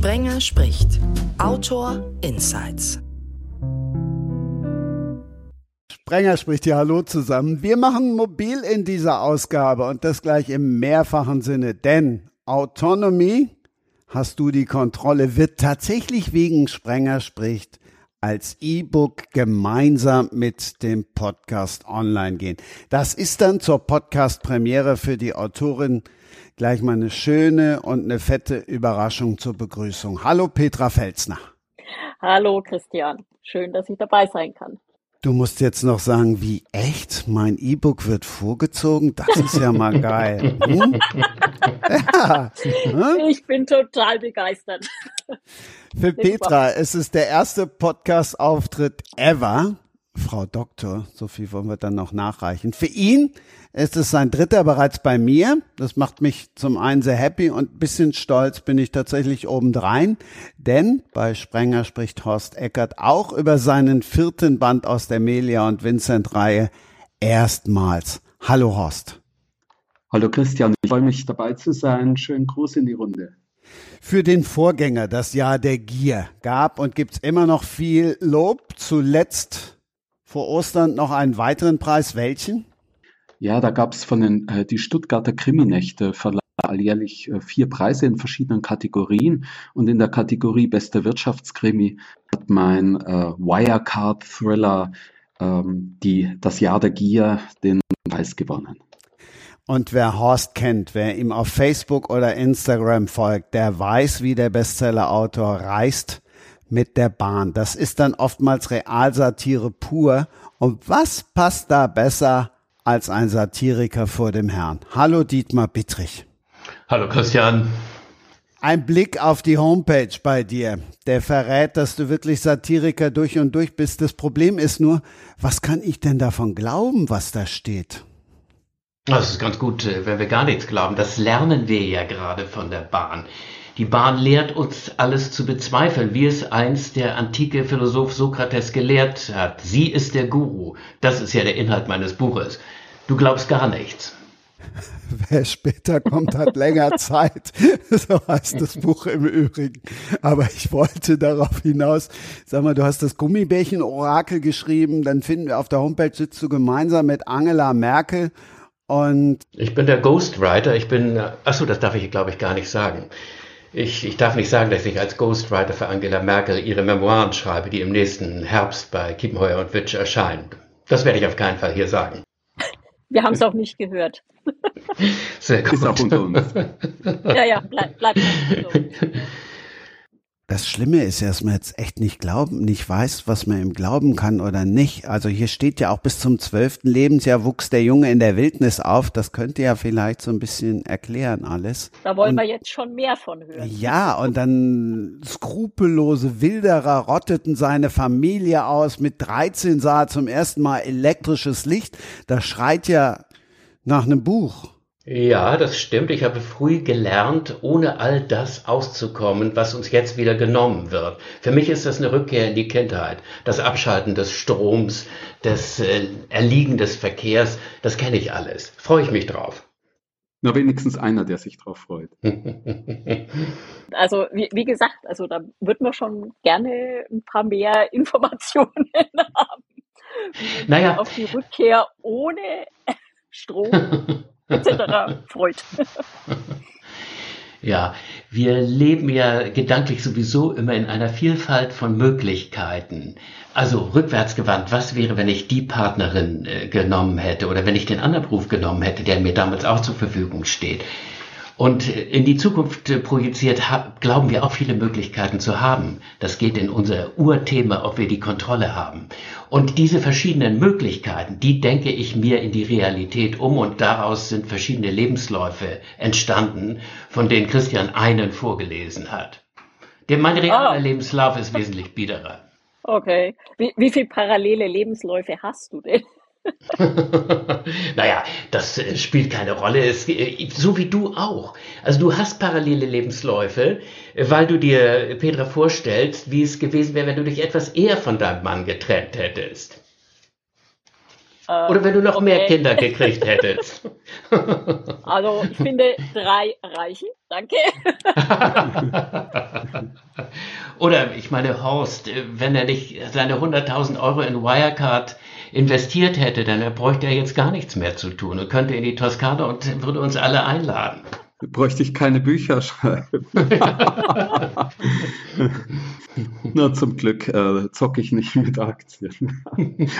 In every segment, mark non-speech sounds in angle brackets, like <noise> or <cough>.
Sprenger spricht. Autor Insights. Sprenger spricht ja Hallo zusammen. Wir machen mobil in dieser Ausgabe und das gleich im mehrfachen Sinne, denn Autonomy, hast du die Kontrolle, wird tatsächlich wegen Sprenger spricht als E-Book gemeinsam mit dem Podcast online gehen. Das ist dann zur Podcast-Premiere für die Autorin gleich mal eine schöne und eine fette Überraschung zur Begrüßung. Hallo Petra Felsner. Hallo Christian, schön, dass ich dabei sein kann. Du musst jetzt noch sagen, wie echt? Mein E-Book wird vorgezogen? Das ist ja mal <laughs> geil. Hm? <laughs> Ja. Hm? Ich bin total begeistert. Für Petra, es ist der erste Podcast-Auftritt ever. Frau Doktor, so viel wollen wir dann noch nachreichen. Für ihn ist es sein dritter bereits bei mir. Das macht mich zum einen sehr happy und ein bisschen stolz bin ich tatsächlich obendrein, denn bei Sprenger spricht Horst Eckert auch über seinen vierten Band aus der Melia und Vincent Reihe erstmals. Hallo Horst. Hallo Christian, ich freue mich dabei zu sein. Schönen Gruß in die Runde. Für den Vorgänger, das Jahr der Gier, gab und gibt's immer noch viel Lob. Zuletzt vor Ostern noch einen weiteren Preis. Welchen? Ja, da gab es von den äh, die Stuttgarter Kriminächte verleihen alljährlich äh, vier Preise in verschiedenen Kategorien. Und in der Kategorie Bester Wirtschaftskrimi hat mein äh, Wirecard-Thriller ähm, die Das Jahr der Gier den Preis gewonnen. Und wer Horst kennt, wer ihm auf Facebook oder Instagram folgt, der weiß, wie der Bestsellerautor reist mit der Bahn. Das ist dann oftmals Realsatire pur. Und was passt da besser als ein Satiriker vor dem Herrn? Hallo Dietmar Bittrich. Hallo Christian. Ein Blick auf die Homepage bei dir, der verrät, dass du wirklich Satiriker durch und durch bist. Das Problem ist nur, was kann ich denn davon glauben, was da steht? Das ist ganz gut, äh, wenn wir gar nichts glauben. Das lernen wir ja gerade von der Bahn. Die Bahn lehrt uns alles zu bezweifeln, wie es einst der antike Philosoph Sokrates gelehrt hat. Sie ist der Guru. Das ist ja der Inhalt meines Buches. Du glaubst gar nichts. <laughs> Wer später kommt, hat länger <laughs> Zeit. <laughs> So heißt das Buch im Übrigen. Aber ich wollte darauf hinaus, sag mal, du hast das Gummibärchen-Orakel geschrieben, dann finden wir auf der Homepage sitzt du gemeinsam mit Angela Merkel und. Ich bin der Ghostwriter, ich bin, achso, das darf ich glaube ich gar nicht sagen. Ich, ich darf nicht sagen, dass ich als Ghostwriter für Angela Merkel ihre Memoiren schreibe, die im nächsten Herbst bei Kiepenheuer und Witsch erscheinen. Das werde ich auf keinen Fall hier sagen. <laughs> Wir haben es auch nicht gehört. Sehr gut. Ist auch unter uns. ja, ja, bleib, bleib. <laughs> Das Schlimme ist ja, dass man jetzt echt nicht glauben, nicht weiß, was man ihm glauben kann oder nicht. Also hier steht ja auch bis zum zwölften Lebensjahr wuchs der Junge in der Wildnis auf. Das könnte ja vielleicht so ein bisschen erklären alles. Da wollen und, wir jetzt schon mehr von hören. Ja, und dann skrupellose Wilderer rotteten seine Familie aus. Mit 13 sah er zum ersten Mal elektrisches Licht. Das schreit ja nach einem Buch. Ja, das stimmt. Ich habe früh gelernt, ohne all das auszukommen, was uns jetzt wieder genommen wird. Für mich ist das eine Rückkehr in die Kindheit. Das Abschalten des Stroms, das äh, Erliegen des Verkehrs, das kenne ich alles. Freue ich mich drauf. Nur wenigstens einer, der sich drauf freut. <laughs> also, wie, wie gesagt, also da würden wir schon gerne ein paar mehr <laughs> Informationen haben. Naja. Auf die Rückkehr ohne <laughs> Strom etc. freut. <laughs> Ja, wir leben ja gedanklich sowieso immer in einer Vielfalt von Möglichkeiten. Also rückwärtsgewandt, was wäre, wenn ich die Partnerin äh, genommen hätte oder wenn ich den anderen Beruf genommen hätte, der mir damals auch zur Verfügung steht? Und in die Zukunft projiziert glauben wir auch viele Möglichkeiten zu haben. Das geht in unser Urthema, ob wir die Kontrolle haben. Und diese verschiedenen Möglichkeiten, die denke ich mir in die Realität um und daraus sind verschiedene Lebensläufe entstanden, von denen Christian einen vorgelesen hat. Mein realer oh. Lebenslauf ist wesentlich biederer. Okay. Wie, wie viele parallele Lebensläufe hast du denn? <laughs> naja, das äh, spielt keine Rolle. Es, äh, so wie du auch. Also du hast parallele Lebensläufe, äh, weil du dir, Petra, vorstellst, wie es gewesen wäre, wenn du dich etwas eher von deinem Mann getrennt hättest. Oder wenn du noch okay. mehr Kinder gekriegt <laughs> hättest. Also ich finde drei reichen. Danke. <laughs> Oder ich meine, Horst, wenn er nicht seine 100.000 Euro in Wirecard investiert hätte, dann bräuchte er jetzt gar nichts mehr zu tun und könnte in die Toskana und würde uns alle einladen. Bräuchte ich keine Bücher schreiben. <laughs> Nur zum Glück äh, zocke ich nicht mit Aktien.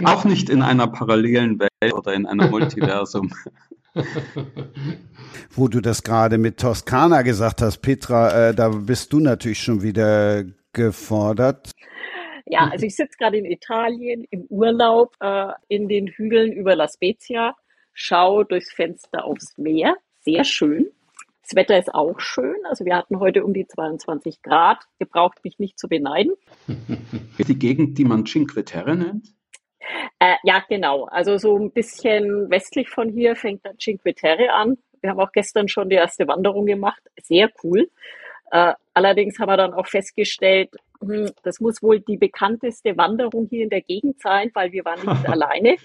Auch nicht in einer parallelen Welt oder in einem Multiversum. <laughs> Wo du das gerade mit Toskana gesagt hast, Petra, äh, da bist du natürlich schon wieder gefordert. Ja, also ich sitze gerade in Italien im Urlaub äh, in den Hügeln über La Spezia, schaue durchs Fenster aufs Meer, sehr schön. Das Wetter ist auch schön. Also wir hatten heute um die 22 Grad. Ihr braucht mich nicht zu beneiden. Die Gegend, die man Cinque Terre nennt? Äh, ja, genau. Also so ein bisschen westlich von hier fängt dann Cinque Terre an. Wir haben auch gestern schon die erste Wanderung gemacht. Sehr cool. Äh, allerdings haben wir dann auch festgestellt, das muss wohl die bekannteste Wanderung hier in der Gegend sein, weil wir waren nicht <laughs> alleine.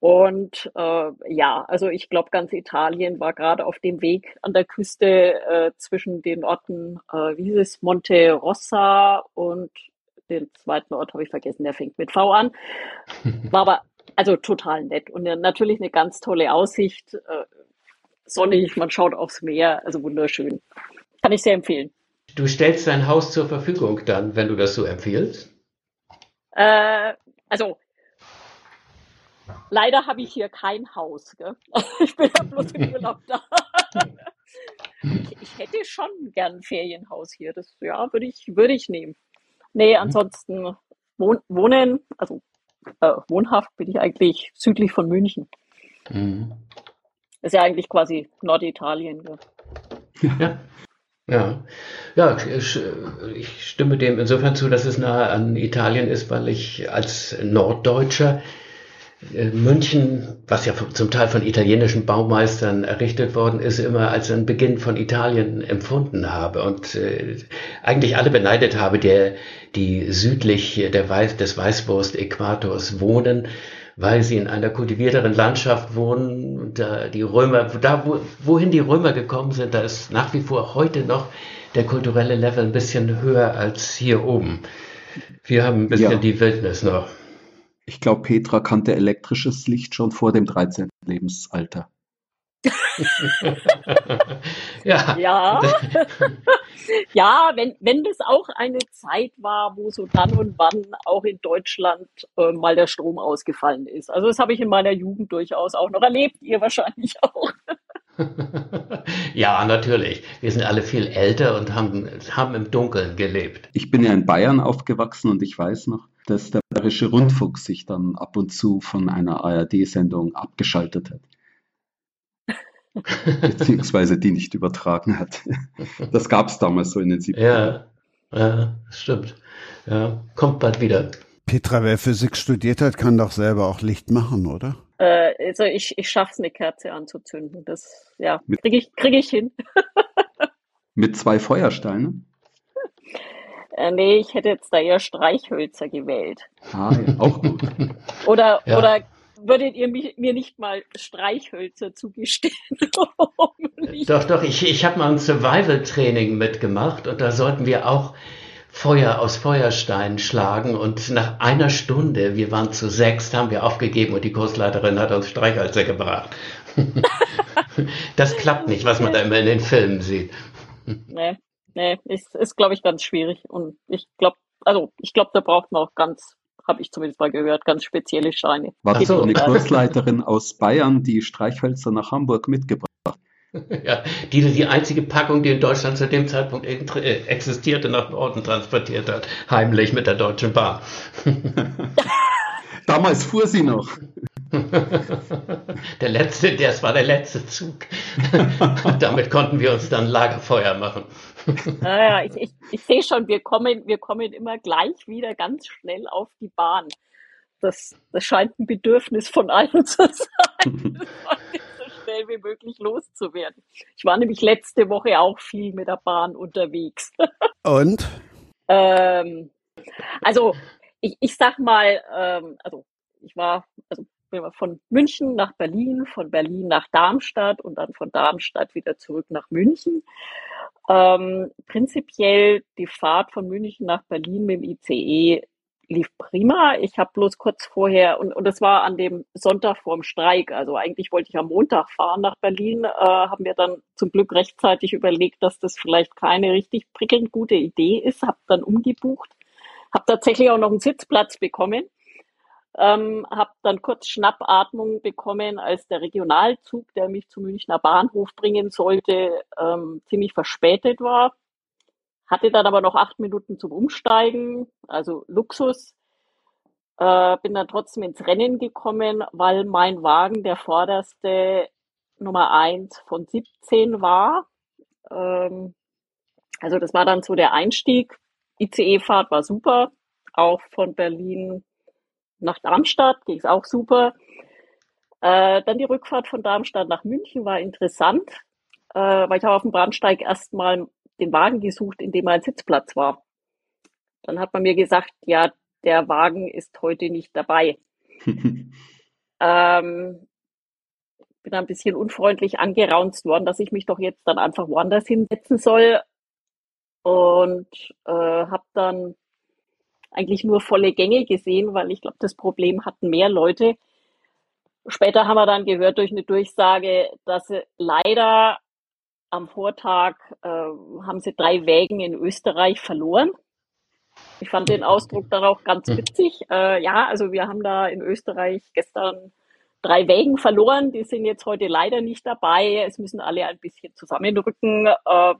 Und äh, ja, also ich glaube, ganz Italien war gerade auf dem Weg an der Küste äh, zwischen den Orten, äh, wie ist es, Monte Rossa und den zweiten Ort habe ich vergessen, der fängt mit V an. <laughs> War aber also total nett und natürlich eine ganz tolle Aussicht, äh, sonnig, man schaut aufs Meer, also wunderschön. Kann ich sehr empfehlen. Du stellst dein Haus zur Verfügung dann, wenn du das so empfiehlst? Äh, also Leider habe ich hier kein Haus. Gell? <laughs> Ich bin ja bloß im Urlaub da. Ich, ich, hätte schon gern ein Ferienhaus hier. Das ja, würde ich, würde ich nehmen. Nee, ansonsten wohn, wohnen, also äh, wohnhaft bin ich eigentlich südlich von München. Mhm. ist ja eigentlich quasi Norditalien. Gell? Ja. Ja, ja, ich, ich stimme dem insofern zu, dass es nahe an Italien ist, weil ich als Norddeutscher äh, München, was ja zum Teil von italienischen Baumeistern errichtet worden ist, immer als ein Beginn von Italien empfunden habe und äh, eigentlich alle beneidet habe, der, die südlich der Weiß, des Weißwurst-Äquators wohnen, weil sie in einer kultivierteren Landschaft wohnen. Und da die Römer, da wo, wohin die Römer gekommen sind, da ist nach wie vor heute noch der kulturelle Level ein bisschen höher als hier oben. Wir haben ein bisschen ja. die Wildnis noch. Ich glaube, Petra kannte elektrisches Licht schon vor dem 13. Lebensalter. <laughs> ja. Ja. <laughs> ja, wenn, wenn das auch eine Zeit war, wo so dann und wann auch in Deutschland äh, mal der Strom ausgefallen ist. Also das habe ich in meiner Jugend durchaus auch noch erlebt, ihr wahrscheinlich auch. <laughs> ja, natürlich. Wir sind alle viel älter und haben, haben im Dunkeln gelebt. Ich bin ja in Bayern aufgewachsen und ich weiß noch, dass der Bayerische Rundfunk sich dann ab und zu von einer ARD-Sendung abgeschaltet hat. <laughs> Beziehungsweise die nicht übertragen hat. <laughs> Das gab es damals so in den 70ern. Ja, ja, stimmt. Ja, kommt bald wieder. Petra, wer Physik studiert hat, kann doch selber auch Licht machen, oder? Äh, also ich, ich schaffe es, eine Kerze anzuzünden. Das ja, kriege ich, krieg ich hin. <laughs> Mit zwei Feuersteinen? Äh, nee, ich hätte jetzt da eher Streichhölzer gewählt. Ah, ja, auch gut. oder, ja. oder würdet ihr mich, mir nicht mal Streichhölzer zugestehen? <laughs> doch, doch, ich, ich habe mal ein Survival-Training mitgemacht und da sollten wir auch Feuer aus Feuerstein schlagen und nach einer Stunde, wir waren zu sechs, haben wir aufgegeben und die Kursleiterin hat uns Streichhölzer gebracht. <laughs> das klappt nicht, was man da immer in den Filmen sieht. Nee, nee, ist, ist glaube ich, ganz schwierig. Und ich glaube, also ich glaube, da braucht man auch ganz, habe ich zumindest mal gehört, ganz spezielle Scheine. War das so eine Kursleiterin aus Bayern, die Streichhölzer nach Hamburg mitgebracht <laughs> ja, die die einzige Packung, die in Deutschland zu dem Zeitpunkt äh, existierte, nach Norden transportiert hat, heimlich mit der Deutschen Bahn. <laughs> Damals fuhr sie noch. <laughs> Der letzte, das war der letzte Zug. Damit konnten wir uns dann Lagerfeuer machen. <laughs> Naja, ich, ich, ich sehe schon, wir kommen, wir kommen immer gleich wieder ganz schnell auf die Bahn. Das, das scheint ein Bedürfnis von allen <laughs> zu sein, <laughs> so schnell wie möglich loszuwerden. Ich war nämlich letzte Woche auch viel mit der Bahn unterwegs. Und? ähm, also ich, ich sag mal, ähm, also ich war, also von München nach Berlin, von Berlin nach Darmstadt und dann von Darmstadt wieder zurück nach München. Ähm, prinzipiell die Fahrt von München nach Berlin mit dem ICE lief prima. Ich habe bloß kurz vorher, und, und das war an dem Sonntag vorm Streik, also eigentlich wollte ich am Montag fahren nach Berlin, äh, haben wir dann zum Glück rechtzeitig überlegt, dass das vielleicht keine richtig prickelnd gute Idee ist, habe dann umgebucht, habe tatsächlich auch noch einen Sitzplatz bekommen. Ähm, habe dann kurz Schnappatmung bekommen, als der Regionalzug, der mich zum Münchner Bahnhof bringen sollte, ähm, ziemlich verspätet war. Hatte dann aber noch acht Minuten zum Umsteigen, also Luxus. Äh, bin dann trotzdem ins Rennen gekommen, weil mein Wagen der vorderste Nummer eins von 17 war. Ähm, also das war dann so der Einstieg. ICE-Fahrt war super, auch von Berlin nach Darmstadt ging es auch super. Äh, dann die Rückfahrt von Darmstadt nach München war interessant, äh, weil ich habe auf dem Bahnsteig erstmal den Wagen gesucht, in dem ein Sitzplatz war. Dann hat man mir gesagt, ja, der Wagen ist heute nicht dabei. <laughs> ähm, bin ein bisschen unfreundlich angeraunzt worden, dass ich mich doch jetzt dann einfach woanders hinsetzen soll und äh, habe dann eigentlich nur volle Gänge gesehen, weil ich glaube, das Problem hatten mehr Leute. Später haben wir dann gehört durch eine Durchsage, dass sie leider am Vortag äh, haben sie drei Wägen in Österreich verloren. Ich fand den Ausdruck dann auch ganz hm. witzig. Äh, ja, also wir haben da in Österreich gestern drei Wägen verloren. Die sind jetzt heute leider nicht dabei. Es müssen alle ein bisschen zusammenrücken. Äh,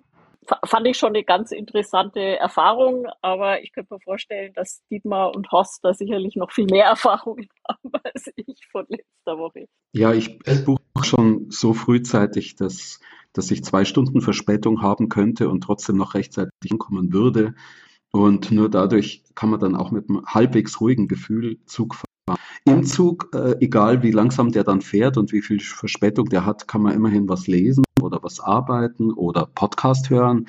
fand ich schon eine ganz interessante Erfahrung, aber ich könnte mir vorstellen, dass Dietmar und Horst da sicherlich noch viel mehr <laughs> Erfahrungen haben als ich von letzter Woche. Ja, ich buche schon so frühzeitig, dass, dass ich zwei Stunden Verspätung haben könnte und trotzdem noch rechtzeitig ankommen würde. Und nur dadurch kann man dann auch mit einem halbwegs ruhigen Gefühl Zug fahren. Im Zug, äh, egal wie langsam der dann fährt und wie viel Verspätung der hat, kann man immerhin was lesen oder was arbeiten oder Podcast hören.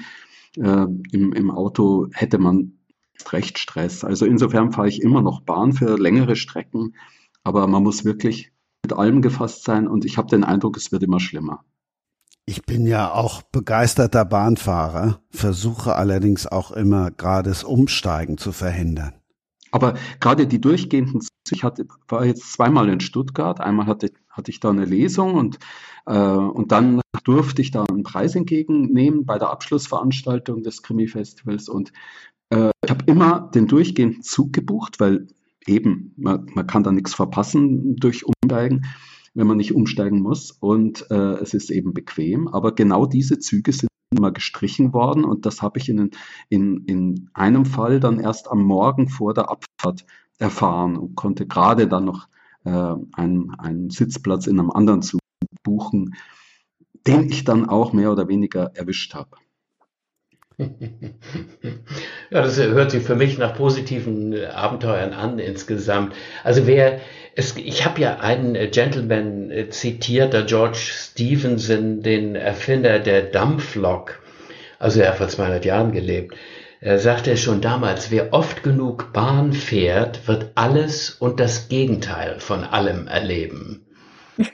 Äh, im, Im Auto hätte man recht Stress. Also insofern fahre ich immer noch Bahn für längere Strecken, aber man muss wirklich mit allem gefasst sein und ich habe den Eindruck, es wird immer schlimmer. Ich bin ja auch begeisterter Bahnfahrer, versuche allerdings auch immer gerade das Umsteigen zu verhindern. Aber gerade die durchgehenden, ich hatte, war jetzt zweimal in Stuttgart, einmal hatte, hatte ich da eine Lesung und, äh, und dann durfte ich da einen Preis entgegennehmen bei der Abschlussveranstaltung des Krimi-Festivals. Und äh, ich habe immer den durchgehenden Zug gebucht, weil eben, man, man kann da nichts verpassen durch Umsteigen, wenn man nicht umsteigen muss. Und äh, es ist eben bequem, aber genau diese Züge sind immer gestrichen worden und das habe ich in, in, in einem Fall dann erst am Morgen vor der Abfahrt erfahren und konnte gerade dann noch äh, einen, einen Sitzplatz in einem anderen Zug buchen, den ich dann auch mehr oder weniger erwischt habe. <laughs> Ja, das hört sich für mich nach positiven Abenteuern an insgesamt. Also wer es, ich habe ja einen Gentleman äh, zitiert, der George Stevenson, den Erfinder der Dampflok. Also er hat vor 200 Jahren gelebt. Er sagte schon damals, wer oft genug Bahn fährt, wird alles und das Gegenteil von allem erleben.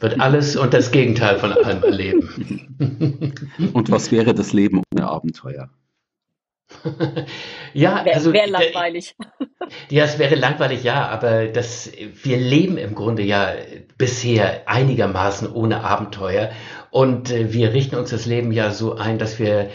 Wird alles und das Gegenteil von allem erleben. <laughs> Und was wäre das Leben ohne Abenteuer? Ja, Wär, also wäre langweilig. <laughs> Ja, es wäre langweilig, ja, aber das, wir leben im Grunde ja bisher einigermaßen ohne Abenteuer und äh, wir richten uns das Leben ja so ein, dass wir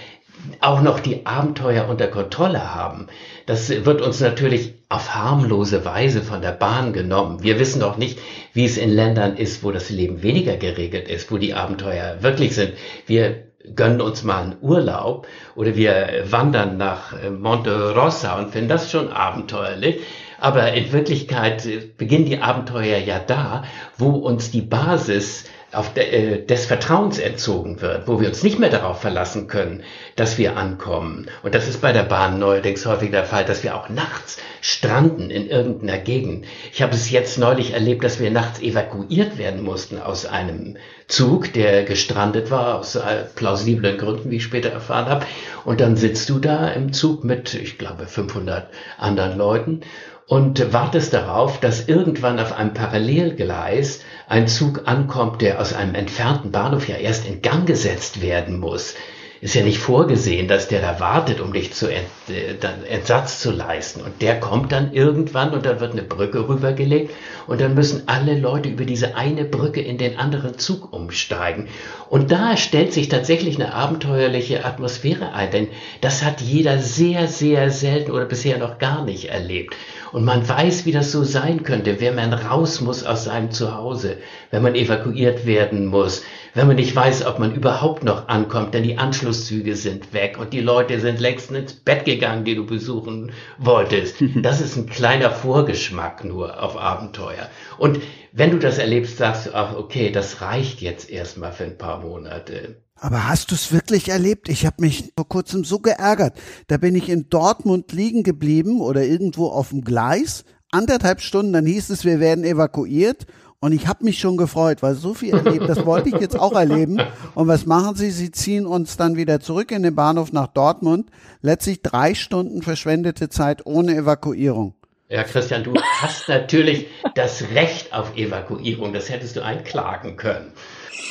auch noch die Abenteuer unter Kontrolle haben. Das wird uns natürlich auf harmlose Weise von der Bahn genommen. Wir wissen doch nicht, wie es in Ländern ist, wo das Leben weniger geregelt ist, wo die Abenteuer wirklich sind. Wir gönnen uns mal einen Urlaub oder wir wandern nach äh, Monte Rossa und finden das schon abenteuerlich. Aber in Wirklichkeit äh, beginnen die Abenteuer ja da, wo uns die Basis auf de, äh, des Vertrauens entzogen wird, wo wir uns nicht mehr darauf verlassen können, dass wir ankommen. Und das ist bei der Bahn neuerdings häufig der Fall, dass wir auch nachts stranden in irgendeiner Gegend. Ich habe es jetzt neulich erlebt, dass wir nachts evakuiert werden mussten aus einem Zug, der gestrandet war, aus äh, plausiblen Gründen, wie ich später erfahren habe. Und dann sitzt du da im Zug mit, ich glaube, 500 anderen Leuten und wartest darauf, dass irgendwann auf einem Parallelgleis ein Zug ankommt, der aus einem entfernten Bahnhof ja erst in Gang gesetzt werden muss. ist ja nicht vorgesehen, dass der da wartet, um dich zu ent, äh, Entsatz zu leisten. Und der kommt dann irgendwann und dann wird eine Brücke rübergelegt und dann müssen alle Leute über diese eine Brücke in den anderen Zug umsteigen. Und da stellt sich tatsächlich eine abenteuerliche Atmosphäre ein, denn das hat jeder sehr, sehr selten oder bisher noch gar nicht erlebt. Und man weiß, wie das so sein könnte, wenn man raus muss aus seinem Zuhause, wenn man evakuiert werden muss, wenn man nicht weiß, ob man überhaupt noch ankommt, denn die Anschlusszüge sind weg und die Leute sind längst ins Bett gegangen, die du besuchen wolltest. <laughs> Das ist ein kleiner Vorgeschmack nur auf Abenteuer. Und wenn du das erlebst, sagst du, ach, okay, das reicht jetzt erstmal für ein paar Monate. Aber hast du es wirklich erlebt? Ich habe mich vor kurzem so geärgert. Da bin ich in Dortmund liegen geblieben oder irgendwo auf dem Gleis. Anderthalb Stunden, dann hieß es, wir werden evakuiert. Und ich habe mich schon gefreut, weil so viel erlebt, das wollte ich jetzt auch erleben. Und was machen sie? Sie ziehen uns dann wieder zurück in den Bahnhof nach Dortmund. Letztlich drei Stunden verschwendete Zeit ohne Evakuierung. Ja, Christian, du hast natürlich das Recht auf Evakuierung. Das hättest du einklagen können.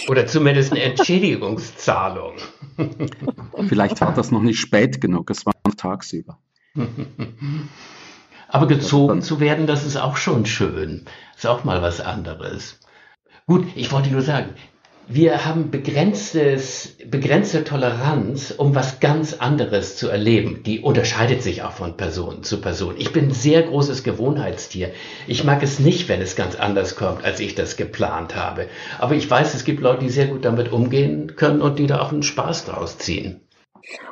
Oder zumindest eine Entschädigungszahlung. <laughs> Vielleicht war das noch nicht spät genug, es war noch tagsüber. <laughs> Aber gezogen zu werden, das ist auch schon schön. Ist auch mal was anderes. Gut, ich wollte nur sagen, wir haben begrenztes, begrenzte Toleranz, um was ganz anderes zu erleben. Die unterscheidet sich auch von Person zu Person. Ich bin ein sehr großes Gewohnheitstier. Ich mag es nicht, wenn es ganz anders kommt, als ich das geplant habe. Aber ich weiß, es gibt Leute, die sehr gut damit umgehen können und die da auch einen Spaß draus ziehen.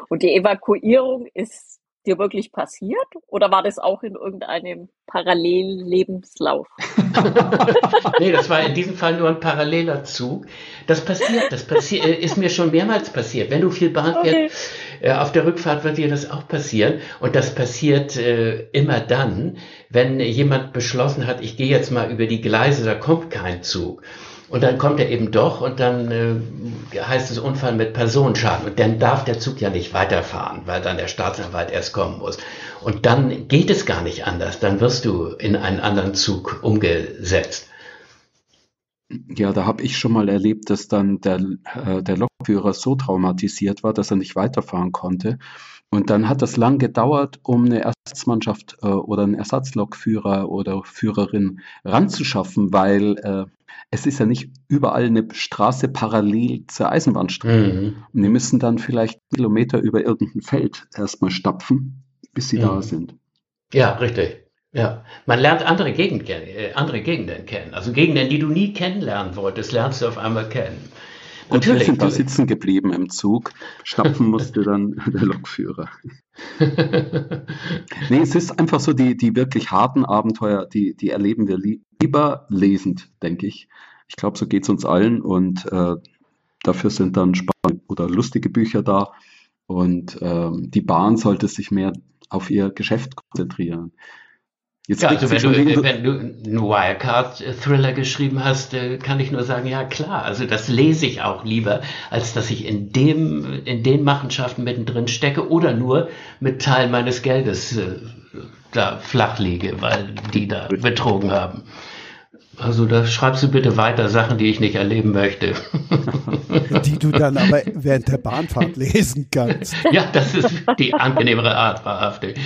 Und die Evakuierung ist dir wirklich passiert? Oder war das auch in irgendeinem Parallellebenslauf? <laughs> nee, das war in diesem Fall nur ein paralleler Zug. Das passiert, das passiert, äh, ist mir schon mehrmals passiert. Wenn du viel Bahn okay. fährst, äh, auf der Rückfahrt wird dir das auch passieren. Und das passiert äh, immer dann, wenn jemand beschlossen hat, ich gehe jetzt mal über die Gleise, da kommt kein Zug. Und dann kommt er eben doch und dann äh, heißt es Unfall mit Personenschaden. Und dann darf der Zug ja nicht weiterfahren, weil dann der Staatsanwalt erst kommen muss. Und dann geht es gar nicht anders. Dann wirst du in einen anderen Zug umgesetzt. Ja, da habe ich schon mal erlebt, dass dann der, äh, der Lokführer so traumatisiert war, dass er nicht weiterfahren konnte. Und dann hat das lang gedauert, um eine Ersatzmannschaft äh, oder einen Ersatzlokführer oder Führerin ranzuschaffen, weil äh, es ist ja nicht überall eine Straße parallel zur Eisenbahnstrecke. Mhm. Und die müssen dann vielleicht Kilometer über irgendein Feld erstmal stapfen, bis sie mhm. da sind. Ja, richtig. Ja, man lernt andere, Gegend, äh, andere Gegenden kennen. Also Gegenden, die du nie kennenlernen wolltest, lernst du auf einmal kennen. Und wir sind da sitzen geblieben im Zug. Stapfen musste <laughs> dann der Lokführer. nee, es ist einfach so, die, die wirklich harten Abenteuer, die, die erleben wir lesend, denke ich. Ich glaube, so geht es uns allen und äh, dafür sind dann spannende oder lustige Bücher da. Und ähm, die Bahn sollte sich mehr auf ihr Geschäft konzentrieren. Jetzt ja, also wenn du, wenn du einen Wirecard-Thriller geschrieben hast, äh, kann ich nur sagen, ja klar, also das lese ich auch lieber, als dass ich in dem, in den Machenschaften mittendrin stecke oder nur mit Teil meines Geldes äh, da flach liege, weil die da betrogen haben. Also da schreibst du bitte weiter Sachen, die ich nicht erleben möchte. <laughs> Die du dann aber während der Bahnfahrt lesen kannst. <laughs> Ja, das ist die angenehmere Art, wahrhaftig.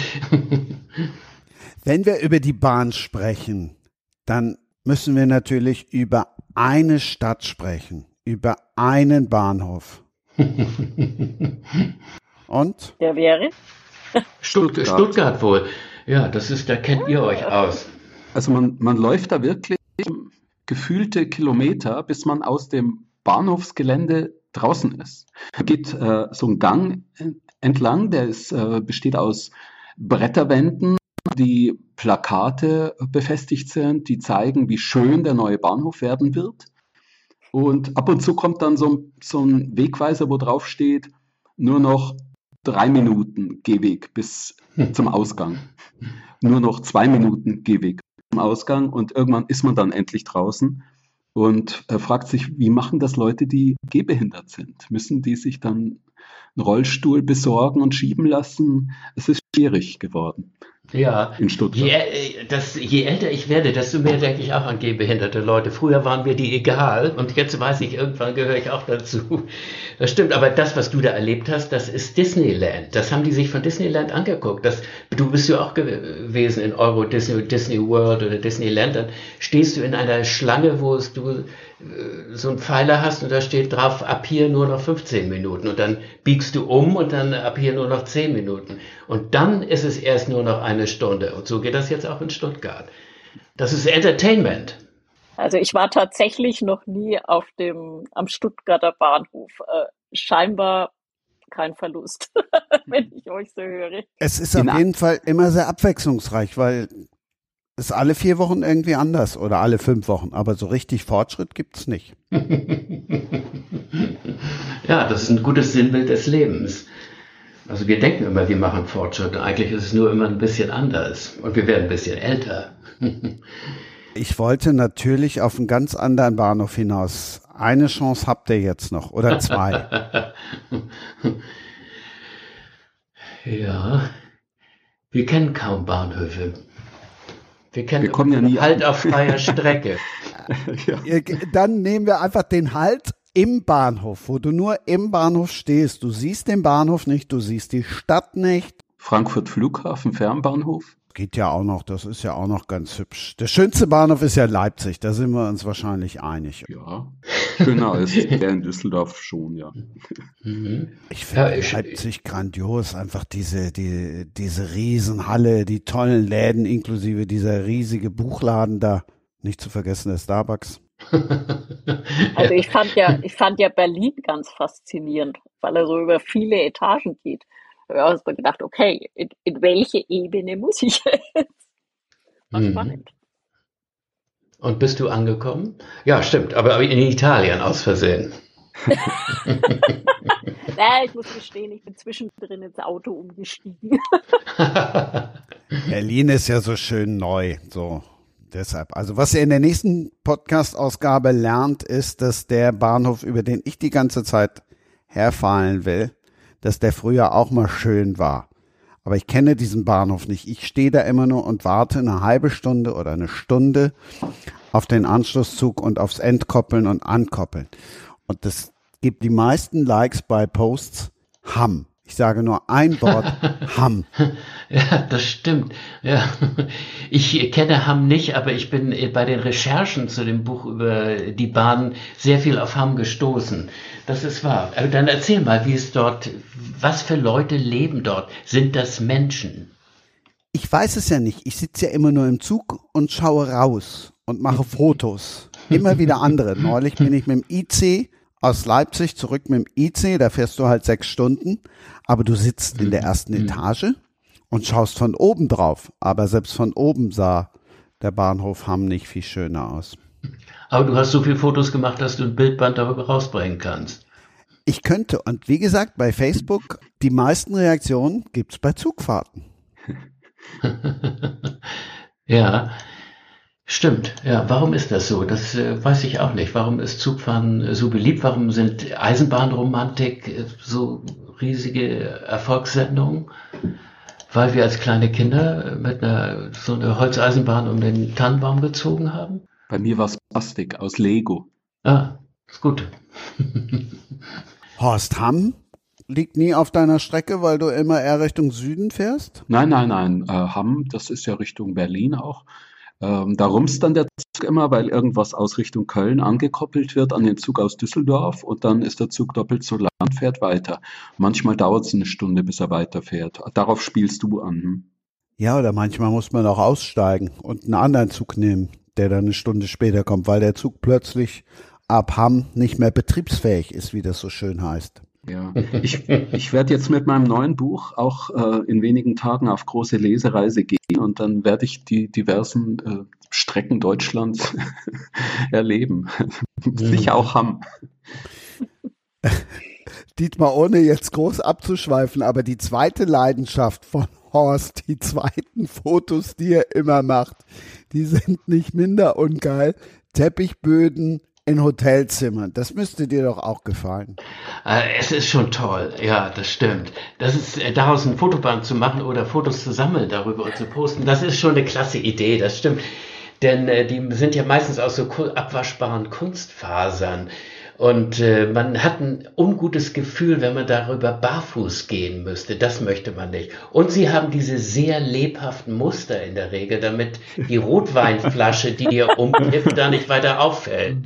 Wenn wir über die Bahn sprechen, dann müssen wir natürlich über eine Stadt sprechen, über einen Bahnhof. <laughs> Und? Der wäre? Stuttgart. Stuttgart wohl. Ja, das ist, da kennt ihr euch aus. Also man, man läuft da wirklich gefühlte Kilometer, bis man aus dem Bahnhofsgelände draußen ist. Man geht äh, so einen Gang entlang, der ist, äh, besteht aus Bretterwänden die Plakate befestigt sind, die zeigen, wie schön der neue Bahnhof werden wird. Und ab und zu kommt dann so, so ein Wegweiser, wo drauf steht, nur noch drei Minuten Gehweg bis zum Ausgang. Nur noch zwei Minuten Gehweg zum Ausgang und irgendwann ist man dann endlich draußen und er fragt sich, wie machen das Leute, die gehbehindert sind? Müssen die sich dann einen Rollstuhl besorgen und schieben lassen? Es ist schwierig geworden. Ja, in Stuttgart. Je, äh, das, je älter ich werde, desto mehr denke ich auch an gehbehinderte Leute. Früher waren mir die egal und jetzt weiß ich, irgendwann gehöre ich auch dazu. Das stimmt, aber das, was du da erlebt hast, das ist Disneyland. Das haben die sich von Disneyland angeguckt. Das, du bist ja auch gewesen in Euro Disney, Disney World oder Disneyland. Dann stehst du in einer Schlange, wo es, du äh, so einen Pfeiler hast und da steht drauf, ab hier nur noch 15 Minuten. Und dann biegst du um und dann ab hier nur noch 10 Minuten. Und dann ist es erst nur noch eine Stunde. Und so geht das jetzt auch in Stuttgart. Das ist Entertainment. Also ich war tatsächlich noch nie auf dem am Stuttgarter Bahnhof. Äh, scheinbar kein Verlust, <laughs> wenn ich euch so höre. Es ist auf jeden Fall immer sehr abwechslungsreich, weil es alle vier Wochen irgendwie anders oder alle fünf Wochen, aber so richtig Fortschritt gibt es nicht. <laughs> ja, das ist ein gutes Sinnbild des Lebens. Also wir denken immer, wir machen Fortschritt. Eigentlich ist es nur immer ein bisschen anders und wir werden ein bisschen älter. <laughs> Ich wollte natürlich auf einen ganz anderen Bahnhof hinaus. Eine Chance habt ihr jetzt noch oder zwei. <laughs> ja, wir kennen kaum Bahnhöfe. Wir kennen wir kommen ja nie Halt auf freier Strecke. <laughs> ja. Dann nehmen wir einfach den Halt im Bahnhof, wo du nur im Bahnhof stehst. Du siehst den Bahnhof nicht, du siehst die Stadt nicht. Frankfurt Flughafen, Fernbahnhof geht ja auch noch, das ist ja auch noch ganz hübsch. Der schönste Bahnhof ist ja Leipzig, da sind wir uns wahrscheinlich einig. Ja, schöner als der in Düsseldorf schon, ja. Mhm. Ich finde ja, Leipzig grandios, einfach diese, die, diese Riesenhalle, die tollen Läden, inklusive dieser riesige Buchladen da. Nicht zu vergessen der Starbucks. <laughs> Also ich fand ja, <laughs> ich fand ja Berlin ganz faszinierend, weil er so über viele Etagen geht ja, hast du gedacht, okay, in, in, welche Ebene muss ich jetzt? War mhm. spannend. Und bist du angekommen? Ja, stimmt, aber in Italien aus Versehen. <laughs> ja, ich muss gestehen, ich bin zwischendrin ins Auto umgestiegen. Berlin ist ja so schön neu, so deshalb. Also was ihr in der nächsten Podcast-Ausgabe lernt, ist, dass der Bahnhof, über den ich die ganze Zeit herfallen will, dass der früher auch mal schön war. Aber ich kenne diesen Bahnhof nicht. Ich stehe da immer nur und warte eine halbe Stunde oder eine Stunde auf den Anschlusszug und aufs Entkoppeln und Ankoppeln. Und das gibt die meisten Likes bei Posts Hamm. Ich sage nur ein Wort, <laughs> Hamm. Ja, das stimmt. Ja. Ich kenne Hamm nicht, aber ich bin bei den Recherchen zu dem Buch über die Bahn sehr viel auf Hamm gestoßen. Das ist wahr. Aber dann erzähl mal, wie es dort, was für Leute leben dort? Sind das Menschen? Ich weiß es ja nicht. Ich sitze ja immer nur im Zug und schaue raus und mache <laughs> Fotos. Immer wieder andere. Neulich bin ich mit dem IC aus Leipzig zurück mit dem IC, da fährst du halt sechs Stunden, aber du sitzt in der mhm. ersten mhm. Etage und schaust von oben drauf. Aber selbst von oben sah der Bahnhof Hamm nicht viel schöner aus. Aber du hast so viele Fotos gemacht, dass du ein Bildband darüber rausbringen kannst. Ich könnte. Und wie gesagt, bei Facebook, die meisten Reaktionen gibt es bei Zugfahrten. <laughs> ja, Stimmt, ja. Warum ist das so? Das äh, weiß ich auch nicht. Warum ist Zugfahren äh, so beliebt? Warum sind Eisenbahnromantik äh, so riesige Erfolgssendungen? Weil wir als kleine Kinder mit einer so einer Holzeisenbahn um den Tannenbaum gezogen haben? Bei mir war es Plastik aus Lego. Ah, ist gut. <laughs> Horst Hamm liegt nie auf deiner Strecke, weil du immer eher Richtung Süden fährst? Nein, nein, nein. Äh, Hamm, das ist ja Richtung Berlin auch. Ähm, da rumst dann der Zug immer, weil irgendwas aus Richtung Köln angekoppelt wird an den Zug aus Düsseldorf und dann ist der Zug doppelt so lang und fährt weiter. Manchmal dauert es eine Stunde, bis er weiterfährt. Darauf spielst du an. Hm? Ja, oder manchmal muss man auch aussteigen und einen anderen Zug nehmen, der dann eine Stunde später kommt, weil der Zug plötzlich ab Hamm nicht mehr betriebsfähig ist, wie das so schön heißt. Ja, ich, ich werde jetzt mit meinem neuen Buch auch äh, in wenigen Tagen auf große Lesereise gehen und dann werde ich die diversen äh, Strecken Deutschlands <laughs> erleben. <laughs> Sicher auch haben. <laughs> Dietmar, ohne jetzt groß abzuschweifen, aber die zweite Leidenschaft von Horst, die zweiten Fotos, die er immer macht, die sind nicht minder ungeil. Teppichböden in Hotelzimmern. Das müsste dir doch auch gefallen. Äh, es ist schon toll, ja, das stimmt. Das ist äh, daraus ein Fotoband zu machen oder Fotos zu sammeln darüber und zu posten, das ist schon eine klasse Idee, das stimmt. Denn äh, die sind ja meistens aus so abwaschbaren Kunstfasern. Und äh, man hat ein ungutes Gefühl, wenn man darüber barfuß gehen müsste. Das möchte man nicht. Und sie haben diese sehr lebhaften Muster in der Regel, damit die Rotweinflasche, die ihr umkippt, da nicht weiter auffällt.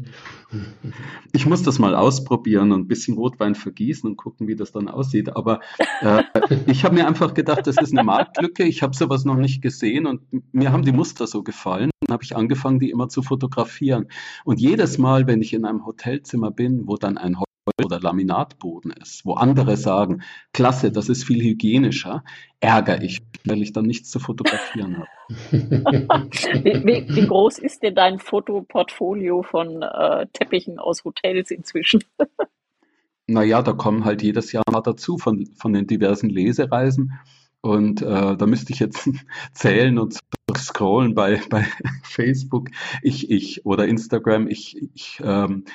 Ich muss das mal ausprobieren und ein bisschen Rotwein vergießen und gucken, wie das dann aussieht. Aber äh, ich habe mir einfach gedacht, das ist eine Marktlücke. Ich habe sowas noch nicht gesehen und mir haben die Muster so gefallen. Dann habe ich angefangen, die immer zu fotografieren. Und jedes Mal, wenn ich in einem Hotelzimmer bin, wo dann ein oder Laminatboden ist, wo andere sagen, klasse, das ist viel hygienischer, ärgere ich, weil ich dann nichts zu fotografieren habe. Wie, wie, wie, groß ist denn dein Fotoportfolio von äh, Teppichen aus Hotels inzwischen? <laughs> naja, da kommen halt jedes Jahr mal dazu von, von den diversen Lesereisen. Und äh, da müsste ich jetzt <laughs> zählen und scrollen bei, <laughs> bei Facebook ich, ich, oder Instagram. Ich, ich ähm,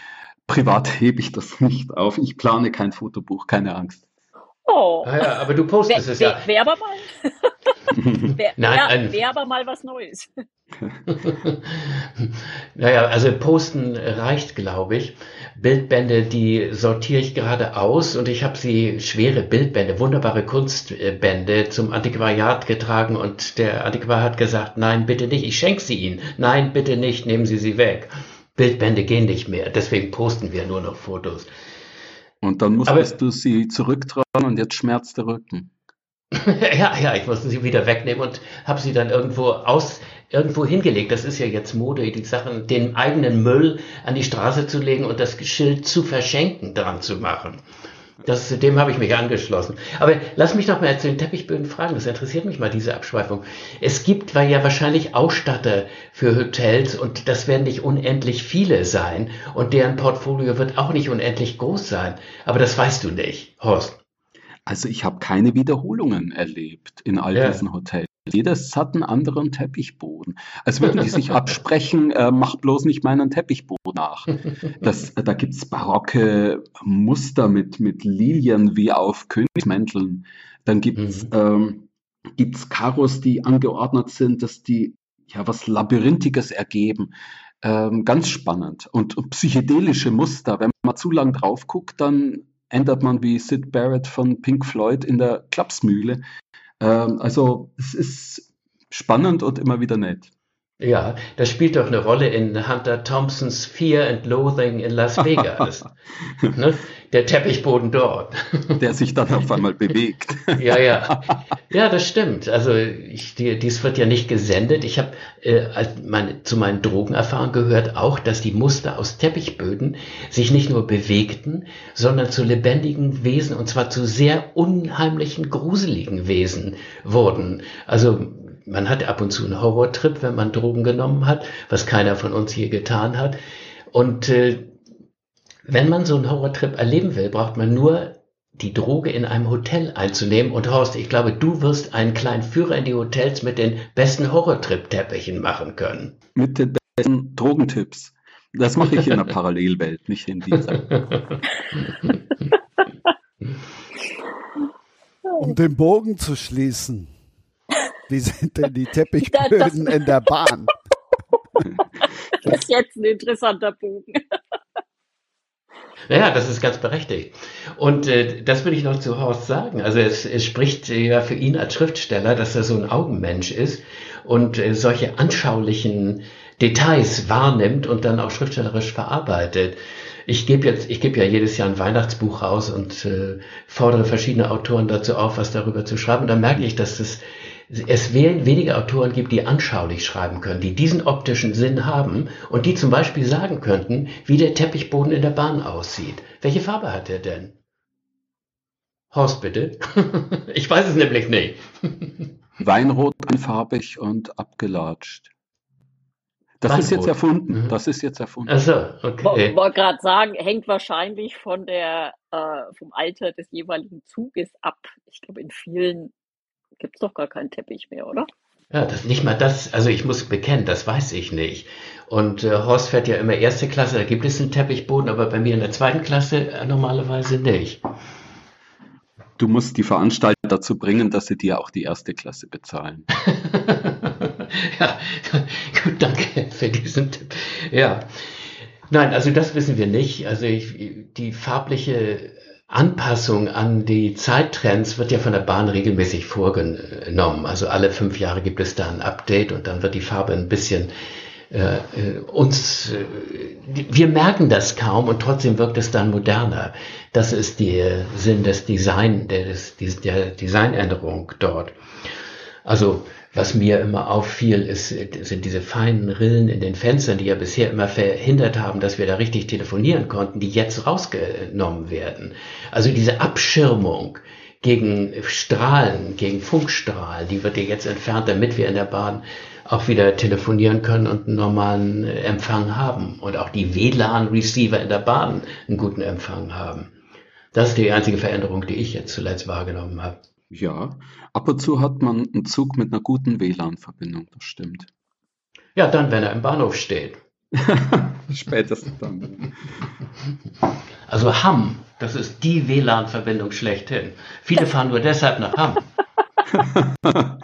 privat hebe ich das nicht auf. Ich plane kein Fotobuch, keine Angst. Oh. Ah ja, aber du postest es ja. Wäre aber mal. Wäre <laughs> wär, wär aber mal was Neues. <laughs> naja, also posten reicht, glaube ich. Bildbände, die sortiere ich gerade aus und ich habe sie schwere Bildbände, wunderbare Kunstbände zum Antiquariat getragen und der Antiquar hat gesagt, nein, bitte nicht, ich schenke sie Ihnen. Nein, bitte nicht, nehmen Sie sie weg. Bildbände gehen nicht mehr, deswegen posten wir nur noch Fotos. Und dann musstest Aber, du sie zurücktragen und jetzt schmerzt der Rücken. <laughs> ja, ja, ich musste sie wieder wegnehmen und habe sie dann irgendwo aus irgendwo hingelegt. Das ist ja jetzt Mode, die Sachen, den eigenen Müll an die Straße zu legen und das Schild zu verschenken dran zu machen. Das, dem habe ich mich angeschlossen. Aber lass mich noch mal zu den Teppichböden fragen. Das interessiert mich mal, diese Abschweifung. Es gibt weil ja wahrscheinlich Ausstatter für Hotels und das werden nicht unendlich viele sein. Und deren Portfolio wird auch nicht unendlich groß sein. Aber das weißt du nicht, Horst. Also ich habe keine Wiederholungen erlebt in all ja. diesen Hotels. Jedes hat einen anderen Teppichboden. Als würden die sich <laughs> absprechen, äh, mach bloß nicht meinen Teppichboden nach. Das, da gibt's barocke Muster mit, mit Lilien wie auf Königsmänteln. Dann gibt's, mhm. ähm, gibt's Karos, die angeordnet sind, dass die ja was Labyrinthiges ergeben. Ähm, ganz spannend. Und, und psychedelische Muster. Wenn man zu lang drauf guckt, dann ändert man wie Sid Barrett von Pink Floyd in der Klapsmühle ähm, also es ist spannend und immer wieder nett. Ja, das spielt doch eine Rolle in Hunter Thompsons Fear and Loathing in Las Vegas. <laughs> ne? Der Teppichboden dort. <laughs> Der sich dann auf einmal bewegt. <laughs> ja, ja. Ja, das stimmt. Also ich, die, dies wird ja nicht gesendet. Ich habe äh, meine, zu meinen Drogenerfahrungen gehört auch, dass die Muster aus Teppichböden sich nicht nur bewegten, sondern zu lebendigen Wesen und zwar zu sehr unheimlichen, gruseligen Wesen wurden. Also man hat ab und zu einen Horrortrip, wenn man Drogen genommen hat, was keiner von uns hier getan hat. Und äh, wenn man so einen Horrortrip erleben will, braucht man nur die Droge in einem Hotel einzunehmen. Und Horst, ich glaube, du wirst einen kleinen Führer in die Hotels mit den besten Horrortrip-Teppichen machen können. Mit den besten Drogentipps. Das mache ich in der <laughs> Parallelwelt, nicht in dieser. <laughs> um den Bogen zu schließen. Wie sind denn die <laughs> Teppichböden in der Bahn? das <laughs> ist jetzt ein interessanter Bogen. Ja, das ist ganz berechtigt. Und äh, das will ich noch zu Horst sagen. Also es, es spricht ja für ihn als Schriftsteller, dass er so ein Augenmensch ist und äh, solche anschaulichen Details wahrnimmt und dann auch schriftstellerisch verarbeitet. Ich gebe jetzt, ich gebe ja jedes Jahr ein Weihnachtsbuch raus und äh, fordere verschiedene Autoren dazu auf, was darüber zu schreiben. Da merke ich, dass das es wenige Autoren gibt, die anschaulich schreiben können, die diesen optischen Sinn haben und die zum Beispiel sagen könnten, wie der Teppichboden in der Bahn aussieht. Welche Farbe hat er denn? Horst, bitte. <laughs> ich weiß es nämlich nicht. <laughs> Weinrot, einfarbig und abgelatscht. Das Weinrot. ist jetzt erfunden. Mhm. Das ist jetzt erfunden. Ach so, okay. Ich wollte gerade sagen, hängt wahrscheinlich von der, äh, vom Alter des jeweiligen Zuges ab. Ich glaube, in vielen gibt es doch gar keinen Teppich mehr, oder? Ja, das nicht mal das, also ich muss bekennen, das weiß ich nicht. Und äh, Horst fährt ja immer erste Klasse, da gibt es einen Teppichboden, aber bei mir in der zweiten Klasse äh, normalerweise nicht. Du musst die Veranstalter dazu bringen, dass sie dir auch die erste Klasse bezahlen. <laughs> ja, <laughs> gut, danke für diesen Tipp. Ja. Nein, also das wissen wir nicht. Also ich, die farbliche Anpassung an die Zeittrends wird ja von der Bahn regelmäßig vorgenommen. Also alle fünf Jahre gibt es da ein Update und dann wird die Farbe ein bisschen äh, äh uns, äh, wir merken das kaum und trotzdem wirkt es dann moderner. Das ist der Sinn des Design, der, des, der Designänderung dort. Also was mir immer auffiel, ist, sind diese feinen Rillen in den Fenstern, die ja bisher immer verhindert haben, dass wir da richtig telefonieren konnten, die jetzt rausgenommen werden. Also diese Abschirmung gegen Strahlen, gegen Funkstrahlen, die wird ja jetzt entfernt, damit wir in der Bahn auch wieder telefonieren können und einen normalen Empfang haben und auch die WLAN-Receiver in der Bahn einen guten Empfang haben. Das ist die einzige Veränderung, die ich jetzt zuletzt wahrgenommen habe. Ja, ab und zu hat man einen Zug mit einer guten WLAN-Verbindung, das stimmt. Ja, dann, wenn er im Bahnhof steht. <laughs> Spätestens dann. Also Hamm, das ist die WLAN-Verbindung schlechthin. Viele fahren nur deshalb nach Hamm. <laughs>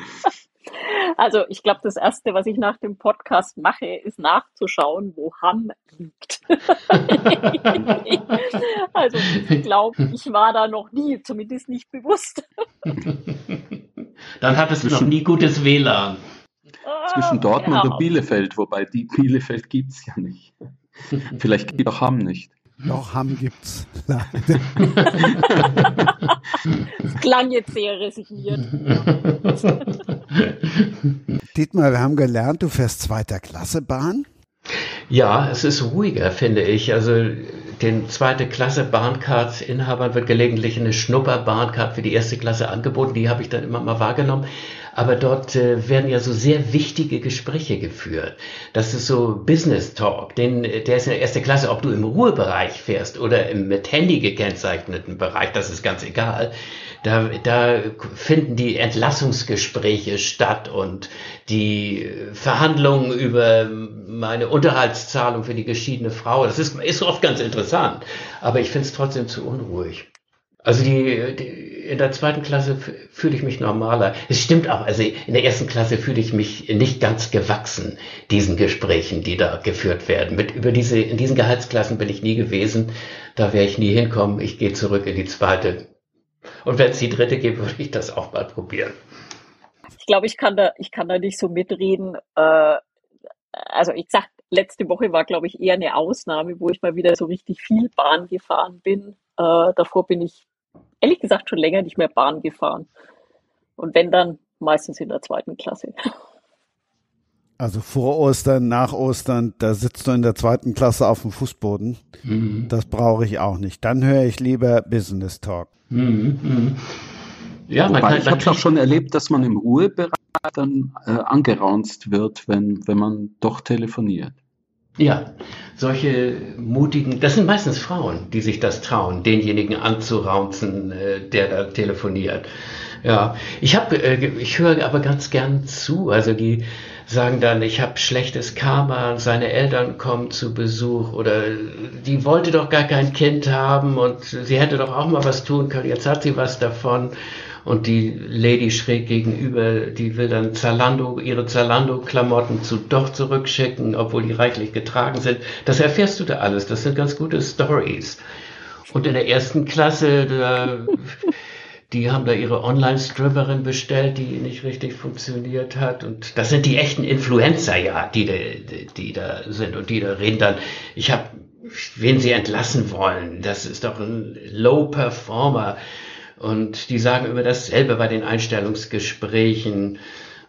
Also ich glaube, das Erste, was ich nach dem Podcast mache, ist nachzuschauen, wo Hamm liegt. <laughs> also ich glaube, ich war da noch nie, zumindest nicht bewusst. Dann hattest du noch nie gutes WLAN. Zwischen ah, Dortmund ja. und Bielefeld, wobei die Bielefeld gibt es ja nicht. Vielleicht geht auch Hamm nicht. Doch, <laughs> Hamm gibt's. das klang jetzt sehr resigniert. <laughs> Dietmar, wir haben gelernt, du fährst zweiter Klasse Bahn. Ja, es ist ruhiger, finde ich. Also den zweite Klasse Bahncard-Inhabern wird gelegentlich eine Schnupper-Bahncard für die erste Klasse angeboten. Die habe ich dann immer mal wahrgenommen aber dort äh, werden ja so sehr wichtige Gespräche geführt. Das ist so Business Talk, den, der ist in der ersten Klasse, ob du im Ruhebereich fährst oder im mit Handy gekennzeichneten Bereich, das ist ganz egal. Da, da finden die Entlassungsgespräche statt und die Verhandlungen über meine Unterhaltszahlung für die geschiedene Frau. Das ist, ist oft ganz interessant, aber ich finde es trotzdem zu unruhig. Also die, die, in der zweiten Klasse fühle ich mich normaler. Es stimmt auch, also in der ersten Klasse fühle ich mich nicht ganz gewachsen diesen Gesprächen, die da geführt werden. Mit über diese in diesen Gehaltsklassen bin ich nie gewesen. Da werde ich nie hinkommen. Ich gehe zurück in die zweite. Und wenn es die dritte gibt, würde ich das auch mal probieren. Ich glaube, ich kann da ich kann da nicht so mitreden. Äh, also ich sag, letzte Woche war glaube ich eher eine Ausnahme, wo ich mal wieder so richtig viel Bahn gefahren bin. Äh, davor bin ich ehrlich gesagt schon länger nicht mehr Bahn gefahren. Und wenn dann, meistens in der zweiten Klasse. Also vor Ostern, nach Ostern, da sitzt du in der zweiten Klasse auf dem Fußboden. Mhm. Das brauche ich auch nicht. Dann höre ich lieber Business Talk. Mhm. Mhm. Ja, Wobei, kann, ich habe es auch schon erlebt, dass man im Ruhebereich dann äh, angeraunzt wird, wenn, wenn man doch telefoniert. Ja, solche mutigen, das sind meistens Frauen, die sich das trauen, denjenigen anzuraunzen, äh, der da telefoniert. Ja, ich habe, äh, ich höre aber ganz gern zu. Also die sagen dann, ich habe schlechtes Karma, seine Eltern kommen zu Besuch oder die wollte doch gar kein Kind haben und sie hätte doch auch mal was tun können. Jetzt hat sie was davon und die Lady schräg gegenüber, die will dann Zalando, ihre Zalando-Klamotten zu doch zurückschicken, obwohl die reichlich getragen sind. Das erfährst du da alles. Das sind ganz gute Stories. Und in der ersten Klasse, da, die haben da ihre Online-Stripperin bestellt, die nicht richtig funktioniert hat. Und das sind die echten Influencer, ja, die, die, die da sind. Und die da reden dann, ich habe, wen sie entlassen wollen. Das ist doch ein Low-Performer. Und die sagen über dasselbe bei den Einstellungsgesprächen.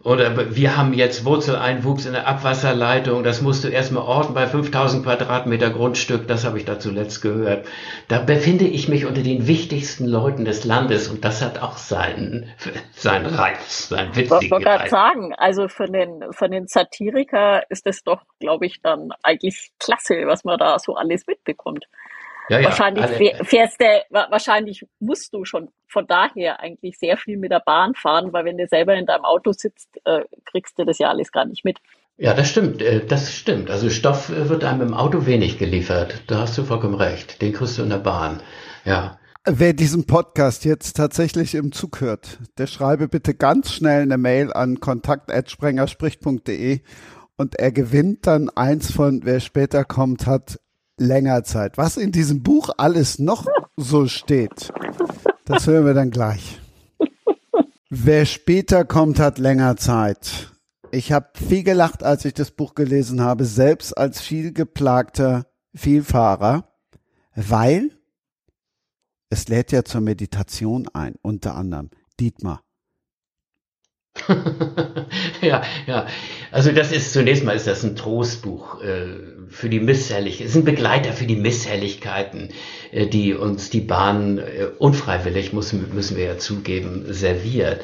Oder wir haben jetzt Wurzeleinwuchs in der Abwasserleitung, das musst du erstmal orten bei 5000 Quadratmeter Grundstück, das habe ich da zuletzt gehört. Da befinde ich mich unter den wichtigsten Leuten des Landes und das hat auch seinen, <laughs> seinen Reiz, seinen witzigen Ich wollte gerade sagen, also für den, für den Satiriker ist es doch, glaube ich, dann eigentlich klasse, was man da so alles mitbekommt. Ja, ja, wahrscheinlich alle. fährst du, wahrscheinlich musst du schon von daher eigentlich sehr viel mit der Bahn fahren, weil wenn du selber in deinem Auto sitzt, äh, kriegst du das ja alles gar nicht mit. Ja, das stimmt, äh, das stimmt. Also Stoff äh, wird einem im Auto wenig geliefert. Da hast du vollkommen recht. Den kriegst du in der Bahn. Ja. Wer diesen Podcast jetzt tatsächlich im Zug hört, der schreibe bitte ganz schnell eine Mail an kontakt@sprengerspricht.de und er gewinnt dann eins von wer später kommt hat länger Zeit. Was in diesem Buch alles noch so steht, das hören wir dann gleich. Wer später kommt, hat länger Zeit. Ich habe viel gelacht, als ich das Buch gelesen habe, selbst als viel geplagter Vielfahrer, weil es lädt ja zur Meditation ein, unter anderem. Dietmar. <laughs> ja, ja. Also das ist zunächst mal ist das ein Trostbuch äh, für die Misshelligkeiten. Es ist ein Begleiter für die Misshelligkeiten, äh, die uns die Bahn äh, unfreiwillig, muss, müssen wir ja zugeben, serviert.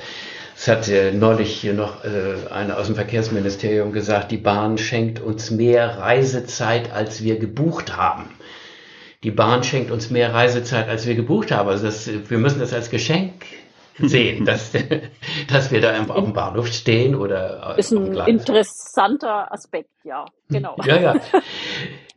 Es hat äh, neulich hier noch äh, einer aus dem Verkehrsministerium gesagt, die Bahn schenkt uns mehr Reisezeit, als wir gebucht haben. Die Bahn schenkt uns mehr Reisezeit, als wir gebucht haben. Also das, wir müssen das als Geschenk sehen, dass, dass wir da auf dem Bahnhof stehen oder ist ein interessanter Aspekt, ja, genau. Ja, ja.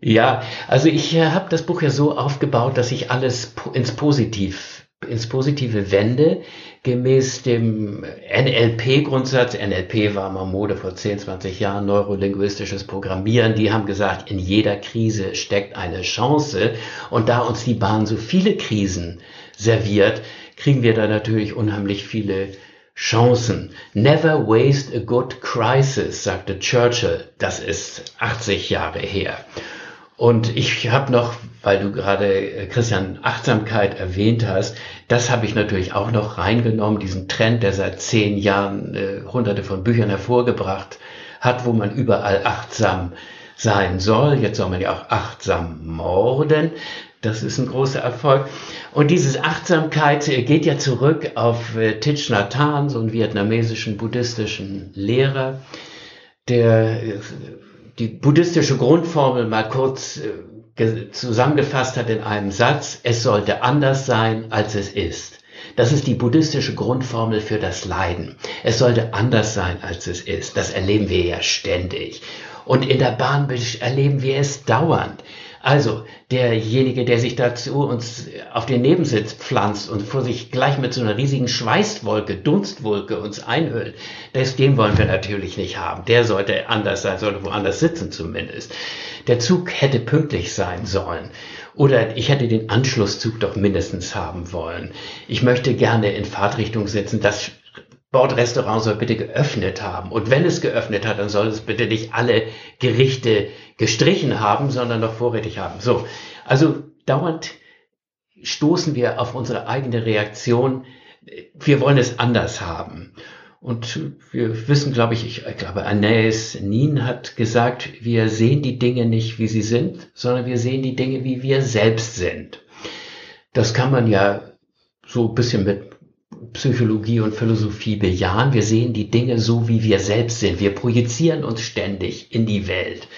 Ja, also ich äh, habe das Buch ja so aufgebaut, dass ich alles ins Positiv, ins Positive wende, gemäß dem NLP-Grundsatz. NLP war mal Mode vor 10, 20 Jahren, neurolinguistisches Programmieren. Die haben gesagt, in jeder Krise steckt eine Chance. Und da uns die Bahn so viele Krisen serviert, kriegen wir da natürlich unheimlich viele Chancen. Never waste a good crisis, sagte Churchill. Das ist 80 Jahre her. Und ich habe noch, weil du gerade äh, Christian Achtsamkeit erwähnt hast, das habe ich natürlich auch noch reingenommen, diesen Trend, der seit zehn Jahren äh, hunderte von Büchern hervorgebracht hat, wo man überall achtsam sein soll. Jetzt soll man ja auch achtsam morden. Das ist ein großer Erfolg. Und diese Achtsamkeit geht ja zurück auf äh, Thich Nhat Hanh, so einen vietnamesischen buddhistischen Lehrer, der äh, die buddhistische Grundformel mal kurz äh, zusammengefasst hat in einem Satz, es sollte anders sein, als es ist. Das ist die buddhistische Grundformel für das Leiden. Es sollte anders sein, als es ist. Das erleben wir ja ständig. Und in der Bahn erleben wir es dauernd. Also derjenige, der sich dazu uns auf den Nebensitz pflanzt und vor sich gleich mit so einer riesigen Schweißwolke, Dunstwolke uns einhüllt, das, den wollen wir natürlich nicht haben. Der sollte anders sein, sollte woanders sitzen zumindest. Der Zug hätte pünktlich sein sollen. Oder ich hätte den Anschlusszug doch mindestens haben wollen. Ich möchte gerne in Fahrtrichtung sitzen. Das Bordrestaurant soll bitte geöffnet haben. Und wenn es geöffnet hat, dann soll es bitte nicht alle Gerichte gestrichen haben, sondern noch vorrätig haben. So. Also dauernd stoßen wir auf unsere eigene Reaktion. Wir wollen es anders haben. Und wir wissen, glaube ich, ich glaube, Anais Nin hat gesagt, wir sehen die Dinge nicht, wie sie sind, sondern wir sehen die Dinge, wie wir selbst sind. Das kann man ja so ein bisschen mit Psychologie und Philosophie bejahen. Wir sehen die Dinge so, wie wir selbst sind. Wir projizieren uns ständig in die Welt.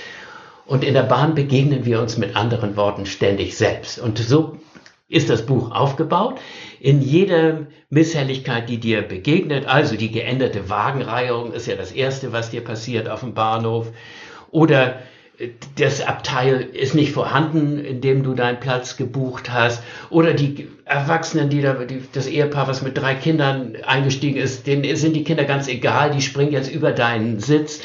Und in der Bahn begegnen wir uns mit anderen Worten ständig selbst. Und so ist das Buch aufgebaut. In jeder Misshelligkeit, die dir begegnet, also die geänderte Wagenreihung ist ja das Erste, was dir passiert auf dem Bahnhof. Oder das Abteil ist nicht vorhanden, in dem du deinen Platz gebucht hast. Oder die Erwachsenen, die da, die, das Ehepaar, was mit drei Kindern eingestiegen ist, denen sind die Kinder ganz egal, die springen jetzt über deinen Sitz.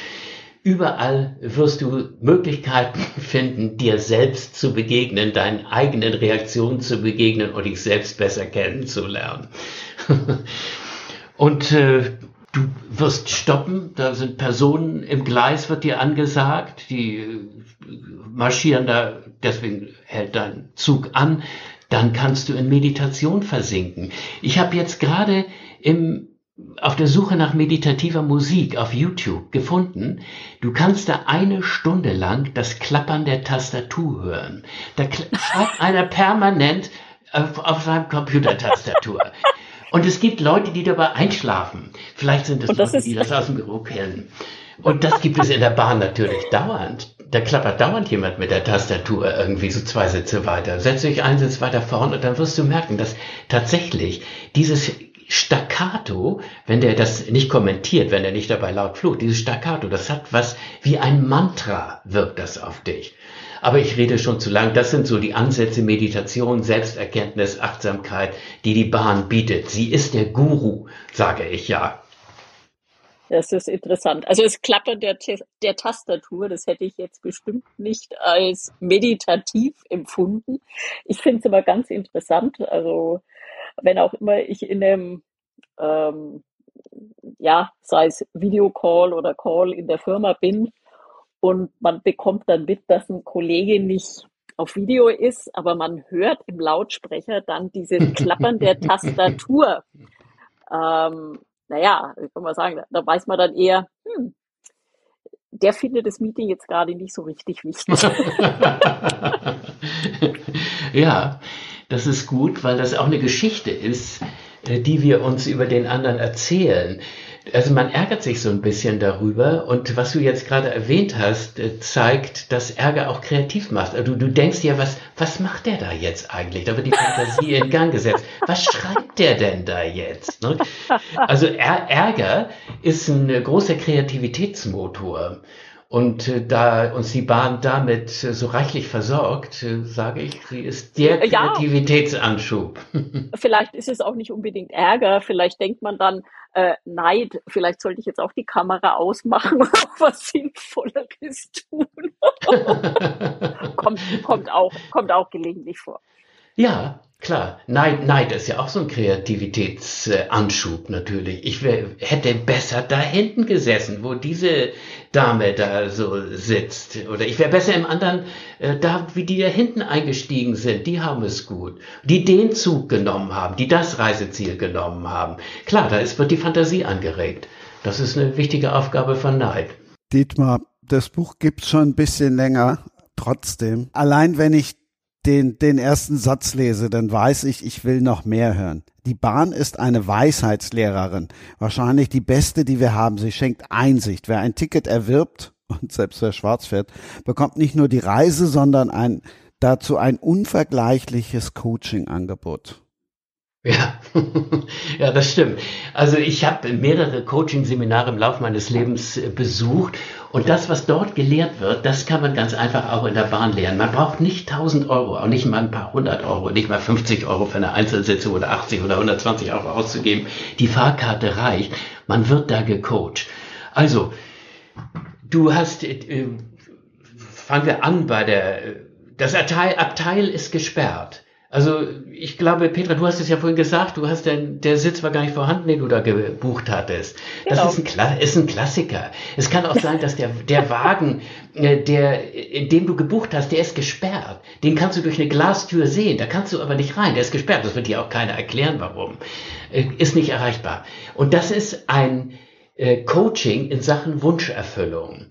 Überall wirst du Möglichkeiten <laughs> finden, dir selbst zu begegnen, deinen eigenen Reaktionen zu begegnen und dich selbst besser kennenzulernen. <laughs> und äh, Du wirst stoppen, da sind Personen im Gleis, wird dir angesagt, die äh, marschieren da, deswegen hält dein Zug an, dann kannst du in Meditation versinken. Ich habe jetzt gerade im auf der Suche nach meditativer Musik auf YouTube gefunden. Du kannst da eine Stunde lang das Klappern der Tastatur hören. Da schreibt einer permanent auf, auf seinem Computertastatur. Und es gibt Leute, die dabei einschlafen. Vielleicht sind es Leute, die das aus dem Büro kennen. Und das gibt es in der Bahn natürlich dauernd. da klappert dauernd jemand mit der Tastatur irgendwie so zwei Sitze weiter. Setz dich einen Sitz weiter vorn und dann wirst du merken, dass tatsächlich dieses Staccato, wenn der das nicht kommentiert, wenn er nicht dabei laut flucht, dieses Staccato, das hat was wie ein Mantra wirkt das auf dich. Aber ich rede schon zu lang. Das sind so die Ansätze Meditation, Selbsterkenntnis, Achtsamkeit, die die Bahn bietet. Sie ist der Guru, sage ich ja. Das ist interessant. Also das Klappern der, der Tastatur, das hätte ich jetzt bestimmt nicht als meditativ empfunden. Ich finde es aber ganz interessant. Also wenn auch immer ich in einem, ähm, ja, sei es Videocall oder Call in der Firma bin und man bekommt dann mit, dass ein Kollege nicht auf Video ist, aber man hört im Lautsprecher dann dieses <laughs> Klappern der Tastatur. Ähm, naja, ich kann mal sagen, da weiß man dann eher, hm, der findet das Meeting jetzt gerade nicht so richtig wichtig. <laughs> ja, das ist gut, weil das auch eine Geschichte ist, äh, die wir uns über den anderen erzählen also man ärgert sich so ein bisschen darüber und was du jetzt gerade erwähnt hast, äh, zeigt, dass Ärger auch kreativ macht. Also du, du denkst ja, was, was macht der da jetzt eigentlich? Da wird die Fantasie <laughs> in Gang gesetzt. Was schreibt der denn da jetzt? Ne? Also Ärger ist ein großer Kreativitätsmotor. Und äh, da uns die Bahn damit äh, so reichlich versorgt, äh, sage ich, sie ist der Kreativitätsanschub. Ja, <laughs> vielleicht ist es auch nicht unbedingt Ärger, vielleicht denkt man dann äh, Neid, vielleicht sollte ich jetzt auch die Kamera ausmachen und <laughs> was Sinnvolleres tun. <laughs> kommt, kommt, auch, kommt auch gelegentlich vor. Ja, klar. Neid, Neid ist ja auch so ein Kreativitätsanschub natürlich. Ich wär, hätte besser da hinten gesessen, wo diese Dame da so sitzt. Oder ich wäre besser im anderen, äh, da wie die da hinten eingestiegen sind, die haben es gut. Die den Zug genommen haben, die das Reiseziel genommen haben. Klar, da ist, wird die Fantasie angeregt. Das ist eine wichtige Aufgabe von Neid. Dietmar, das Buch gibt's schon ein bisschen länger. Trotzdem, allein wenn ich den, den ersten Satz lese, dann weiß ich, ich will noch mehr hören. Die Bahn ist eine Weisheitslehrerin, wahrscheinlich die beste, die wir haben. Sie schenkt Einsicht. Wer ein Ticket erwirbt, <laughs> und selbst wer schwarz fährt, bekommt nicht nur die Reise, sondern ein, dazu ein unvergleichliches Coaching-Angebot. Ja, <laughs> ja, das stimmt. Also ich habe mehrere Coaching-Seminare im Laufe meines Lebens äh, besucht und das, was dort gelehrt wird, das kann man ganz einfach auch in der Bahn lernen. Man braucht nicht 1000 Euro, auch nicht mal ein paar hundert Euro, nicht mal 50 Euro für eine Einzelsitzung oder 80 oder 120 Euro auszugeben. Die Fahrkarte reicht. Man wird da gecoacht. Also, du hast, äh, fangen wir an bei der, das Abteil, Abteil ist gesperrt. Also ich glaube, Petra, du hast es ja vorhin gesagt, du hast den, der Sitz war gar nicht vorhanden, den du da gebucht hattest. Das genau. ist, ein, ist ein Klassiker. Es kann auch sein, dass der, der Wagen, äh, der, in dem du gebucht hast, der ist gesperrt. Den kannst du durch eine Glastür sehen, da kannst du aber nicht rein, der ist gesperrt. Das wird dir auch keiner erklären, warum. Äh, ist nicht erreichbar. Und das ist ein äh, Coaching in Sachen Wunscherfüllung.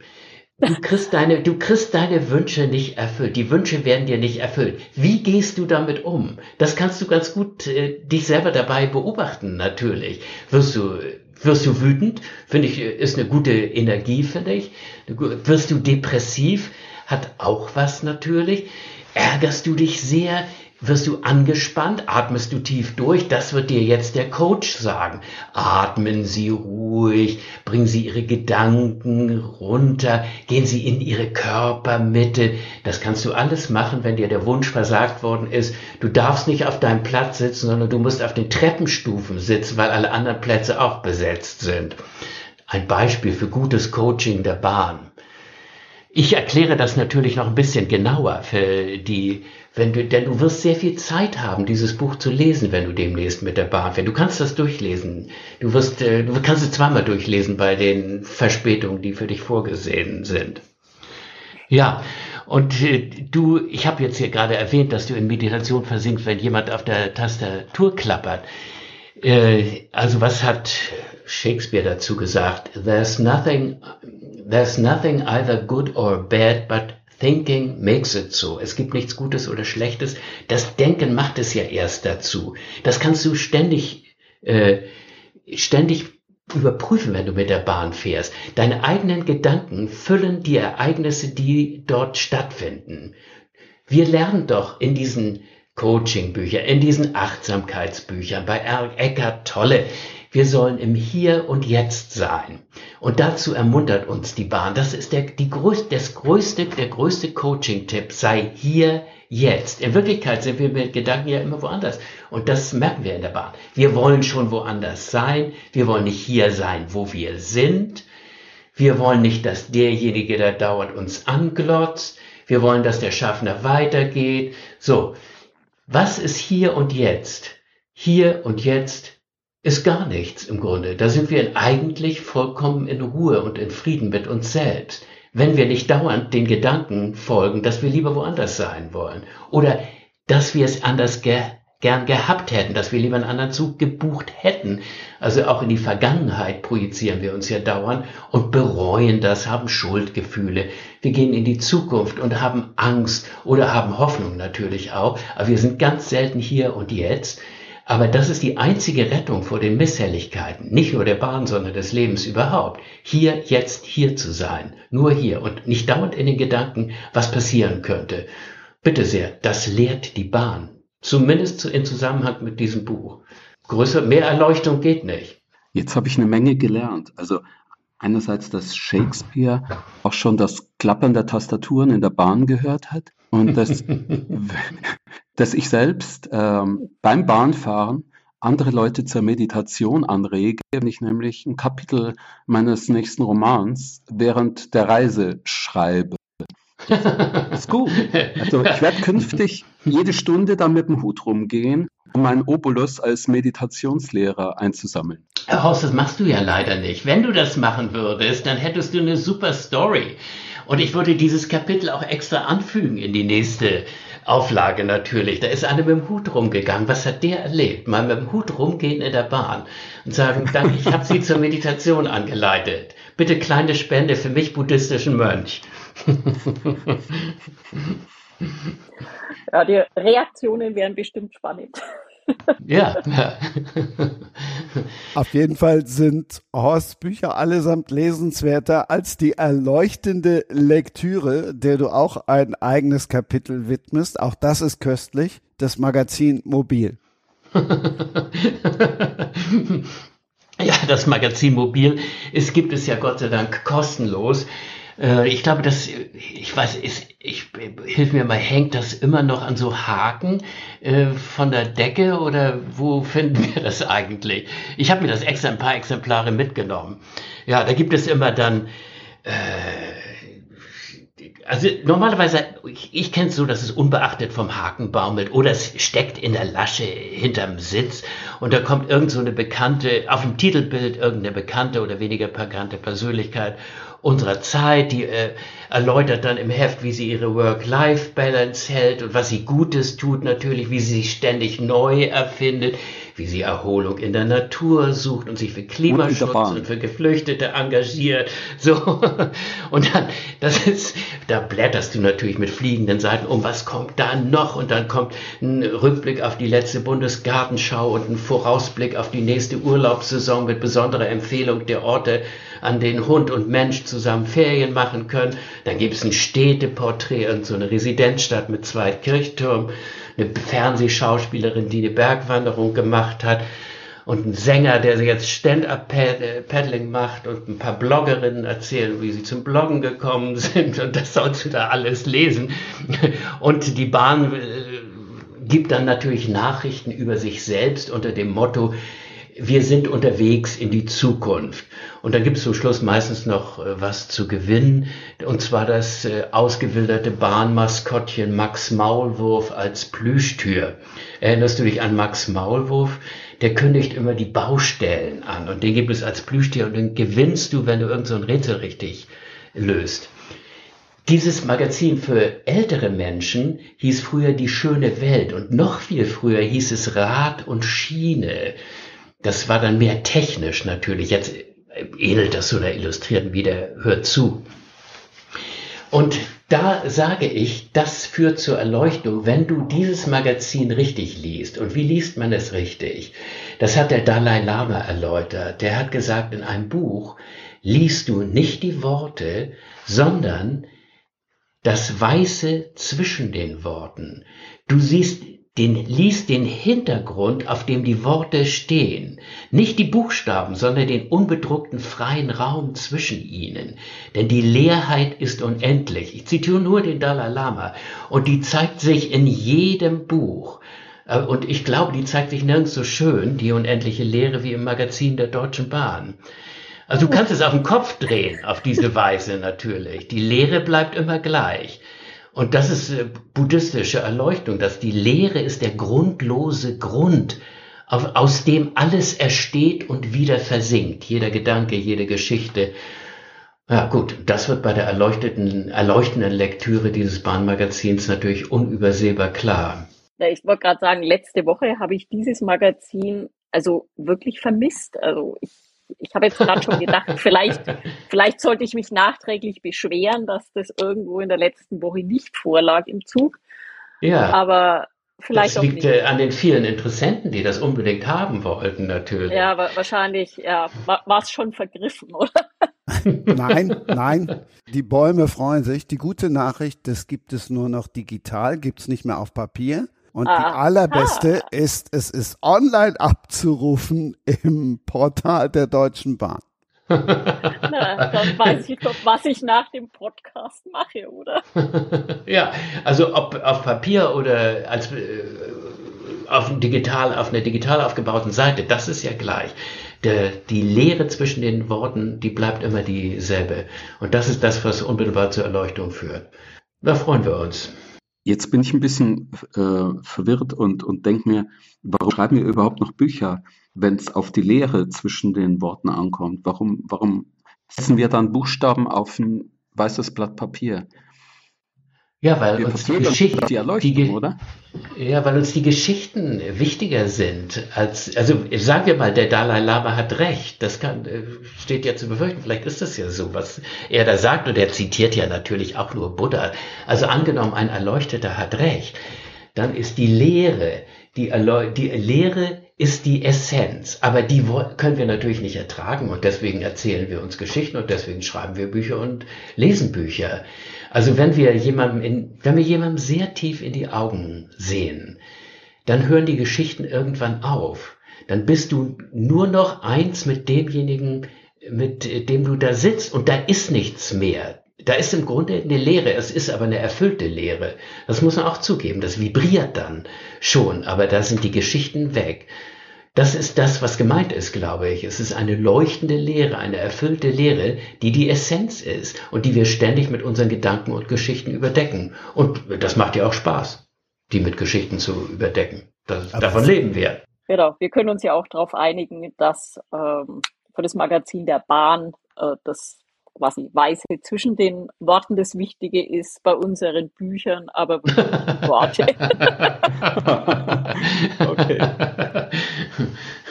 Du kriegst deine, du kriegst deine Wünsche nicht erfüllt. Die Wünsche werden dir nicht erfüllt. Wie gehst du damit um? Das kannst du ganz gut äh, dich selber dabei beobachten, natürlich. Wirst du, wirst du wütend? Finde ich, ist eine gute Energie, finde ich. Wirst du depressiv? Hat auch was natürlich. Ärgerst du dich sehr? Wirst du angespannt, atmest du tief durch, das wird dir jetzt der Coach sagen. Atmen Sie ruhig, bringen Sie Ihre Gedanken runter, gehen Sie in Ihre Körpermitte. Das kannst du alles machen, wenn dir der Wunsch versagt worden ist. Du darfst nicht auf deinem Platz sitzen, sondern du musst auf den Treppenstufen sitzen, weil alle anderen Plätze auch besetzt sind. Ein Beispiel für gutes Coaching der Bahn. Ich erkläre das natürlich noch ein bisschen genauer für die, wenn du, denn du wirst sehr viel Zeit haben, dieses Buch zu lesen, wenn du demnächst mit der Bahn fährst. Du kannst das durchlesen. Du wirst, äh, du kannst es zweimal durchlesen bei den Verspätungen, die für dich vorgesehen sind. Ja, und äh, du, ich habe jetzt hier gerade erwähnt, dass du in Meditation versinkst, wenn jemand auf der Tastatur klappert. Äh, also was hat Shakespeare dazu gesagt? There's nothing there's nothing either good or bad, but thinking makes it so. Es gibt nichts Gutes oder Schlechtes. Das Denken macht es ja erst dazu. Das kannst du ständig, äh, ständig überprüfen, wenn du mit der Bahn fährst. Deine eigenen Gedanken füllen die Ereignisse, die dort stattfinden. Wir lernen doch in diesen Coaching-Büchern, in diesen Achtsamkeitsbüchern, bei Eckhart Tolle, wir sollen im Hier und Jetzt sein. Und dazu ermuntert uns die Bahn. Das ist der, die größte, das größte, der größte Coaching-Tipp. Sei hier jetzt. In Wirklichkeit sind wir mit Gedanken ja immer woanders. Und das merken wir in der Bahn. Wir wollen schon woanders sein. Wir wollen nicht hier sein, wo wir sind. Wir wollen nicht, dass derjenige, der dauernd uns anglotzt. Wir wollen, dass der Schaffner weitergeht. So. Was ist hier und jetzt? Hier und jetzt ist gar nichts im Grunde. Da sind wir eigentlich vollkommen in Ruhe und in Frieden mit uns selbst. Wenn wir nicht dauernd den Gedanken folgen, dass wir lieber woanders sein wollen oder dass wir es anders ge gern gehabt hätten, dass wir lieber einen anderen Zug gebucht hätten. Also auch in die Vergangenheit projizieren wir uns ja dauernd und bereuen das, haben Schuldgefühle. Wir gehen in die Zukunft und haben Angst oder haben Hoffnung natürlich auch, aber wir sind ganz selten hier und jetzt. Aber das ist die einzige Rettung vor den Misshelligkeiten, nicht nur der Bahn, sondern des Lebens überhaupt. Hier, jetzt, hier zu sein. Nur hier und nicht dauernd in den Gedanken, was passieren könnte. Bitte sehr, das lehrt die Bahn. Zumindest in Zusammenhang mit diesem Buch. Größer, mehr Erleuchtung geht nicht. Jetzt habe ich eine Menge gelernt. Also einerseits, dass Shakespeare auch schon das Klappern der Tastaturen in der Bahn gehört hat und dass, <laughs> <laughs> dass ich selbst ähm, beim Bahnfahren andere Leute zur Meditation anrege, wenn ich nämlich ein Kapitel meines nächsten Romans während der Reise schreibe. Das ist gut. Also ich werde künftig jede Stunde dann mit dem Hut rumgehen, um meinen Obolus als Meditationslehrer einzusammeln. Herr Horst, das machst du ja leider nicht. Wenn du das machen würdest, dann hättest du eine super Story. Und ich würde dieses Kapitel auch extra anfügen in die nächste Auflage natürlich. Da ist einer mit dem Hut rumgegangen. Was hat der erlebt? Mal mit dem Hut rumgehen in der Bahn und sagen, danke, ich habe Sie zur Meditation angeleitet. Bitte kleine Spende für mich buddhistischen Mönch. <laughs> ja, die Reaktionen wären bestimmt spannend. Ja. <laughs> Auf jeden Fall sind Horst Bücher allesamt lesenswerter als die erleuchtende Lektüre, der du auch ein eigenes Kapitel widmest. Auch das ist köstlich. Das Magazin Mobil. <laughs> Ja, das Magazin Mobil, es gibt es ja Gott sei Dank kostenlos. Äh, ich glaube, dass, ich weiß, ist, ich, hilf mir mal, hängt das immer noch an so Haken äh, von der Decke oder wo <laughs> finden wir das eigentlich? Ich habe mir das extra ein paar Exemplare mitgenommen. Ja, da gibt es immer dann, äh, also normalerweise, ich, ich kenne es so, dass es unbeachtet vom Haken baumelt oder es steckt in der Lasche hinterm Sitz und da kommt irgend so eine bekannte, auf dem Titelbild irgendeine bekannte oder weniger bekannte Persönlichkeit unserer Zeit, die äh, erläutert dann im Heft, wie sie ihre Work-Life-Balance hält und was sie Gutes tut natürlich, wie sie sich ständig neu erfindet, wie sie Erholung in der Natur sucht und sich für Klimaschutz und, und für Geflüchtete engagiert. So. <laughs> Und dann, das ist, da blätterst du natürlich mit fliegenden Seiten um, was kommt da noch? Und dann kommt ein Rückblick auf die letzte Bundesgartenschau und ein Vorausblick auf die nächste Urlaubssaison mit besonderer Empfehlung der Orte, an denen Hund und Mensch zusammen Ferien machen können. Dann gibt es ein Städteporträt und so eine Residenzstadt mit zwei Kirchtürmen eine Fernsehschauspielerin, die eine Bergwanderung gemacht hat und ein Sänger, der jetzt Stand-up-Paddling macht und ein paar Bloggerinnen erzählen, wie sie zum Bloggen gekommen <laughs> sind und das sollst du da alles lesen. Und die Bahn äh, gibt dann natürlich Nachrichten über sich selbst unter dem Motto, wir sind unterwegs in die Zukunft. Und dann gibt es zum Schluss meistens noch äh, was zu gewinnen, und zwar das äh, ausgewilderte Bahnmaskottchen Max Maulwurf als Plüschtür. Erinnerst du dich an Max Maulwurf? Der kündigt immer die Baustellen an und den gibt es als Plüschtier und den gewinnst du, wenn du irgendein so Rätsel richtig löst. Dieses Magazin für ältere Menschen hieß früher Die schöne Welt und noch viel früher hieß es Rad und Schiene. Das war dann mehr technisch natürlich. Jetzt edelt das oder illustriert wieder, hört zu. Und da sage ich, das führt zur Erleuchtung, wenn du dieses Magazin richtig liest. Und wie liest man es richtig? Das hat der Dalai Lama erläutert. Der hat gesagt, in einem Buch liest du nicht die Worte, sondern das Weiße zwischen den Worten. Du siehst den, liest den Hintergrund, auf dem die Worte stehen, nicht die Buchstaben, sondern den unbedruckten freien Raum zwischen ihnen. Denn die Leerheit ist unendlich. Ich zitiere nur den Dalai Lama und die zeigt sich in jedem Buch. Äh, und ich glaube, die zeigt sich nirgends so schön, die unendliche Leere, wie im Magazin der Deutschen Bahn. Also du kannst es auf den Kopf drehen, auf diese Weise natürlich. Die Lehre bleibt immer gleich. Und das ist äh, buddhistische Erleuchtung, dass die Lehre ist der grundlose Grund, aus dem alles ersteht und wieder versinkt. Jeder Gedanke, jede Geschichte. Ja gut, das wird bei der erleuchteten, erleuchtenden Lektüre dieses Bahnmagazins natürlich unübersehbar klar. Ich wollte gerade sagen, letzte Woche habe ich dieses Magazin also wirklich vermisst. Also ich ich habe jetzt gerade schon gedacht, <laughs> vielleicht, vielleicht sollte ich mich nachträglich beschweren, dass das irgendwo in der letzten Woche nicht vorlag im Zug. Ja. Aber vielleicht das liegt äh, an den vielen Interessenten, die das unbedingt haben wollten, natürlich. Ja, aber wahrscheinlich ja, war es schon vergriffen, oder? <laughs> nein, nein. Die Bäume freuen sich. Die gute Nachricht, das gibt es nur noch digital, gibt es nicht mehr auf Papier. Und ah, die allerbeste ist, es ist online abzurufen im Portal der Deutschen Bahn. <laughs> Na, dann weiß ich doch, was ich nach dem Podcast mache, oder? <laughs> ja, also ob auf Papier oder als äh, auf, digital, auf einer digital aufgebauten Seite, das ist ja gleich. Der, die Lehre zwischen den Worten, die bleibt immer dieselbe. Und das ist das, was unmittelbar zur Erleuchtung führt. Da freuen wir uns. Jetzt bin ich ein bisschen äh, verwirrt und, und denke mir, warum schreiben wir überhaupt noch Bücher, wenn es auf die Lehre zwischen den Worten ankommt? Warum, warum setzen wir dann Buchstaben auf ein weißes Blatt Papier? Ja, weil wir uns die Geschichten, die die, oder? Ja, weil uns die Geschichten wichtiger sind als, also sagen wir mal, der Dalai Lama hat recht. Das kann, äh, steht ja zu befürchten. Vielleicht ist das ja so, was er da sagt. Und er zitiert ja natürlich auch nur Buddha. Also angenommen, ein Erleuchteter hat recht, dann ist die Lehre, die, Erleu die Lehre ist die Essenz, aber die können wir natürlich nicht ertragen und deswegen erzählen wir uns Geschichten und deswegen schreiben wir Bücher und lesen Bücher. Also wenn wir jemandem in, wenn wir jemandem sehr tief in die Augen sehen, dann hören die Geschichten irgendwann auf. Dann bist du nur noch eins mit demjenigen, mit dem du da sitzt und da ist nichts mehr. Da ist im Grunde eine Leere, es ist aber eine erfüllte Leere. Das muss man auch zugeben, das vibriert dann schon, aber da sind die Geschichten weg. Das ist das, was gemeint ist, glaube ich. Es ist eine leuchtende Lehre, eine erfüllte Lehre, die die Essenz ist und die wir ständig mit unseren Gedanken und Geschichten überdecken. Und das macht ja auch Spaß, die mit Geschichten zu überdecken. Das, davon leben wir. Genau, wir können uns ja auch darauf einigen, dass ähm, für das Magazin der Bahn äh, das quasi Weise zwischen den Worten das Wichtige ist bei unseren Büchern, aber <laughs> Worte. okay.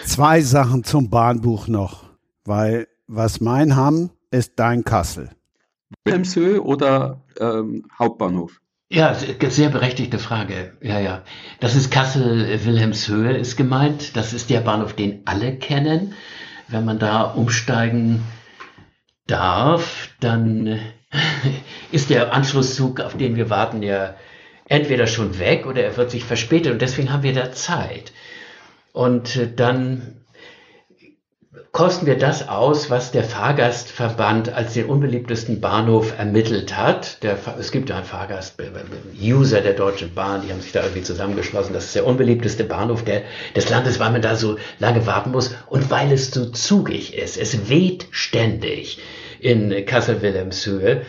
Zwei Sachen zum Bahnbuch noch, weil was mein Hamm ist dein Kassel. Wilhelmshöhe oder ähm, Hauptbahnhof? Ja, sehr berechtigte Frage. Ja, ja. Das ist Kassel-Wilhelmshöhe ist gemeint. Das ist der Bahnhof, den alle kennen. Wenn man da umsteigen darf, dann ist der Anschlusszug, auf den wir warten, ja entweder schon weg oder er wird sich verspätet und deswegen haben wir da Zeit. Und äh, dann kosten wir das aus, was der Fahrgastverband als den unbeliebtesten Bahnhof ermittelt hat. Der, es gibt ja einen Fahrgast-User der Deutschen Bahn, die haben sich da irgendwie zusammengeschlossen. Das ist der unbeliebteste Bahnhof der, des Landes, weil man da so lange warten muss und weil es so zugig ist. Es weht ständig in Kassel-Wilhelmshöhe.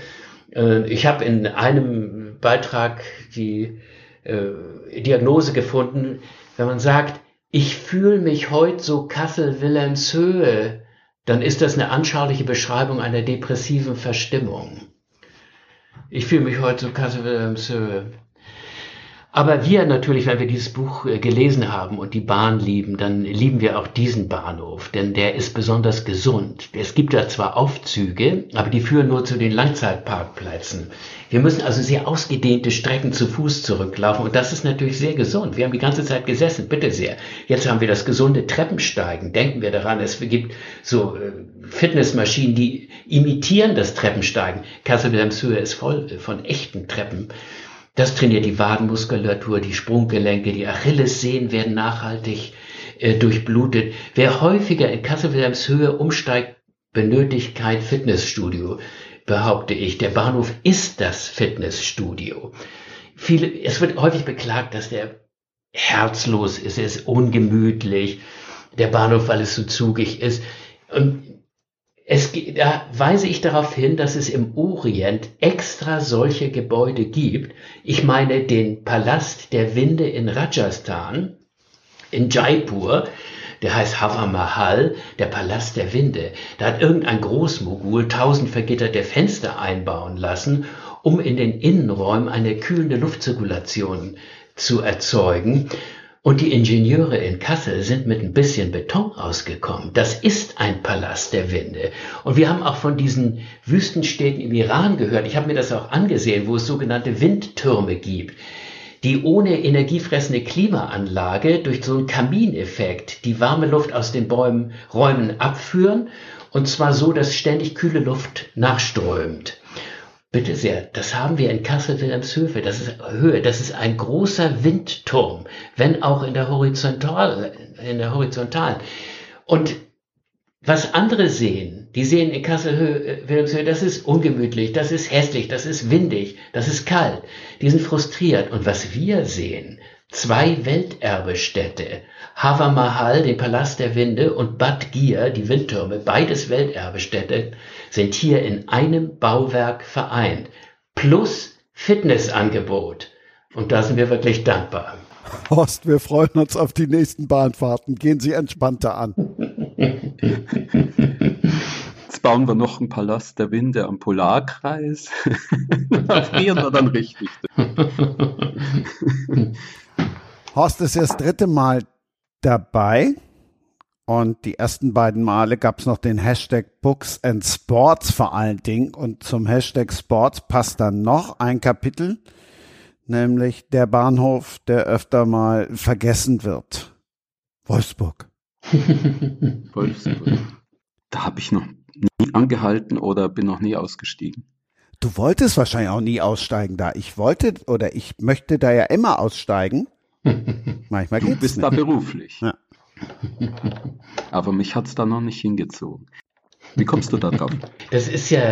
Äh, ich habe in einem Beitrag die äh, Diagnose gefunden, wenn man sagt, ich fühle mich heute so Kassel-Wilhelmshöhe, dann ist das eine anschauliche Beschreibung einer depressiven Verstimmung. Ich fühle mich heute so Kassel-Wilhelmshöhe. Aber wir natürlich, wenn wir dieses Buch äh, gelesen haben und die Bahn lieben, dann lieben wir auch diesen Bahnhof, denn der ist besonders gesund. Es gibt da zwar Aufzüge, aber die führen nur zu den Langzeitparkplätzen. Wir müssen also sehr ausgedehnte Strecken zu Fuß zurücklaufen und das ist natürlich sehr gesund. Wir haben die ganze Zeit gesessen, bitte sehr. Jetzt haben wir das gesunde Treppensteigen. Denken wir daran, es gibt so äh, Fitnessmaschinen, die imitieren das Treppensteigen. Kassel Wilhelmshöhe ist voll von echten Treppen. Das trainiert die Wadenmuskulatur, die Sprunggelenke, die Achillessehnen werden nachhaltig äh, durchblutet. Wer häufiger in Kassel-Wilhelmshöhe umsteigt, benötigt kein Fitnessstudio, behaupte ich. Der Bahnhof ist das Fitnessstudio. Viele, es wird häufig beklagt, dass der herzlos ist, er ist ungemütlich, der Bahnhof, weil es so zugig ist. Und es, da weise ich darauf hin, dass es im Orient extra solche Gebäude gibt. Ich meine den Palast der Winde in Rajasthan, in Jaipur, der heißt Hava Mahal, der Palast der Winde. Da hat irgendein Großmogul tausend vergitterte Fenster einbauen lassen, um in den Innenräumen eine kühlende Luftzirkulation zu erzeugen. Und die Ingenieure in Kassel sind mit ein bisschen Beton ausgekommen. Das ist ein Palast der Winde. Und wir haben auch von diesen Wüstenstädten im Iran gehört. Ich habe mir das auch angesehen, wo es sogenannte Windtürme gibt, die ohne energiefressende Klimaanlage durch so einen Kamineffekt die warme Luft aus den Bäumen, Räumen abführen. Und zwar so, dass ständig kühle Luft nachströmt. Bitte sehr, das haben wir in Kassel-Wilhelmshöhe. Das ist Höhe, das ist ein großer Windturm, wenn auch in der Horizontal, in der Horizontalen. Und was andere sehen, die sehen in Kassel-Wilhelmshöhe, das ist ungemütlich, das ist hässlich, das ist windig, das ist kalt. Die sind frustriert. Und was wir sehen, zwei Welterbestädte, Hava Mahal, den Palast der Winde, und Bad Gir, die Windtürme, beides Welterbestädte, sind hier in einem Bauwerk vereint. Plus Fitnessangebot. Und da sind wir wirklich dankbar. Horst, wir freuen uns auf die nächsten Bahnfahrten. Gehen Sie entspannter an. Jetzt bauen wir noch einen Palast der Winde am Polarkreis. <laughs> da frieren wir dann richtig. Horst ist ja das dritte Mal dabei. Und die ersten beiden Male gab es noch den Hashtag Books and Sports vor allen Dingen. Und zum Hashtag Sports passt dann noch ein Kapitel, nämlich der Bahnhof, der öfter mal vergessen wird. Wolfsburg. <laughs> Wolfsburg. Da habe ich noch nie angehalten oder bin noch nie ausgestiegen. Du wolltest wahrscheinlich auch nie aussteigen da. Ich wollte oder ich möchte da ja immer aussteigen. <laughs> Manchmal Du bist nicht. da beruflich. Ja. Aber mich hat es da noch nicht hingezogen. Wie kommst du da drauf? Das ist ja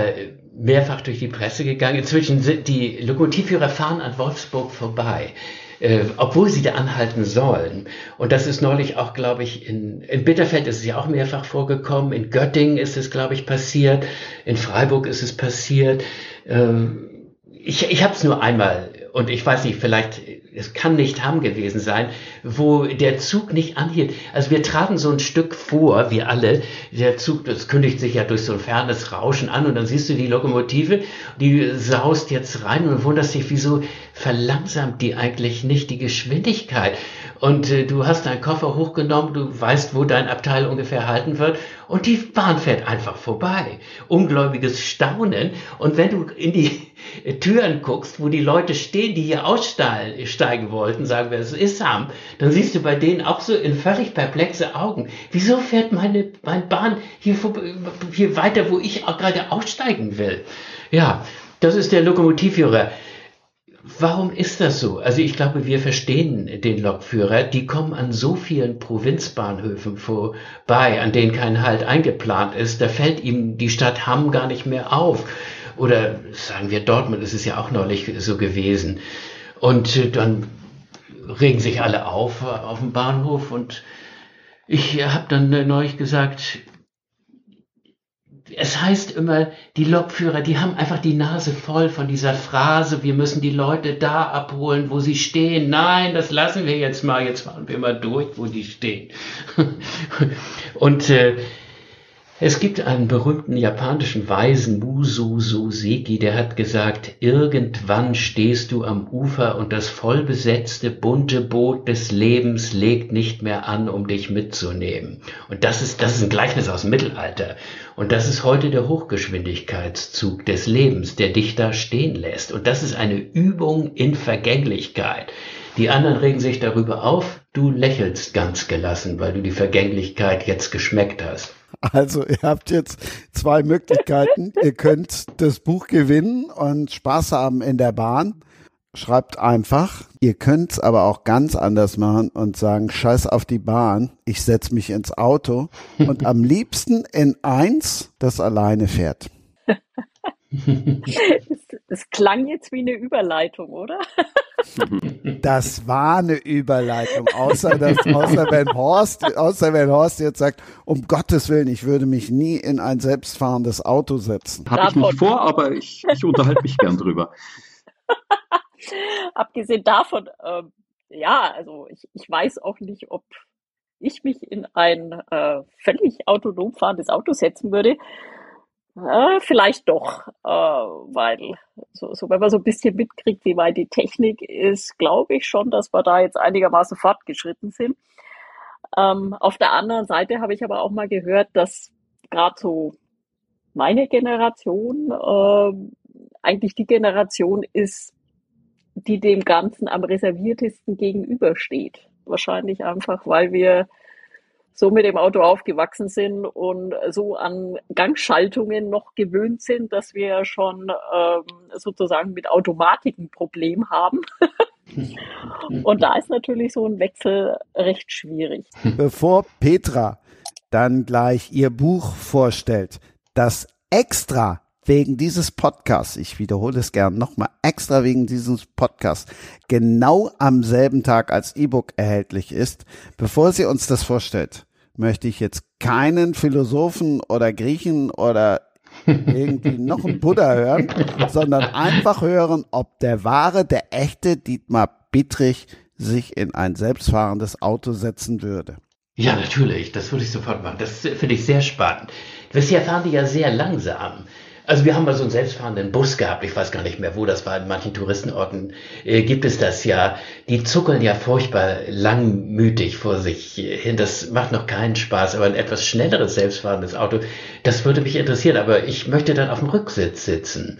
mehrfach durch die Presse gegangen. Inzwischen sind die Lokomotivführer fahren an Wolfsburg vorbei. Äh, obwohl sie da anhalten sollen. Und das ist neulich auch, glaube ich, in, in Bitterfeld ist es ja auch mehrfach vorgekommen, in Göttingen ist es, glaube ich, passiert, in Freiburg ist es passiert. Ähm, ich ich habe es nur einmal und ich weiß nicht, vielleicht, es kann nicht Hamm gewesen sein, wo der Zug nicht anhielt. Also wir traten so ein Stück vor, wir alle. Der Zug, das kündigt sich ja durch so ein fernes Rauschen an und dann siehst du die Lokomotive, die saust jetzt rein und wunderst dich, wieso verlangsamt die eigentlich nicht die Geschwindigkeit? Und äh, du hast deinen Koffer hochgenommen, du weißt, wo dein Abteil ungefähr halten wird und die Bahn fährt einfach vorbei. Ungläubiges Staunen. Und wenn du in die <laughs> Türen guckst, wo die Leute stehen, die hier aussteigen wollten, sagen wir, es ist Ham, dann siehst du bei denen auch so in völlig perplexe Augen. Wieso fährt meine, meine Bahn hier, hier weiter, wo ich auch gerade aussteigen will? Ja, das ist der Lokomotivführer. Warum ist das so? Also ich glaube, wir verstehen den Lokführer. Die kommen an so vielen Provinzbahnhöfen vorbei, an denen kein Halt eingeplant ist. Da fällt ihm die Stadt Hamm gar nicht mehr auf. Oder sagen wir Dortmund, ist es ja auch neulich so gewesen. Und äh, dann regen sich alle auf äh, auf dem Bahnhof und ich habe dann äh, neulich gesagt, es heißt immer, die Lokführer, die haben einfach die Nase voll von dieser Phrase, wir müssen die Leute da abholen, wo sie stehen. Nein, das lassen wir jetzt mal, jetzt fahren wir mal durch, wo die stehen. <laughs> Und äh, Es gibt einen berühmten japanischen Weisen, Musu Suseki, der hat gesagt, irgendwann stehst du am Ufer und das vollbesetzte bunte Boot des Lebens legt nicht mehr an, um dich mitzunehmen. Und das ist, das ist ein Gleichnis aus dem Mittelalter. Und das ist heute der Hochgeschwindigkeitszug des Lebens, der dich da stehen lässt. Und das ist eine Übung in Vergänglichkeit. Die anderen regen sich darüber auf, du lächelst ganz gelassen, weil du die Vergänglichkeit jetzt geschmeckt hast. Also ihr habt jetzt zwei Möglichkeiten. ihr könnt das Buch gewinnen und Spaß haben in der Bahn. Schreibt einfach. Ihr könnt es aber auch ganz anders machen und sagen, scheiß auf die Bahn, ich setz mich ins Auto <laughs> und am liebsten in eins, das alleine fährt. <laughs> Das klang jetzt wie eine Überleitung, oder? Das war eine Überleitung, außer, dass, außer, wenn Horst, außer wenn Horst jetzt sagt, um Gottes Willen, ich würde mich nie in ein selbstfahrendes Auto setzen. Habe ich nicht vor, aber ich, ich unterhalte mich gern drüber. <laughs> Abgesehen davon, äh, ja, also ich, ich weiß auch nicht, ob ich mich in ein äh, völlig autonom fahrendes Auto setzen würde. Äh, vielleicht doch, äh, weil so, so, wenn man so ein bisschen mitkriegt, wie weit die Technik ist, glaube ich schon, dass wir da jetzt einigermaßen fortgeschritten sind. Ähm, auf der anderen Seite habe ich aber auch mal gehört, dass gerade so meine Generation äh, eigentlich die Generation ist, die dem Ganzen am reserviertesten gegenübersteht. Wahrscheinlich einfach, weil wir so mit dem Auto aufgewachsen sind und so an Gangschaltungen noch gewöhnt sind, dass wir schon ähm, sozusagen mit Automatik ein Problem haben. <laughs> und da ist natürlich so ein Wechsel recht schwierig. <laughs> Bevor Petra dann gleich ihr Buch vorstellt, das extra wegen dieses Podcasts, ich wiederhole es gern nochmal, extra wegen dieses Podcasts, genau am selben Tag als E-Book erhältlich ist. Bevor sie uns das vorstellt, möchte ich jetzt keinen Philosophen oder Griechen oder irgendwie <laughs> noch einen Buddha hören, sondern einfach hören, ob der wahre, der echte Dietmar Bittrich sich in ein selbstfahrendes Auto setzen würde. Ja, natürlich, das würde ich sofort machen. Das finde ich sehr spannend. Bisher fahren die ja sehr langsam. Also wir haben mal so einen selbstfahrenden Bus gehabt, ich weiß gar nicht mehr, wo das war, in manchen Touristenorten äh, gibt es das ja. Die zuckeln ja furchtbar langmütig vor sich hin. Das macht noch keinen Spaß, aber ein etwas schnelleres selbstfahrendes Auto, das würde mich interessieren, aber ich möchte dann auf dem Rücksitz sitzen.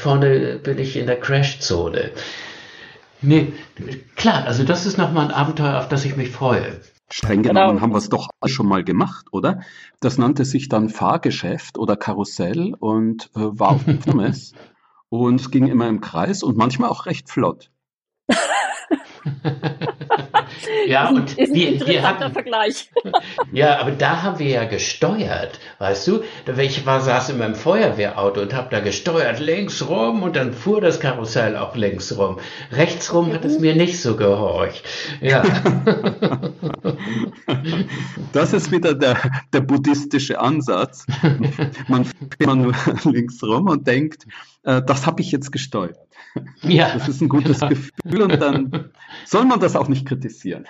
Vorne bin ich in der Crashzone. Nee, klar, also das ist nochmal ein Abenteuer, auf das ich mich freue. Streng genau. genommen haben wir es doch schon mal gemacht, oder? Das nannte sich dann Fahrgeschäft oder Karussell und äh, war auf <laughs> Pommes und ging immer im Kreis und manchmal auch recht flott. <laughs> ja, und ist ein wir, wir hatten, Vergleich. <laughs> ja, aber da haben wir ja gesteuert, weißt du? Ich war, saß in meinem Feuerwehrauto und habe da gesteuert, links rum und dann fuhr das Karussell auch links rum. Rechts rum hat es mir nicht so gehorcht. Ja. <laughs> das ist wieder der, der buddhistische Ansatz. <laughs> Man fährt immer nur links rum und denkt, äh, das habe ich jetzt gesteuert. Ja. <laughs> Das ist ein gutes Gefühl und dann soll man das auch nicht kritisieren.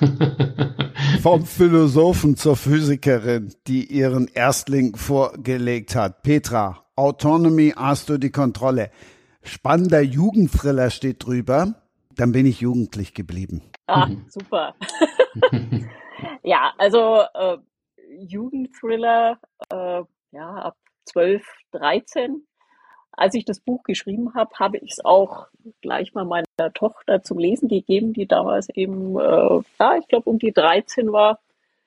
<laughs> Vom Philosophen zur Physikerin, die ihren Erstling vorgelegt hat. Petra, Autonomy hast du die Kontrolle. Spannender Jugendthriller steht drüber. Dann bin ich jugendlich geblieben. Ah, super. <laughs> ja, also äh, Jugendthriller, äh, ja, ab 12, 13 als ich das Buch geschrieben habe, habe ich es auch gleich mal meiner Tochter zum Lesen gegeben, die damals eben, äh, ja, ich glaube um die 13 war.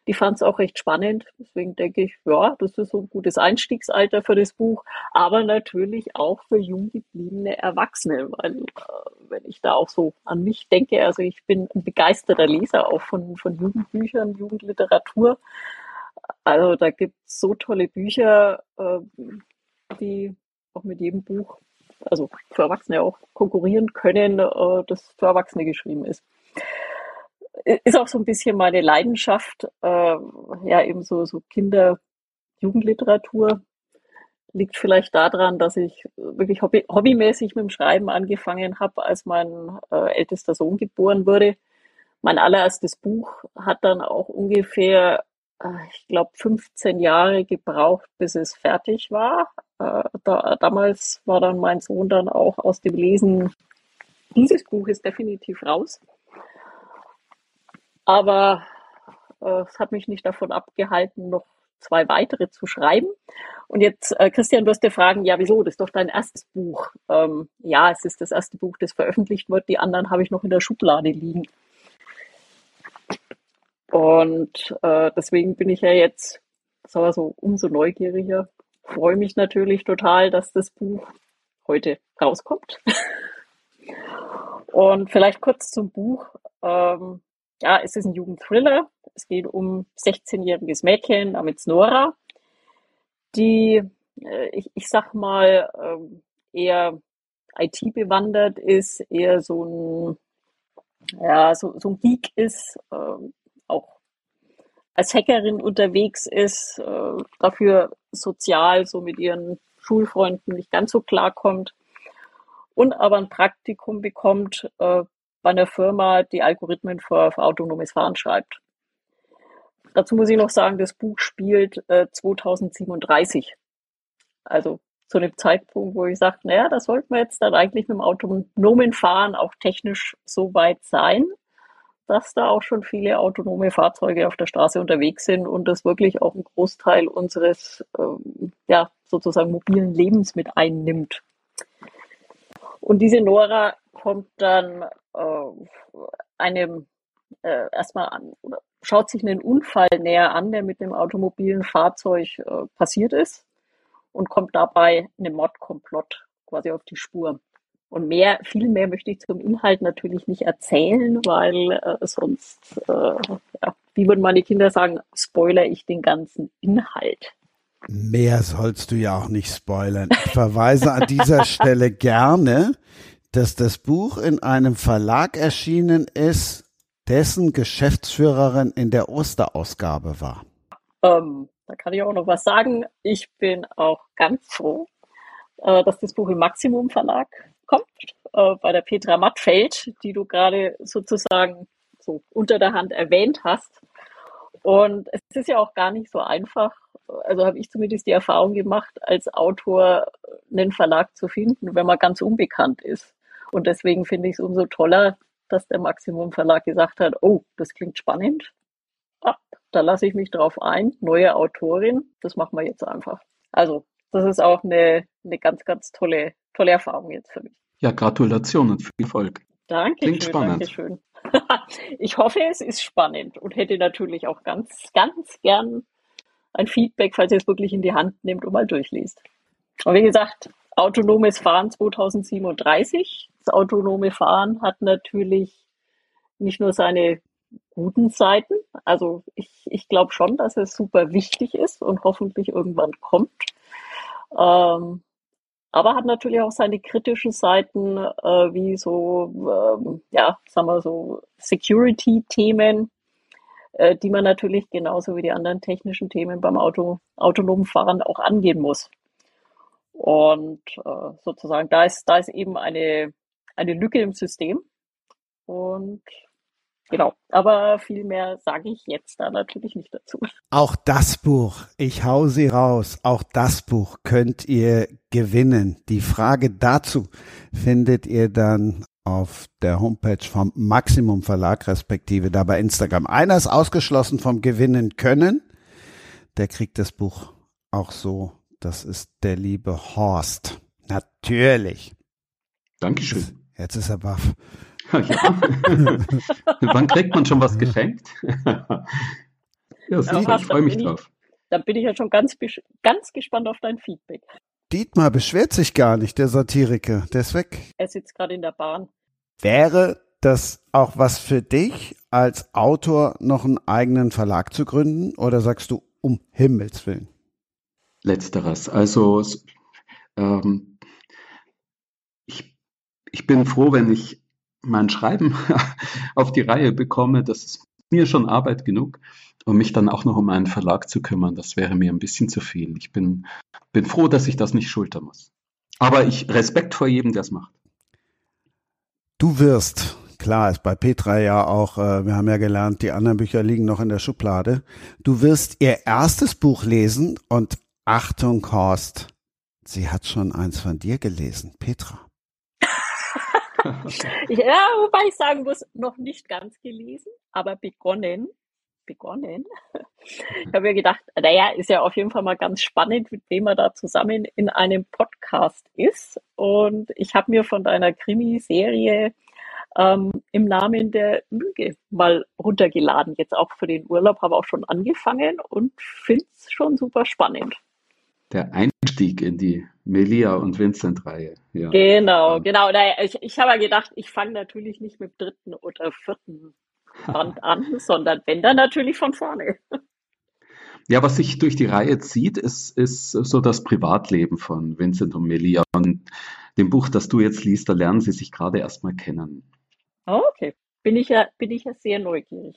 Die fand es auch recht spannend. Deswegen denke ich, ja, das ist so ein gutes Einstiegsalter für das Buch, aber natürlich auch für jung gebliebene Erwachsene, weil äh, wenn ich da auch so an mich denke, also ich bin ein begeisterter Leser auch von, von Jugendbüchern, Jugendliteratur. Also da gibt es so tolle Bücher, äh, die auch mit jedem Buch, also für Erwachsene auch konkurrieren können, äh, das für Erwachsene geschrieben ist. Ist auch so ein bisschen meine Leidenschaft, äh, ja, eben so, so Kinder-, Jugendliteratur. Liegt vielleicht daran, dass ich wirklich hobby hobbymäßig mit dem Schreiben angefangen habe, als mein äh, ältester Sohn geboren wurde. Mein allererstes Buch hat dann auch ungefähr äh, ich glaube, 15 Jahre gebraucht, bis es fertig war. Äh, da, damals war dann mein Sohn dann auch aus dem Lesen, dieses Buch ist definitiv raus. Aber äh, es hat mich nicht davon abgehalten, noch zwei weitere zu schreiben. Und jetzt, äh, Christian, wirst du fragen, ja, wieso? Das ist doch dein erstes Buch. Ähm, ja, es ist das erste Buch, das veröffentlicht wird. Die anderen habe ich noch in der Schublade liegen. Und äh, deswegen bin ich ja jetzt, sagen wir so, umso neugieriger. Freue mich natürlich total, dass das Buch heute rauskommt. <laughs> Und vielleicht kurz zum Buch. Ähm, ja, es ist ein Jugendthriller. Es geht um 16-jähriges Mädchen namens Nora, die, äh, ich, ich sag mal, äh, eher IT bewandert ist, eher so ein, ja, so, so ein Geek ist, äh, auch als Hackerin unterwegs ist, äh, dafür sozial so mit ihren Schulfreunden nicht ganz so klarkommt und aber ein Praktikum bekommt äh, bei einer Firma, die Algorithmen für, für autonomes Fahren schreibt. Dazu muss ich noch sagen, das Buch spielt äh, 2037. Also zu einem Zeitpunkt, wo ich sage, naja, da sollten wir jetzt dann eigentlich mit dem autonomen Fahren auch technisch so weit sein, dass da auch schon viele autonome Fahrzeuge auf der Straße unterwegs sind und das wirklich auch einen Großteil unseres ähm, ja, sozusagen mobilen Lebens mit einnimmt. Und diese Nora kommt dann äh, einem äh, erstmal an oder schaut sich einen Unfall näher an, der mit einem automobilen Fahrzeug äh, passiert ist und kommt dabei einem Mordkomplott quasi auf die Spur. Und mehr, viel mehr möchte ich zum Inhalt natürlich nicht erzählen, weil äh, sonst, äh, ja, wie würden meine Kinder sagen, spoiler ich den ganzen Inhalt. Mehr sollst du ja auch nicht spoilern. Ich verweise an dieser <laughs> Stelle gerne, dass das Buch in einem Verlag erschienen ist, dessen Geschäftsführerin in der Osterausgabe war. Ähm, da kann ich auch noch was sagen. Ich bin auch ganz froh, äh, dass das Buch im Maximum Verlag kommt, äh, bei der Petra Mattfeld, die du gerade sozusagen so unter der Hand erwähnt hast. Und es ist ja auch gar nicht so einfach, also habe ich zumindest die Erfahrung gemacht, als Autor einen Verlag zu finden, wenn man ganz unbekannt ist. Und deswegen finde ich es umso toller, dass der Maximum Verlag gesagt hat, oh, das klingt spannend. Ah, da lasse ich mich drauf ein. Neue Autorin, das machen wir jetzt einfach. Also, das ist auch eine, eine ganz, ganz tolle, tolle Erfahrung jetzt für mich. Ja, Gratulation und viel Erfolg. Danke. Klingt schön, spannend. Dankeschön. <laughs> ich hoffe, es ist spannend und hätte natürlich auch ganz, ganz gern ein Feedback, falls ihr es wirklich in die Hand nehmt und mal durchliest. Und wie gesagt, autonomes Fahren 2037. Das autonome Fahren hat natürlich nicht nur seine guten Seiten. Also ich, ich glaube schon, dass es super wichtig ist und hoffentlich irgendwann kommt. Ähm, aber hat natürlich auch seine kritischen Seiten, äh, wie so, ähm, ja, sagen wir so, Security-Themen, äh, die man natürlich genauso wie die anderen technischen Themen beim Auto, autonomen Fahren auch angehen muss. Und äh, sozusagen, da ist, da ist eben eine, eine Lücke im System. Und genau, aber viel mehr sage ich jetzt da natürlich nicht dazu. Auch das Buch, ich hau sie raus, auch das Buch könnt ihr gewinnen. Die Frage dazu findet ihr dann auf der Homepage vom Maximum Verlag, respektive da bei Instagram. Einer ist ausgeschlossen vom Gewinnen können. Der kriegt das Buch auch so das ist der liebe Horst. Natürlich. Dankeschön. Jetzt ist er baff. Ja. <laughs> Wann kriegt man schon was geschenkt? <laughs> ja, super, ich freue mich drauf. Dann bin ich ja schon ganz, ganz gespannt auf dein Feedback. Dietmar beschwert sich gar nicht, der Satiriker. Der ist weg. Er sitzt gerade in der Bahn. Wäre das auch was für dich, als Autor noch einen eigenen Verlag zu gründen? Oder sagst du, um Himmels Willen? Letzteres. Also ähm, ich, ich bin froh, wenn ich mein Schreiben <laughs> auf die Reihe bekomme. Das ist mir schon Arbeit genug, um mich dann auch noch um einen Verlag zu kümmern. Das wäre mir ein bisschen zu viel. Ich bin, bin froh, dass ich das nicht schultern muss. Aber ich Respekt vor jedem, der es macht. Du wirst klar ist bei Petra ja auch, äh, wir haben ja gelernt, die anderen Bücher liegen noch in der Schublade. Du wirst ihr erstes Buch lesen und Achtung, Horst, sie hat schon eins von dir gelesen, Petra. <laughs> ja, wobei ich sagen muss, noch nicht ganz gelesen, aber begonnen. Begonnen. Ich habe mir gedacht, naja, ist ja auf jeden Fall mal ganz spannend, mit wem man da zusammen in einem Podcast ist. Und ich habe mir von deiner Krimiserie ähm, im Namen der Lüge mal runtergeladen. Jetzt auch für den Urlaub, habe auch schon angefangen und finde es schon super spannend. Der Einstieg in die Melia und Vincent-Reihe. Ja. Genau, genau. Ich, ich habe gedacht, ich fange natürlich nicht mit dem dritten oder vierten Band <laughs> an, sondern wenn dann natürlich von vorne. Ja, was sich durch die Reihe zieht, ist, ist so das Privatleben von Vincent und Melia. Und dem Buch, das du jetzt liest, da lernen sie sich gerade erstmal kennen. Oh, okay. Bin ich ja, bin ich ja sehr neugierig.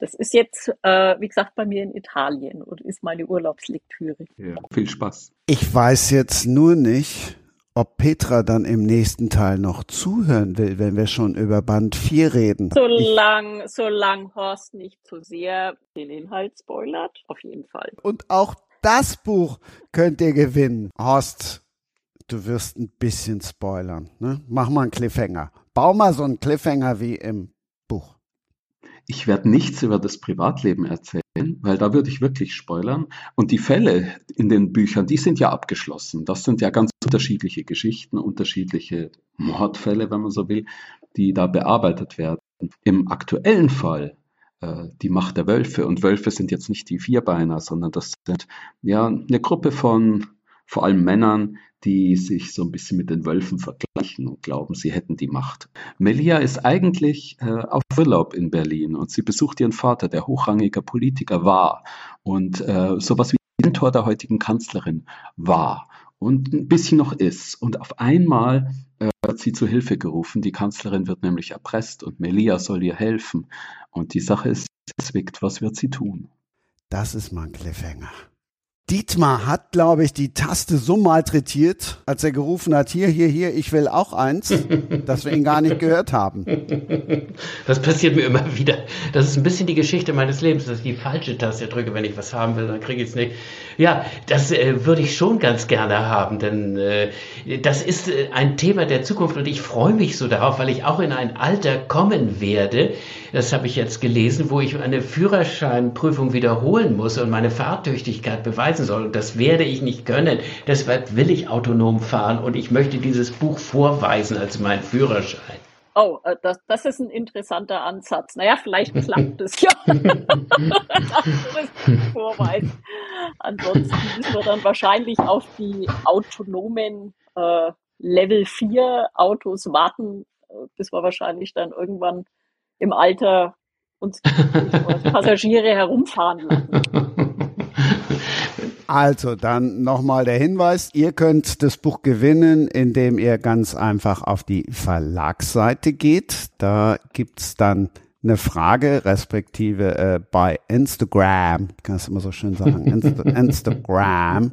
Das ist jetzt, äh, wie gesagt, bei mir in Italien und ist meine Urlaubslektüre. Ja, viel Spaß. Ich weiß jetzt nur nicht, ob Petra dann im nächsten Teil noch zuhören will, wenn wir schon über Band 4 reden. Solange solang Horst nicht zu sehr den Inhalt spoilert, auf jeden Fall. Und auch das Buch könnt ihr gewinnen. Horst, du wirst ein bisschen spoilern. Ne? Mach mal einen Cliffhanger. Bau mal so einen Cliffhanger wie im Buch. Ich werde nichts über das Privatleben erzählen, weil da würde ich wirklich spoilern. Und die Fälle in den Büchern, die sind ja abgeschlossen. Das sind ja ganz unterschiedliche Geschichten, unterschiedliche Mordfälle, wenn man so will, die da bearbeitet werden. Im aktuellen Fall äh, die Macht der Wölfe. Und Wölfe sind jetzt nicht die Vierbeiner, sondern das sind ja eine Gruppe von vor allem Männern, die sich so ein bisschen mit den Wölfen vergleichen und glauben, sie hätten die Macht. Melia ist eigentlich äh, auf Urlaub in Berlin und sie besucht ihren Vater, der hochrangiger Politiker war und äh, sowas wie Mentor der heutigen Kanzlerin war und ein bisschen noch ist. Und auf einmal äh, wird sie zu Hilfe gerufen. Die Kanzlerin wird nämlich erpresst und Melia soll ihr helfen. Und die Sache ist zwickt. Was wird sie tun? Das ist mal ein Cliffhanger. Dietmar hat, glaube ich, die Taste so malträtiert, als er gerufen hat, hier, hier, hier, ich will auch eins, <laughs> dass wir ihn gar nicht gehört haben. Das passiert mir immer wieder. Das ist ein bisschen die Geschichte meines Lebens, dass ich die falsche Taste drücke, wenn ich was haben will, dann kriege ich es nicht. Ja, das äh, würde ich schon ganz gerne haben, denn äh, das ist äh, ein Thema der Zukunft und ich freue mich so darauf, weil ich auch in ein Alter kommen werde, das habe ich jetzt gelesen, wo ich eine Führerscheinprüfung wiederholen muss und meine Fahrtüchtigkeit beweisen soll. Und das werde ich nicht können. Deshalb will ich autonom fahren und ich möchte dieses Buch vorweisen als mein Führerschein. Oh, äh, das, das ist ein interessanter Ansatz. Naja, vielleicht klappt es ja. <laughs> Vorweis. Ansonsten müssen wir dann wahrscheinlich auf die autonomen äh, Level 4 Autos warten, äh, bis wir wahrscheinlich dann irgendwann im Alter uns Passagiere herumfahren lassen. <laughs> Also dann nochmal der Hinweis, ihr könnt das Buch gewinnen, indem ihr ganz einfach auf die Verlagsseite geht. Da gibt's dann eine Frage, respektive äh, bei Instagram, kannst du immer so schön sagen, Insta <laughs> Instagram.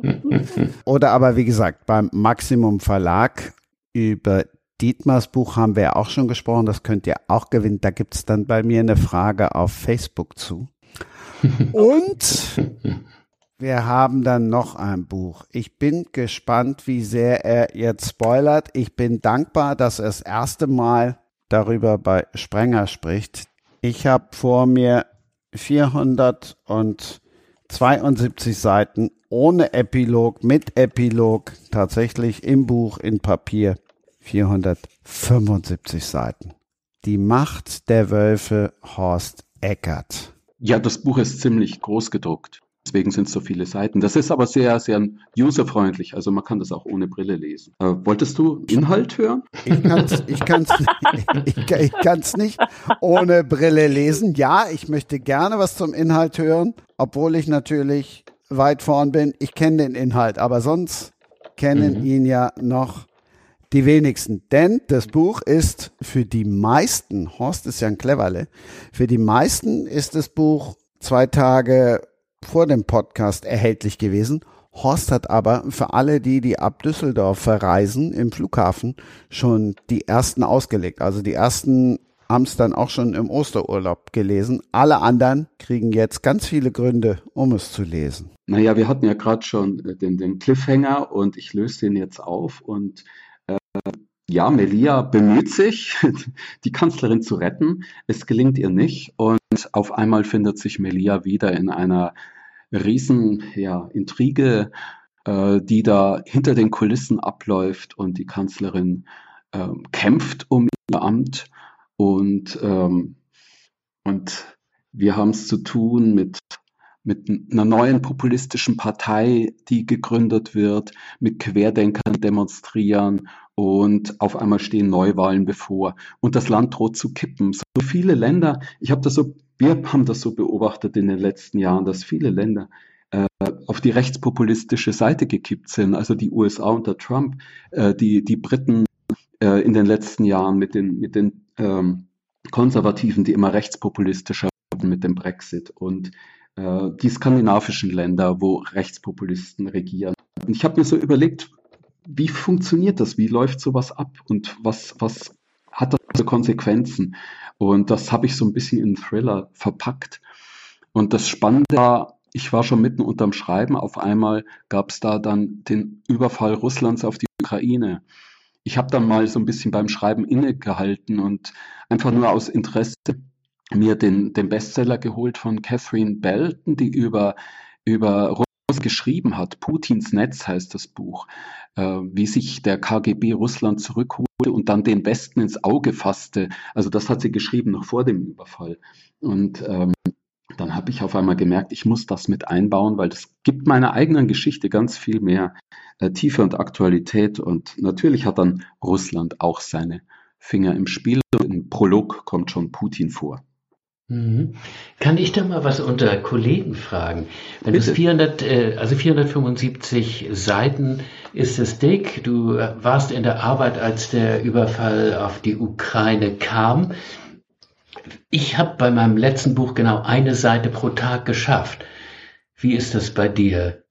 Oder aber wie gesagt, beim Maximum Verlag über Dietmars Buch haben wir ja auch schon gesprochen, das könnt ihr auch gewinnen. Da gibt's dann bei mir eine Frage auf Facebook zu. <laughs> Und wir haben dann noch ein Buch. Ich bin gespannt, wie sehr er jetzt spoilert. Ich bin dankbar, dass er das erste Mal darüber bei Sprenger spricht. Ich habe vor mir 472 Seiten ohne Epilog, mit Epilog, tatsächlich im Buch, in Papier. 475 Seiten. Die Macht der Wölfe Horst Eckert. Ja, das Buch ist ziemlich groß gedruckt. Deswegen sind es so viele Seiten. Das ist aber sehr, sehr userfreundlich. Also man kann das auch ohne Brille lesen. Äh, wolltest du Inhalt hören? Ich kann es ich kann's, ich, ich kann's nicht ohne Brille lesen. Ja, ich möchte gerne was zum Inhalt hören, obwohl ich natürlich weit vorn bin. Ich kenne den Inhalt, aber sonst kennen mhm. ihn ja noch die wenigsten. Denn das Buch ist für die meisten, Horst ist ja ein Cleverle, für die meisten ist das Buch zwei Tage vor dem Podcast erhältlich gewesen. Horst hat aber für alle die, die ab Düsseldorf verreisen im Flughafen, schon die ersten ausgelegt. Also die ersten haben es dann auch schon im Osterurlaub gelesen. Alle anderen kriegen jetzt ganz viele Gründe, um es zu lesen. Naja, wir hatten ja gerade schon äh, den, den Cliffhanger und ich löse den jetzt auf und äh, ja, Melia bemüht sich, <laughs> die Kanzlerin zu retten. Es gelingt ihr nicht und auf einmal findet sich Melia wieder in einer riesen ja, äh, die da hinter den Kulissen abläuft und die Kanzlerin äh, kämpft um ihr Amt und, ähm, und wir haben es zu tun mit mit einer neuen populistischen Partei, die gegründet wird, mit Querdenkern demonstrieren und auf einmal stehen Neuwahlen bevor und das Land droht zu kippen. So viele Länder, ich habe das so, wir haben das so beobachtet in den letzten Jahren, dass viele Länder äh, auf die rechtspopulistische Seite gekippt sind. Also die USA unter Trump, äh, die, die Briten äh, in den letzten Jahren mit den, mit den ähm, Konservativen, die immer rechtspopulistischer wurden mit dem Brexit und äh, die skandinavischen Länder, wo Rechtspopulisten regieren. Und ich habe mir so überlegt, wie funktioniert das? Wie läuft sowas ab? Und was, was hat das Konsequenzen? Und das habe ich so ein bisschen in Thriller verpackt. Und das Spannende war, ich war schon mitten unterm Schreiben. Auf einmal gab es da dann den Überfall Russlands auf die Ukraine. Ich habe dann mal so ein bisschen beim Schreiben innegehalten und einfach nur aus Interesse mir den, den Bestseller geholt von Catherine Belton, die über, über Russland geschrieben hat. Putins Netz heißt das Buch, wie sich der KGB Russland zurückholte und dann den Westen ins Auge fasste. Also das hat sie geschrieben noch vor dem Überfall. Und ähm, dann habe ich auf einmal gemerkt, ich muss das mit einbauen, weil das gibt meiner eigenen Geschichte ganz viel mehr äh, Tiefe und Aktualität. Und natürlich hat dann Russland auch seine Finger im Spiel. Im Prolog kommt schon Putin vor. Mhm. Kann ich da mal was unter Kollegen fragen? Wenn du 400, äh, also 475 Seiten ist es dick. Du äh, warst in der Arbeit, als der Überfall auf die Ukraine kam. Ich habe bei meinem letzten Buch genau eine Seite pro Tag geschafft. Wie ist das bei dir?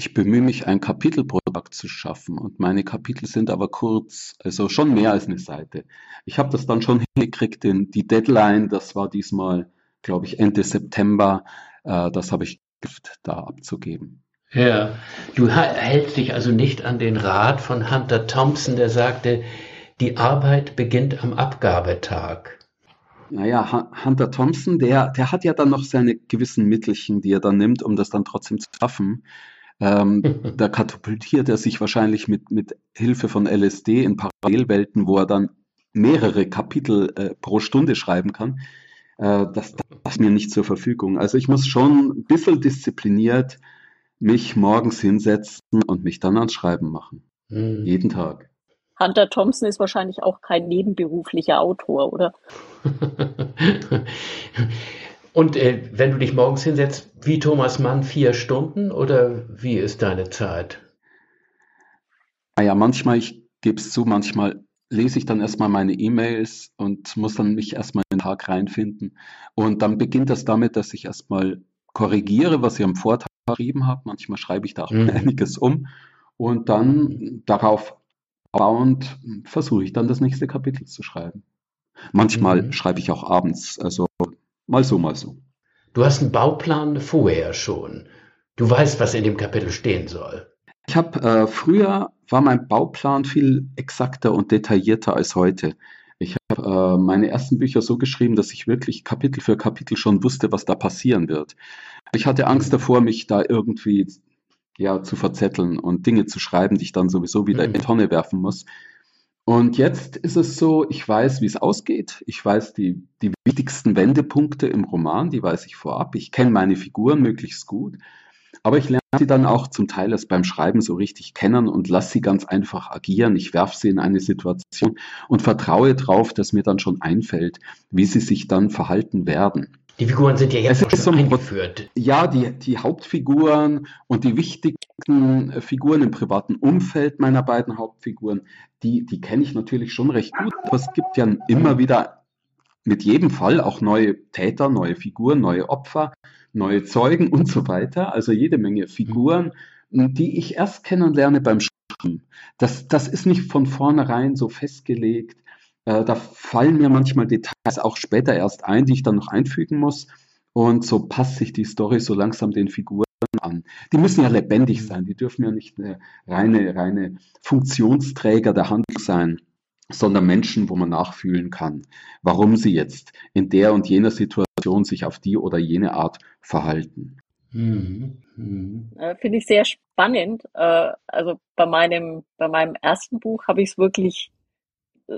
Ich bemühe mich, ein Kapitel pro Tag zu schaffen und meine Kapitel sind aber kurz, also schon mehr als eine Seite. Ich habe das dann schon hingekriegt, in die Deadline, das war diesmal, glaube ich, Ende September, äh, das habe ich da abzugeben. Ja, du hältst dich also nicht an den Rat von Hunter Thompson, der sagte, die Arbeit beginnt am Abgabetag. Naja, Hunter Thompson, der, der hat ja dann noch seine gewissen Mittelchen, die er dann nimmt, um das dann trotzdem zu schaffen. Ähm, <laughs> da katapultiert er sich wahrscheinlich mit, mit Hilfe von LSD in Parallelwelten, wo er dann mehrere Kapitel äh, pro Stunde schreiben kann. Äh, das, das ist mir nicht zur Verfügung. Also ich muss schon ein bisschen diszipliniert mich morgens hinsetzen und mich dann ans Schreiben machen. Mhm. Jeden Tag. Hunter Thompson ist wahrscheinlich auch kein nebenberuflicher Autor, oder? <laughs> Und äh, wenn du dich morgens hinsetzt, wie Thomas Mann, vier Stunden oder wie ist deine Zeit? Naja, manchmal, ich gebe es zu, manchmal lese ich dann erstmal meine E-Mails und muss dann mich erstmal in den Tag reinfinden. Und dann beginnt das damit, dass ich erstmal korrigiere, was ich am Vortag geschrieben habe. Manchmal schreibe ich da auch mhm. <laughs> einiges um. Und dann darauf bauend versuche ich dann das nächste Kapitel zu schreiben. Manchmal mhm. schreibe ich auch abends, also Mal so, mal so. Du hast einen Bauplan vorher schon. Du weißt, was in dem Kapitel stehen soll. Ich habe äh, früher war mein Bauplan viel exakter und detaillierter als heute. Ich habe äh, meine ersten Bücher so geschrieben, dass ich wirklich Kapitel für Kapitel schon wusste, was da passieren wird. Ich hatte Angst davor, mich da irgendwie ja zu verzetteln und Dinge zu schreiben, die ich dann sowieso wieder in die Tonne werfen muss. Und jetzt ist es so, ich weiß, wie es ausgeht. Ich weiß die, die wichtigsten Wendepunkte im Roman, die weiß ich vorab. Ich kenne meine Figuren möglichst gut. Aber ich lerne sie dann auch zum Teil erst beim Schreiben so richtig kennen und lasse sie ganz einfach agieren. Ich werfe sie in eine Situation und vertraue darauf, dass mir dann schon einfällt, wie sie sich dann verhalten werden. Die Figuren sind ja jetzt schon eingeführt. Ja, die, die Hauptfiguren und die wichtigsten äh, Figuren im privaten Umfeld meiner beiden Hauptfiguren, die, die kenne ich natürlich schon recht gut. Aber es gibt ja immer wieder mit jedem Fall auch neue Täter, neue Figuren, neue Opfer, neue Zeugen und so weiter. Also jede Menge Figuren, die ich erst kennenlerne beim Schreiben. Das, das ist nicht von vornherein so festgelegt. Äh, da fallen mir manchmal Details auch später erst ein, die ich dann noch einfügen muss. Und so passt sich die Story so langsam den Figuren an. Die müssen ja lebendig sein, die dürfen ja nicht eine reine, reine Funktionsträger der Handlung sein, sondern Menschen, wo man nachfühlen kann, warum sie jetzt in der und jener Situation sich auf die oder jene Art verhalten. Mhm. Mhm. Äh, Finde ich sehr spannend. Äh, also bei meinem, bei meinem ersten Buch habe ich es wirklich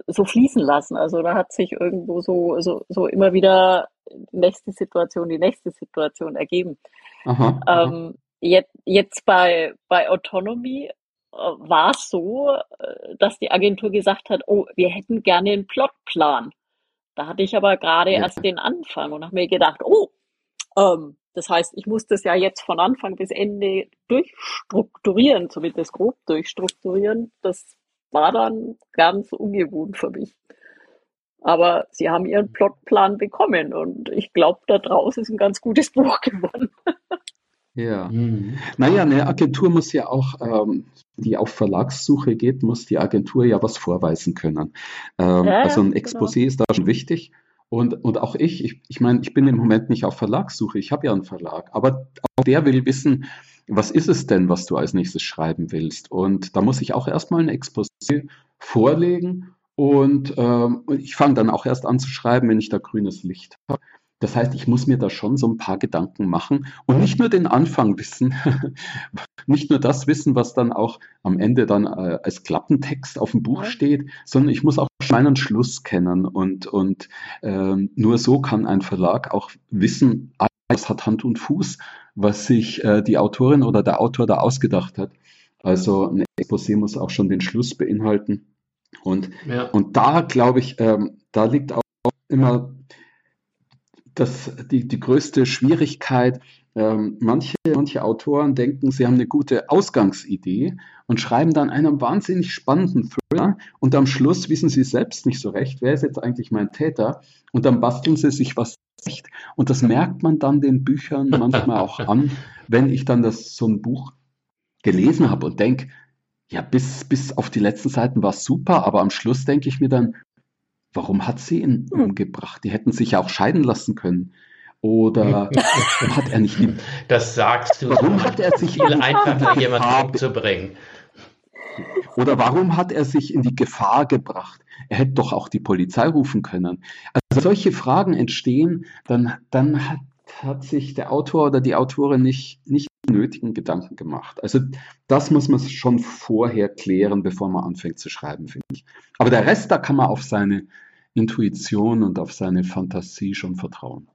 so fließen lassen. Also da hat sich irgendwo so, so, so immer wieder die nächste Situation, die nächste Situation ergeben. Aha, aha. Ähm, jetzt, jetzt bei, bei Autonomy war es so, dass die Agentur gesagt hat, oh, wir hätten gerne einen Plotplan. Da hatte ich aber gerade ja. erst den Anfang und habe mir gedacht, oh, ähm, das heißt, ich muss das ja jetzt von Anfang bis Ende durchstrukturieren, zumindest grob durchstrukturieren. Das war dann ganz ungewohnt für mich. Aber sie haben ihren Plotplan bekommen und ich glaube, da draußen ist ein ganz gutes <laughs> Buch geworden. Ja. Mhm. Naja, eine Agentur muss ja auch, ähm, die auf Verlagssuche geht, muss die Agentur ja was vorweisen können. Ähm, ja, also ein genau. Exposé genau. ist da schon wichtig. Und, und auch ich, ich, ich meine, ich bin im Moment nicht auf Verlagssuche, ich habe ja einen Verlag, aber auch der will wissen, was ist es denn, was du als nächstes schreiben willst? Und da muss ich auch erstmal ein Exposé vorlegen und ähm, ich fange dann auch erst an zu schreiben, wenn ich da grünes Licht habe. Das heißt, ich muss mir da schon so ein paar Gedanken machen und nicht nur den Anfang wissen, <laughs> nicht nur das wissen, was dann auch am Ende dann äh, als Klappentext auf dem Buch steht, sondern ich muss auch meinen Schluss kennen und, und äh, nur so kann ein Verlag auch wissen, alles hat Hand und Fuß, was sich äh, die Autorin oder der Autor da ausgedacht hat. Also ein Exposé muss auch schon den Schluss beinhalten. Und, ja. und da glaube ich, ähm, da liegt auch immer das, die, die größte Schwierigkeit, ähm, manche, manche Autoren denken, sie haben eine gute Ausgangsidee und schreiben dann einen wahnsinnig spannenden Thriller und am Schluss wissen sie selbst nicht so recht, wer ist jetzt eigentlich mein Täter und dann basteln sie sich was zurecht. Und das merkt man dann den Büchern manchmal auch an, <laughs> wenn ich dann das, so ein Buch gelesen habe und denke, ja, bis, bis auf die letzten Seiten war es super, aber am Schluss denke ich mir dann, warum hat sie ihn hm. umgebracht? Die hätten sich ja auch scheiden lassen können. Oder hat er nicht die, <laughs> Das sagst du. Warum hat er sich viel einfacher, jemanden umzubringen? Oder warum hat er sich in die Gefahr gebracht? Er hätte doch auch die Polizei rufen können. Also solche Fragen entstehen, dann, dann hat, hat sich der Autor oder die Autorin nicht, nicht nötigen Gedanken gemacht. Also das muss man schon vorher klären, bevor man anfängt zu schreiben, finde ich. Aber der Rest, da kann man auf seine Intuition und auf seine Fantasie schon vertrauen.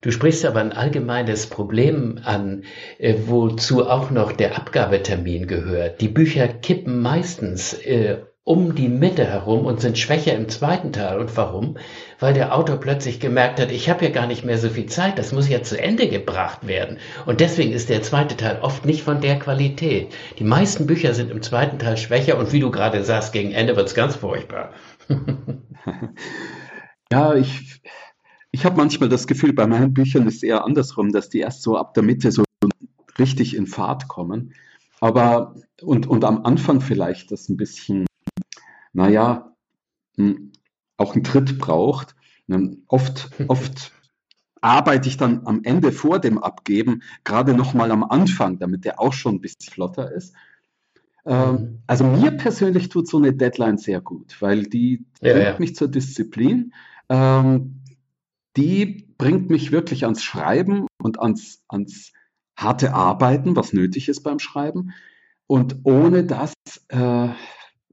Du sprichst aber ein allgemeines Problem an, äh, wozu auch noch der Abgabetermin gehört. Die Bücher kippen meistens äh, um die Mitte herum und sind schwächer im zweiten Teil. Und warum? Weil der Autor plötzlich gemerkt hat, ich habe ja gar nicht mehr so viel Zeit, das muss ja zu Ende gebracht werden. Und deswegen ist der zweite Teil oft nicht von der Qualität. Die meisten Bücher sind im zweiten Teil schwächer und wie du gerade sagst, gegen Ende wird's ganz furchtbar. <laughs> ja, ich, ich habe manchmal das Gefühl, bei meinen Büchern ist es eher andersrum, dass die erst so ab der Mitte so richtig in Fahrt kommen. Aber, und, und am Anfang vielleicht das ein bisschen, naja, hm, auch einen Tritt braucht. Ähm, oft, <laughs> oft arbeite ich dann am Ende vor dem Abgeben gerade nochmal am Anfang, damit der auch schon ein bisschen flotter ist. Ähm, mhm. Also mir persönlich tut so eine Deadline sehr gut, weil die ja, bringt ja. mich zur Disziplin. Ähm, die bringt mich wirklich ans Schreiben und ans, ans harte Arbeiten, was nötig ist beim Schreiben. Und ohne das äh,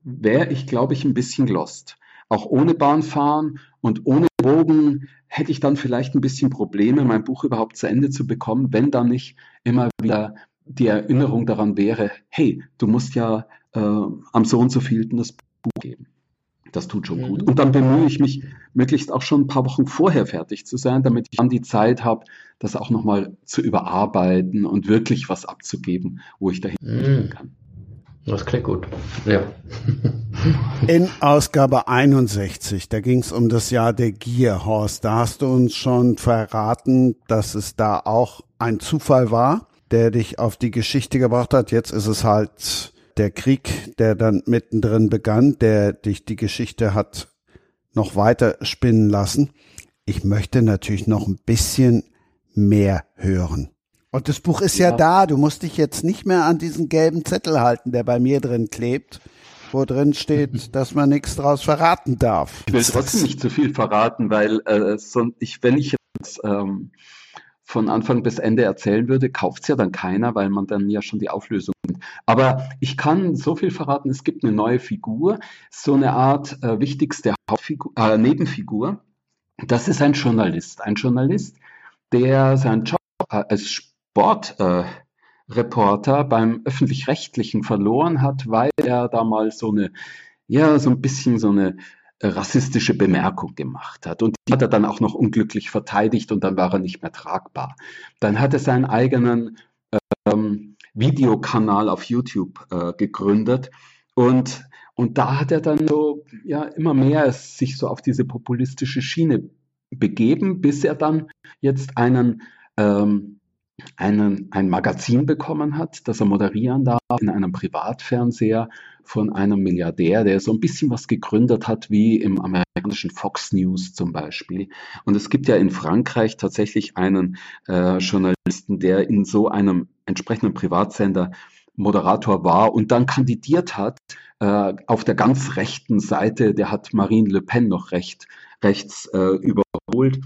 wäre ich, glaube ich, ein bisschen lost. Auch ohne Bahnfahren und ohne Bogen hätte ich dann vielleicht ein bisschen Probleme, mein Buch überhaupt zu Ende zu bekommen, wenn da nicht immer wieder die Erinnerung daran wäre, hey, du musst ja äh, am so und so vielten das Buch geben. Das tut schon gut. Mhm. Und dann bemühe ich mich, möglichst auch schon ein paar Wochen vorher fertig zu sein, damit ich dann die Zeit habe, das auch nochmal zu überarbeiten und wirklich was abzugeben, wo ich dahin mhm. kann. Das klingt gut. Ja. <laughs> In Ausgabe 61, da ging es um das Jahr der Gier, Horst. Da hast du uns schon verraten, dass es da auch ein Zufall war, der dich auf die Geschichte gebracht hat. Jetzt ist es halt der Krieg, der dann mittendrin begann, der dich die Geschichte hat noch weiter spinnen lassen. Ich möchte natürlich noch ein bisschen mehr hören. Und das Buch ist ja, ja da. Du musst dich jetzt nicht mehr an diesen gelben Zettel halten, der bei mir drin klebt, wo drin steht, <laughs> dass man nichts draus verraten darf. Ich will trotzdem nicht zu viel verraten, weil äh, so, ich, wenn ich jetzt ähm, von Anfang bis Ende erzählen würde, kauft es ja dann keiner, weil man dann ja schon die Auflösung hat. Aber ich kann so viel verraten, es gibt eine neue Figur, so eine Art äh, wichtigste Hauptfigur, äh, Nebenfigur. Das ist ein Journalist. Ein Journalist, der seinen Job als Sportreporter äh, beim öffentlich-rechtlichen verloren hat, weil er da mal so eine, ja, so ein bisschen so eine rassistische Bemerkung gemacht hat. Und die hat er dann auch noch unglücklich verteidigt und dann war er nicht mehr tragbar. Dann hat er seinen eigenen ähm, Videokanal auf YouTube äh, gegründet und und da hat er dann so ja immer mehr sich so auf diese populistische Schiene begeben, bis er dann jetzt einen ähm, einen, ein Magazin bekommen hat, das er moderieren darf in einem Privatfernseher von einem Milliardär, der so ein bisschen was gegründet hat, wie im amerikanischen Fox News zum Beispiel. Und es gibt ja in Frankreich tatsächlich einen äh, Journalisten, der in so einem entsprechenden Privatsender Moderator war und dann kandidiert hat äh, auf der ganz rechten Seite. Der hat Marine Le Pen noch recht, rechts äh, überholt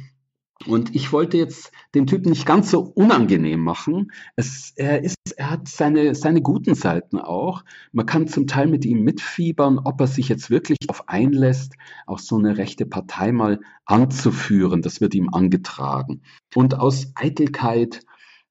und ich wollte jetzt den Typen nicht ganz so unangenehm machen. Es, er, ist, er hat seine, seine guten Seiten auch. Man kann zum Teil mit ihm mitfiebern, ob er sich jetzt wirklich auf einlässt, auch so eine rechte Partei mal anzuführen. Das wird ihm angetragen. Und aus Eitelkeit,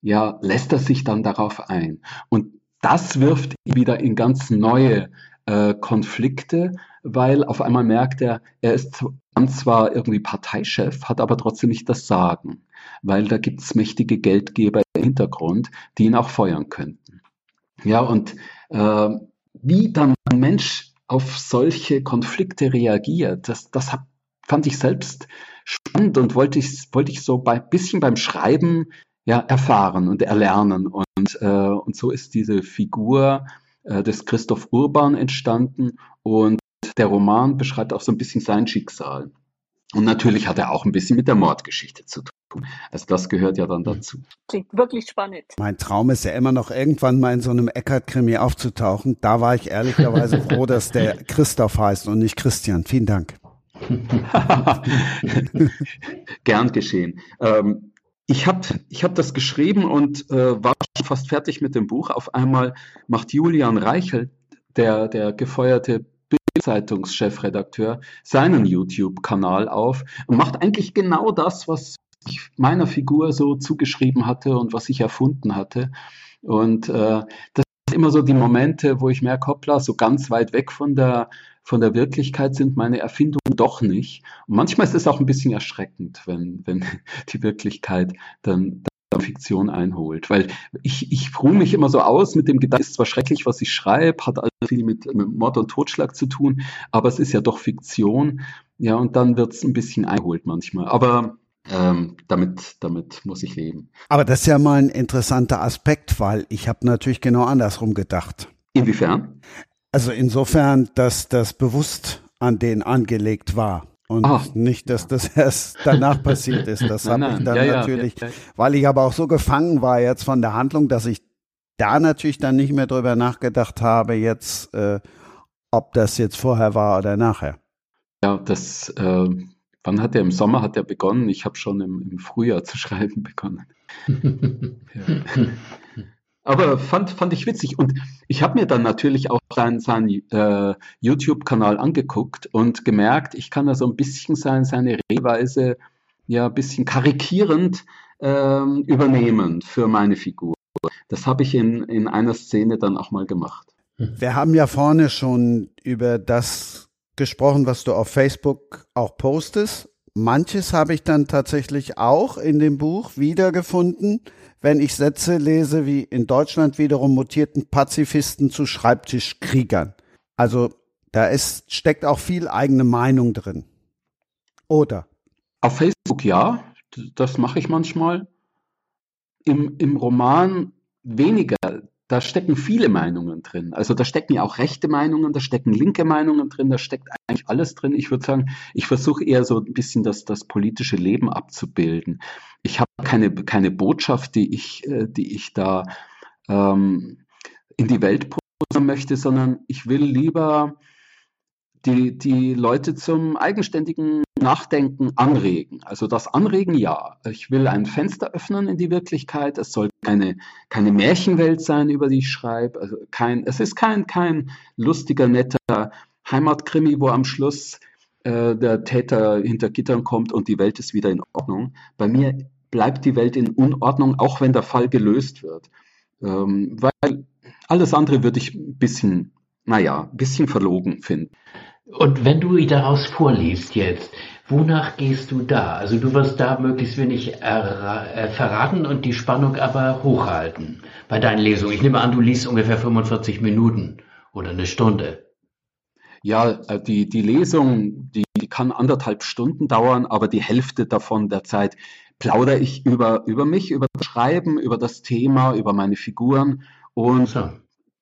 ja, lässt er sich dann darauf ein. Und das wirft ihn wieder in ganz neue äh, Konflikte, weil auf einmal merkt er, er ist zwar irgendwie Parteichef, hat aber trotzdem nicht das Sagen, weil da gibt es mächtige Geldgeber im Hintergrund, die ihn auch feuern könnten. Ja, und äh, wie dann ein Mensch auf solche Konflikte reagiert, das, das hab, fand ich selbst spannend und wollte ich, wollte ich so ein bisschen beim Schreiben ja, erfahren und erlernen. Und, äh, und so ist diese Figur äh, des Christoph Urban entstanden und der Roman beschreibt auch so ein bisschen sein Schicksal. Und natürlich hat er auch ein bisschen mit der Mordgeschichte zu tun. Also das gehört ja dann dazu. Klingt wirklich spannend. Mein Traum ist ja immer noch irgendwann mal in so einem Eckart-Krimi aufzutauchen. Da war ich ehrlicherweise froh, <laughs> dass der Christoph heißt und nicht Christian. Vielen Dank. <laughs> Gern geschehen. Ähm, ich habe ich hab das geschrieben und äh, war fast fertig mit dem Buch. Auf einmal macht Julian Reichel, der, der gefeuerte Zeitungschefredakteur, seinen YouTube-Kanal auf und macht eigentlich genau das, was ich meiner Figur so zugeschrieben hatte und was ich erfunden hatte. Und äh, das sind immer so die Momente, wo ich merke, hoppla, so ganz weit weg von der, von der Wirklichkeit sind meine Erfindungen doch nicht. Und manchmal ist es auch ein bisschen erschreckend, wenn, wenn <laughs> die Wirklichkeit dann, Fiktion einholt. Weil ich, ich ruhe mich immer so aus mit dem Gedanken, es ist zwar schrecklich, was ich schreibe, hat alles viel mit, mit Mord und Totschlag zu tun, aber es ist ja doch Fiktion. Ja, und dann wird es ein bisschen einholt manchmal. Aber ähm, damit, damit muss ich leben. Aber das ist ja mal ein interessanter Aspekt, weil ich habe natürlich genau andersrum gedacht. Inwiefern? Also insofern, dass das bewusst an den angelegt war. Und ah. nicht, dass das <laughs> erst danach passiert ist. Das habe ich dann ja, natürlich, ja, ja, weil ich aber auch so gefangen war jetzt von der Handlung, dass ich da natürlich dann nicht mehr drüber nachgedacht habe, jetzt, äh, ob das jetzt vorher war oder nachher. Ja, das, äh, wann hat er im Sommer hat er begonnen? Ich habe schon im, im Frühjahr zu <laughs> schreiben begonnen. <laughs> ja. Aber fand, fand ich witzig. Und ich habe mir dann natürlich auch seinen, seinen äh, YouTube-Kanal angeguckt und gemerkt, ich kann da so ein bisschen sein, seine Rehweise ja ein bisschen karikierend ähm, übernehmen für meine Figur. Das habe ich in, in einer Szene dann auch mal gemacht. Wir haben ja vorne schon über das gesprochen, was du auf Facebook auch postest. Manches habe ich dann tatsächlich auch in dem Buch wiedergefunden wenn ich Sätze lese wie in Deutschland wiederum mutierten Pazifisten zu Schreibtischkriegern. Also da ist, steckt auch viel eigene Meinung drin. Oder? Auf Facebook ja, das mache ich manchmal. Im, Im Roman weniger. da stecken viele Meinungen drin. Also da stecken ja auch rechte Meinungen, da stecken linke Meinungen drin, da steckt eigentlich alles drin. Ich würde sagen, ich versuche eher so ein bisschen das, das politische Leben abzubilden. Ich habe keine, keine Botschaft, die ich, äh, die ich da ähm, in die Welt posten möchte, sondern ich will lieber die, die Leute zum eigenständigen Nachdenken anregen. Also das Anregen ja. Ich will ein Fenster öffnen in die Wirklichkeit. Es soll keine, keine Märchenwelt sein, über die ich schreibe. Also kein, es ist kein, kein lustiger, netter Heimatkrimi, wo am Schluss äh, der Täter hinter Gittern kommt und die Welt ist wieder in Ordnung. Bei mir bleibt die Welt in Unordnung, auch wenn der Fall gelöst wird. Ähm, weil alles andere würde ich ein bisschen, naja, ein bisschen verlogen finden. Und wenn du daraus vorliest jetzt, wonach gehst du da? Also du wirst da möglichst wenig äh, verraten und die Spannung aber hochhalten bei deinen Lesungen. Ich nehme an, du liest ungefähr 45 Minuten oder eine Stunde. Ja, äh, die, die Lesung, die, die kann anderthalb Stunden dauern, aber die Hälfte davon der Zeit plaudere ich über, über mich, über das Schreiben, über das Thema, über meine Figuren und so.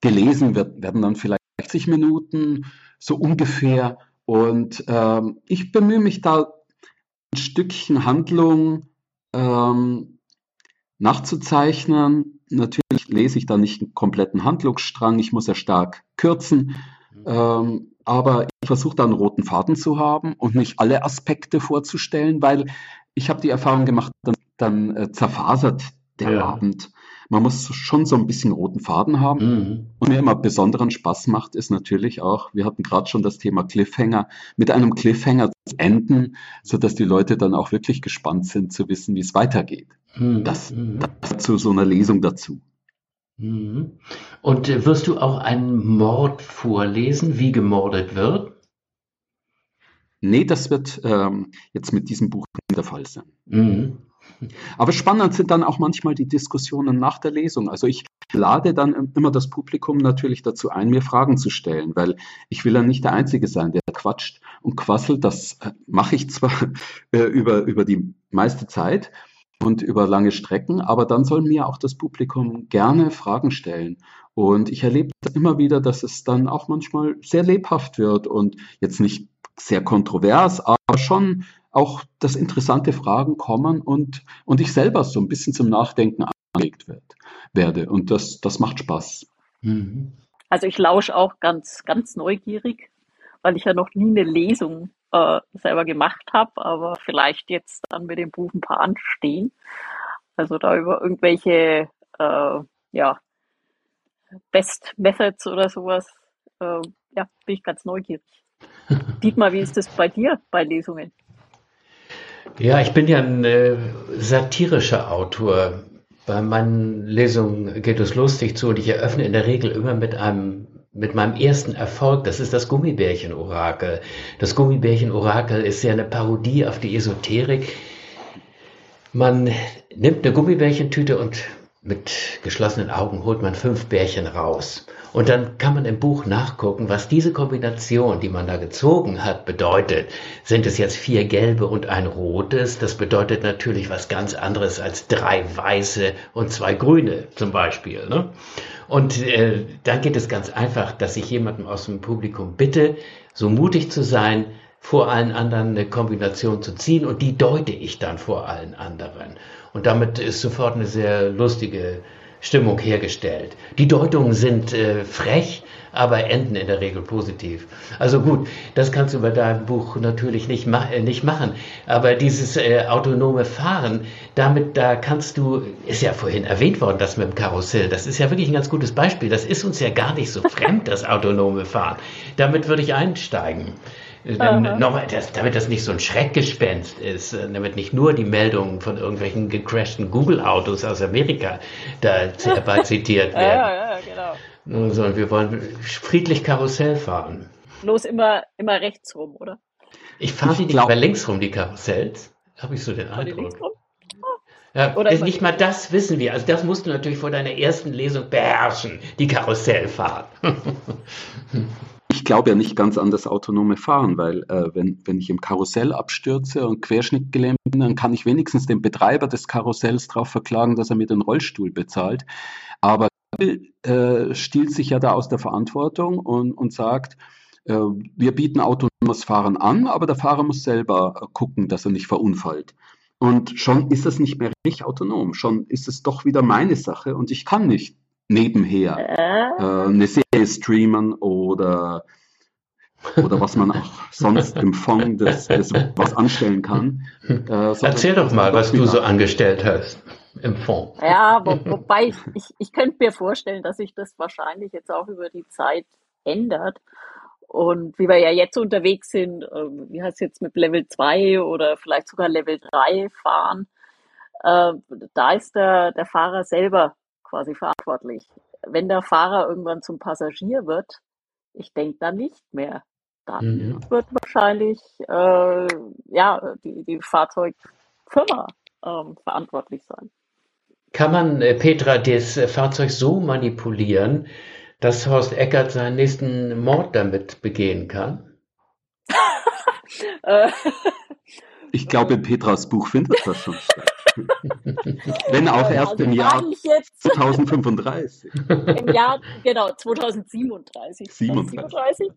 gelesen wird, werden dann vielleicht 60 Minuten, so ungefähr. Und ähm, ich bemühe mich da ein Stückchen Handlung ähm, nachzuzeichnen. Natürlich lese ich da nicht einen kompletten Handlungsstrang, ich muss ja stark kürzen. Mhm. Ähm, aber ich versuche da einen roten Faden zu haben und nicht alle Aspekte vorzustellen, weil ich habe die Erfahrung gemacht, dann, dann äh, zerfasert der ja. Abend man muss schon so ein bisschen roten Faden haben. Mhm. Und mir immer besonderen Spaß macht, ist natürlich auch, wir hatten gerade schon das Thema Cliffhanger, mit einem Cliffhanger zu enden, sodass die Leute dann auch wirklich gespannt sind zu wissen, wie es weitergeht. Mhm. Das, mhm. das zu so einer Lesung dazu. Mhm. Und äh, wirst du auch einen Mord vorlesen, wie gemordet wird? Nee, das wird ähm, jetzt mit diesem Buch nicht der Fall sein. Mhm. Aber spannend sind dann auch manchmal die Diskussionen nach der Lesung. Also ich lade dann immer das Publikum natürlich dazu ein, mir Fragen zu stellen, weil ich will ja nicht der Einzige sein, der quatscht und quasselt. Das äh, mache ich zwar <laughs> äh, über, über die meiste Zeit und über lange Strecken, aber dann soll mir auch das Publikum gerne Fragen stellen. Und ich erlebe immer wieder, dass es dann auch manchmal sehr lebhaft wird und jetzt nicht sehr kontrovers, aber schon auch, dass interessante Fragen kommen und, und ich selber so ein bisschen zum Nachdenken angeregt wird, werde. Und das, das macht Spaß. Mhm. Also ich lausche auch ganz, ganz neugierig, weil ich ja noch nie eine Lesung äh, selber gemacht habe, aber vielleicht jetzt dann mit dem Buch ein paar anstehen. Also da über irgendwelche äh, ja, Best Methods oder sowas, äh, ja, bin ich ganz neugierig. <laughs> Dietmar, wie ist das bei dir bei Lesungen? Ja, ich bin ja ein äh, satirischer Autor. Bei meinen Lesungen geht es lustig zu und ich eröffne in der Regel immer mit einem mit meinem ersten Erfolg, das ist das Gummibärchen-Orakel. Das Gummibärchen-Orakel ist ja eine Parodie auf die Esoterik. Man nimmt eine Gummibärchentüte und mit geschlossenen Augen holt man fünf Bärchen raus. Und dann kann man im Buch nachgucken, was diese Kombination, die man da gezogen hat, bedeutet. Sind es jetzt vier gelbe und ein rotes? Das bedeutet natürlich was ganz anderes als drei weiße und zwei grüne zum Beispiel. Ne? Und äh, dann geht es ganz einfach, dass ich jemandem aus dem Publikum bitte, so mutig zu sein, vor allen anderen eine Kombination zu ziehen und die deute ich dann vor allen anderen. Und damit ist sofort eine sehr lustige Stimmung hergestellt. Die Deutungen sind äh, frech, aber enden in der Regel positiv. Also gut, das kannst du bei deinem Buch natürlich nicht, ma äh, nicht machen. Aber dieses äh, autonome Fahren, damit da kannst du, ist ja vorhin erwähnt worden, das mit dem Karussell, das ist ja wirklich ein ganz gutes Beispiel. Das ist uns ja gar nicht so fremd, <laughs> das autonome Fahren. Damit würde ich einsteigen. Dann, nochmal, das, damit das nicht so ein Schreckgespenst ist, äh, damit nicht nur die Meldungen von irgendwelchen gecrashten Google-Autos aus Amerika da <laughs> zitiert werden. ja, ja, genau. Sondern wir wollen friedlich Karussell fahren. Bloß immer, immer rechts rum, oder? Ich fahre die nicht mehr links rum, die Karussells. Habe ich so den Eindruck. Ja, Oder nicht mal das wissen wir. Also das musst du natürlich vor deiner ersten Lesung beherrschen, die Karussellfahrt. <laughs> ich glaube ja nicht ganz an das autonome Fahren, weil äh, wenn, wenn ich im Karussell abstürze und querschnittgelähmt bin, dann kann ich wenigstens den Betreiber des Karussells darauf verklagen, dass er mir den Rollstuhl bezahlt. Aber äh, stiehlt sich ja da aus der Verantwortung und, und sagt, äh, wir bieten autonomes Fahren an, aber der Fahrer muss selber äh, gucken, dass er nicht verunfallt. Und schon ist das nicht mehr richtig autonom. Schon ist es doch wieder meine Sache und ich kann nicht nebenher äh, eine Serie streamen oder, oder was man auch sonst im Fond des, des was anstellen kann. Äh, Erzähl doch mal, was du so angestellt hast im Fond. Ja, wo, wobei ich, ich, ich könnte mir vorstellen, dass sich das wahrscheinlich jetzt auch über die Zeit ändert. Und wie wir ja jetzt unterwegs sind, äh, wie heißt es jetzt mit Level 2 oder vielleicht sogar Level 3 fahren, äh, da ist der, der Fahrer selber quasi verantwortlich. Wenn der Fahrer irgendwann zum Passagier wird, ich denke da nicht mehr. Dann mhm. wird wahrscheinlich äh, ja, die, die Fahrzeugfirma ähm, verantwortlich sein. Kann man, äh, Petra, das Fahrzeug so manipulieren, dass Horst Eckert seinen nächsten Mord damit begehen kann? <laughs> Äh. ich glaube, in Petras Buch findet das schon statt. <laughs> Wenn auch erst also im Jahr 2035. <laughs> Im Jahr, genau, 2037. 37.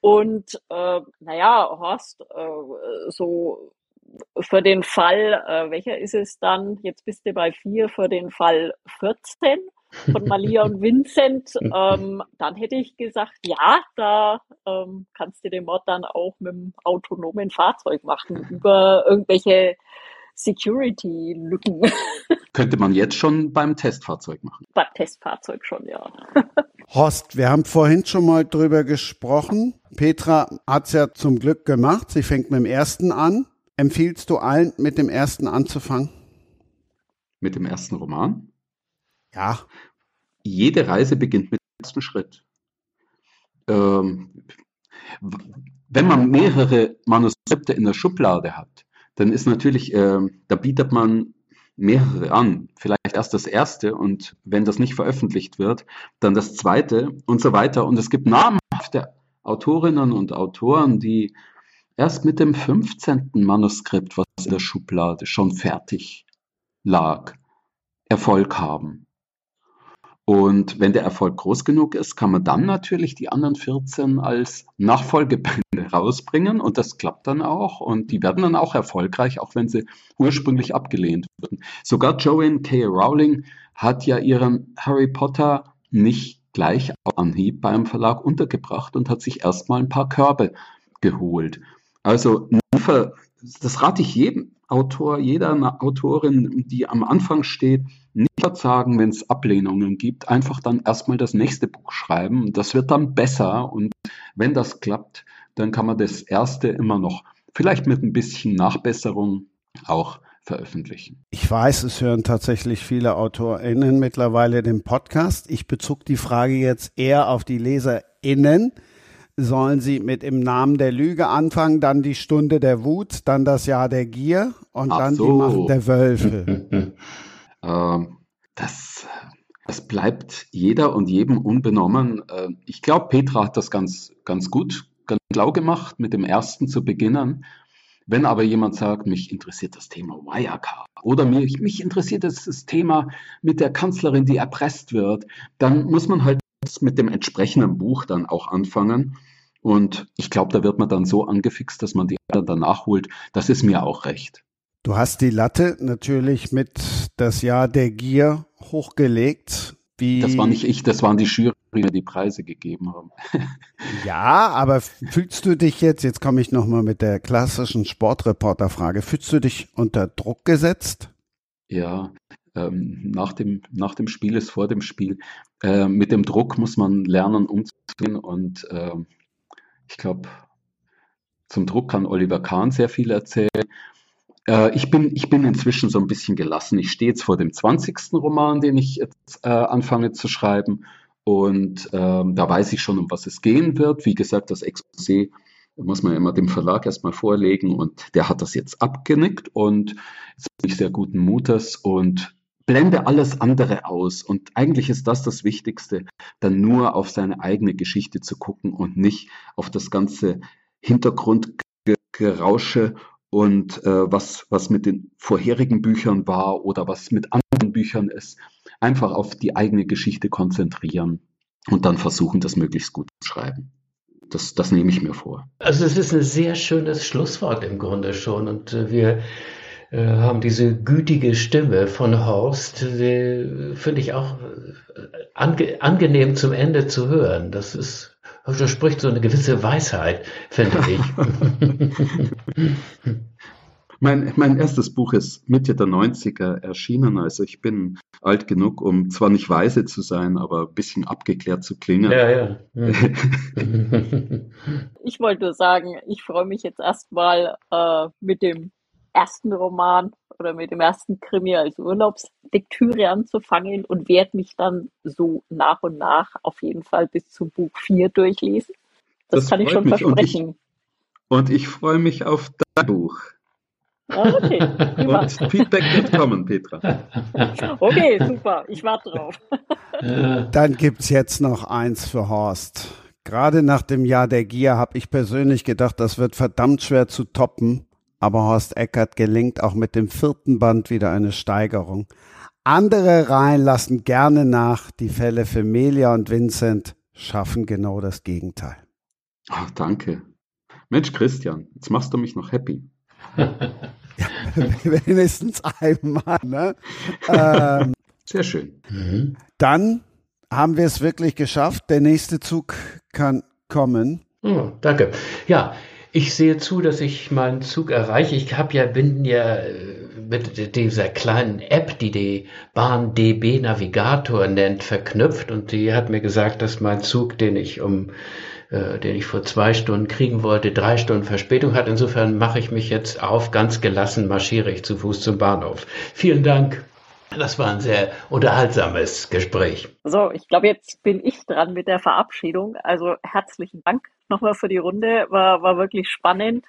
Und äh, naja, Horst, äh, so für den Fall, äh, welcher ist es dann? Jetzt bist du bei vier, für den Fall 14 von Malia und Vincent, <laughs> ähm, dann hätte ich gesagt, ja, da ähm, kannst du den Mord dann auch mit dem autonomen Fahrzeug machen, <laughs> über irgendwelche Security-Lücken. <laughs> Könnte man jetzt schon beim Testfahrzeug machen? Beim Testfahrzeug schon, ja. <laughs> Horst, wir haben vorhin schon mal drüber gesprochen. Petra hat es ja zum Glück gemacht. Sie fängt mit dem ersten an. Empfiehlst du allen, mit dem ersten anzufangen? Mit dem ersten Roman? Ja. Jede Reise beginnt mit dem ersten Schritt. Ähm, wenn man mehrere Manuskripte in der Schublade hat, dann ist natürlich, äh, da bietet man mehrere an. Vielleicht erst das erste und wenn das nicht veröffentlicht wird, dann das zweite und so weiter. Und es gibt namhafte Autorinnen und Autoren, die erst mit dem 15. Manuskript, was in der Schublade schon fertig lag, Erfolg haben. Und wenn der Erfolg groß genug ist, kann man dann natürlich die anderen 14 als Nachfolgebände rausbringen und das klappt dann auch und die werden dann auch erfolgreich, auch wenn sie ursprünglich abgelehnt wurden. Sogar Joanne K. Rowling hat ja ihren Harry Potter nicht gleich auf Anhieb beim Verlag untergebracht und hat sich erstmal ein paar Körbe geholt. Also das rate ich jedem Autor, jeder Autorin, die am Anfang steht, nicht verzagen, wenn es Ablehnungen gibt, einfach dann erstmal das nächste Buch schreiben. Das wird dann besser und wenn das klappt, dann kann man das erste immer noch, vielleicht mit ein bisschen Nachbesserung, auch veröffentlichen. Ich weiß, es hören tatsächlich viele AutorInnen mittlerweile den Podcast. Ich bezog die Frage jetzt eher auf die LeserInnen sollen sie mit im Namen der Lüge anfangen, dann die Stunde der Wut, dann das Jahr der Gier und Ach dann so. die Macht der Wölfe. <laughs> ähm, das, das bleibt jeder und jedem unbenommen. Äh, ich glaube, Petra hat das ganz, ganz gut, ganz schlau gemacht, mit dem ersten zu beginnen. Wenn aber jemand sagt, mich interessiert das Thema Wirecard oder mich, mich interessiert das, das Thema mit der Kanzlerin, die erpresst wird, dann muss man halt mit dem entsprechenden Buch dann auch anfangen. Und ich glaube, da wird man dann so angefixt, dass man die anderen dann nachholt. Das ist mir auch recht. Du hast die Latte natürlich mit das Jahr der Gier hochgelegt. Wie das war nicht ich, das waren die Jury, die die Preise gegeben haben. <laughs> ja, aber fühlst du dich jetzt, jetzt komme ich nochmal mit der klassischen Sportreporter-Frage, fühlst du dich unter Druck gesetzt? Ja, ähm, nach, dem, nach dem Spiel ist vor dem Spiel. Äh, mit dem Druck muss man lernen umzugehen und äh, ich glaube, zum Druck kann Oliver Kahn sehr viel erzählen. Äh, ich, bin, ich bin inzwischen so ein bisschen gelassen. Ich stehe jetzt vor dem 20. Roman, den ich jetzt äh, anfange zu schreiben. Und ähm, da weiß ich schon, um was es gehen wird. Wie gesagt, das Exposé muss man immer dem Verlag erstmal vorlegen und der hat das jetzt abgenickt und jetzt bin ich sehr guten Mutes und blende alles andere aus. Und eigentlich ist das das Wichtigste, dann nur auf seine eigene Geschichte zu gucken und nicht auf das ganze Hintergrundgerausche und äh, was, was mit den vorherigen Büchern war oder was mit anderen Büchern ist. einfach auf die eigene Geschichte konzentrieren und dann versuchen, das möglichst gut zu schreiben. Das, das nehme ich mir vor. Also es ist ein sehr schönes Schlusswort im Grunde schon und äh, wir äh, haben diese gütige Stimme von Horst, finde ich auch äh, ange angenehm zum Ende zu hören. Das ist, da spricht so eine gewisse Weisheit, finde ich. <laughs> <laughs> Mein, mein erstes Buch ist Mitte der 90er erschienen. Also ich bin alt genug, um zwar nicht weise zu sein, aber ein bisschen abgeklärt zu klingen. Ja, ja. <laughs> ich wollte sagen, ich freue mich jetzt erstmal äh, mit dem ersten Roman oder mit dem ersten Krimi als Urlaubslektüre anzufangen und werde mich dann so nach und nach auf jeden Fall bis zu Buch 4 durchlesen. Das, das kann ich schon versprechen. Und ich, und ich freue mich auf dein Buch. Ah, okay. Und Feedback wird kommen, Petra. Okay, super. Ich warte drauf. <laughs> Dann gibt es jetzt noch eins für Horst. Gerade nach dem Jahr der Gier habe ich persönlich gedacht, das wird verdammt schwer zu toppen. Aber Horst Eckert gelingt auch mit dem vierten Band wieder eine Steigerung. Andere Reihen lassen gerne nach. Die Fälle für Melia und Vincent schaffen genau das Gegenteil. Ach, danke. Mensch, Christian, jetzt machst du mich noch happy. ja, <laughs> wenigstens einmal. Ne? Ähm, Sehr schön. Mhm. Dann haben wir es wirklich geschafft. Der nächste Zug kann kommen. Oh, danke. Ja, ich sehe zu, dass ich meinen Zug erreiche. Ich habe ja, bin ja äh, mit dieser kleinen App, die die Bahn DB Navigator nennt, verknüpft und die hat mir gesagt, dass mein Zug, den ich um äh, den ich vor zwei Stunden kriegen wollte, drei Stunden Verspätung hat. Insofern mache ich mich jetzt auf, ganz gelassen marschiere ich zu Fuß zum Bahnhof. Vielen Dank. Das war ein sehr unterhaltsames Gespräch. So, ich glaube, jetzt bin ich dran mit der Verabschiedung. Also herzlichen Dank nochmal für die Runde. War, war wirklich spannend.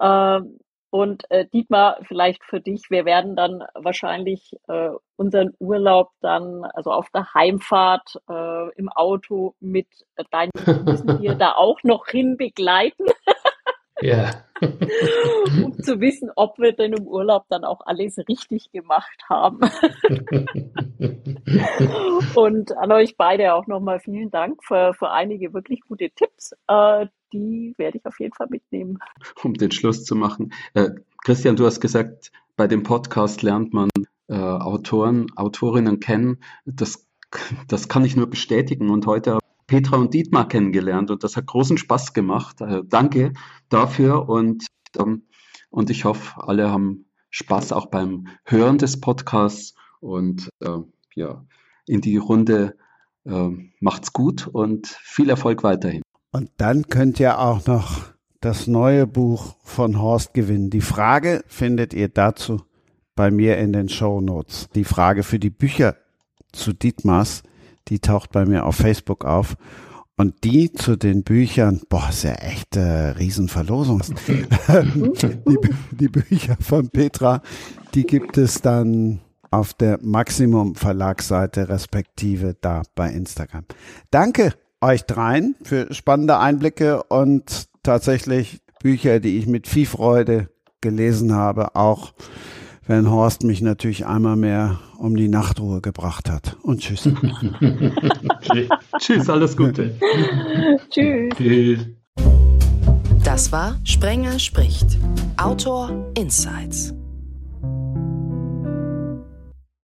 Ähm, und äh, Dietmar, vielleicht für dich, wir werden dann wahrscheinlich äh, unseren Urlaub dann, also auf der Heimfahrt äh, im Auto mit deinen müssen wir da auch noch hin begleiten. <laughs> Ja. <laughs> um zu wissen, ob wir denn im Urlaub dann auch alles richtig gemacht haben. <laughs> und an euch beide auch nochmal vielen Dank für, für einige wirklich gute Tipps. Äh, die werde ich auf jeden Fall mitnehmen. Um den Schluss zu machen. Äh, Christian, du hast gesagt, bei dem Podcast lernt man äh, Autoren, Autorinnen kennen. Das, das kann ich nur bestätigen. Und heute Petra und Dietmar kennengelernt und das hat großen Spaß gemacht. Äh, danke dafür und, ähm, und ich hoffe, alle haben Spaß auch beim Hören des Podcasts und äh, ja, in die Runde äh, macht's gut und viel Erfolg weiterhin. Und dann könnt ihr auch noch das neue Buch von Horst gewinnen. Die Frage findet ihr dazu bei mir in den Show Notes. Die Frage für die Bücher zu Dietmars die taucht bei mir auf Facebook auf. Und die zu den Büchern, boah, ist ja echt äh, Riesenverlosung. <laughs> die, die Bücher von Petra, die gibt es dann auf der Maximum Verlagsseite respektive da bei Instagram. Danke euch dreien für spannende Einblicke und tatsächlich Bücher, die ich mit viel Freude gelesen habe, auch wenn Horst mich natürlich einmal mehr um die Nachtruhe gebracht hat. Und tschüss. <laughs> tschüss, alles Gute. <laughs> tschüss. tschüss. Das war Sprenger spricht. Autor Insights.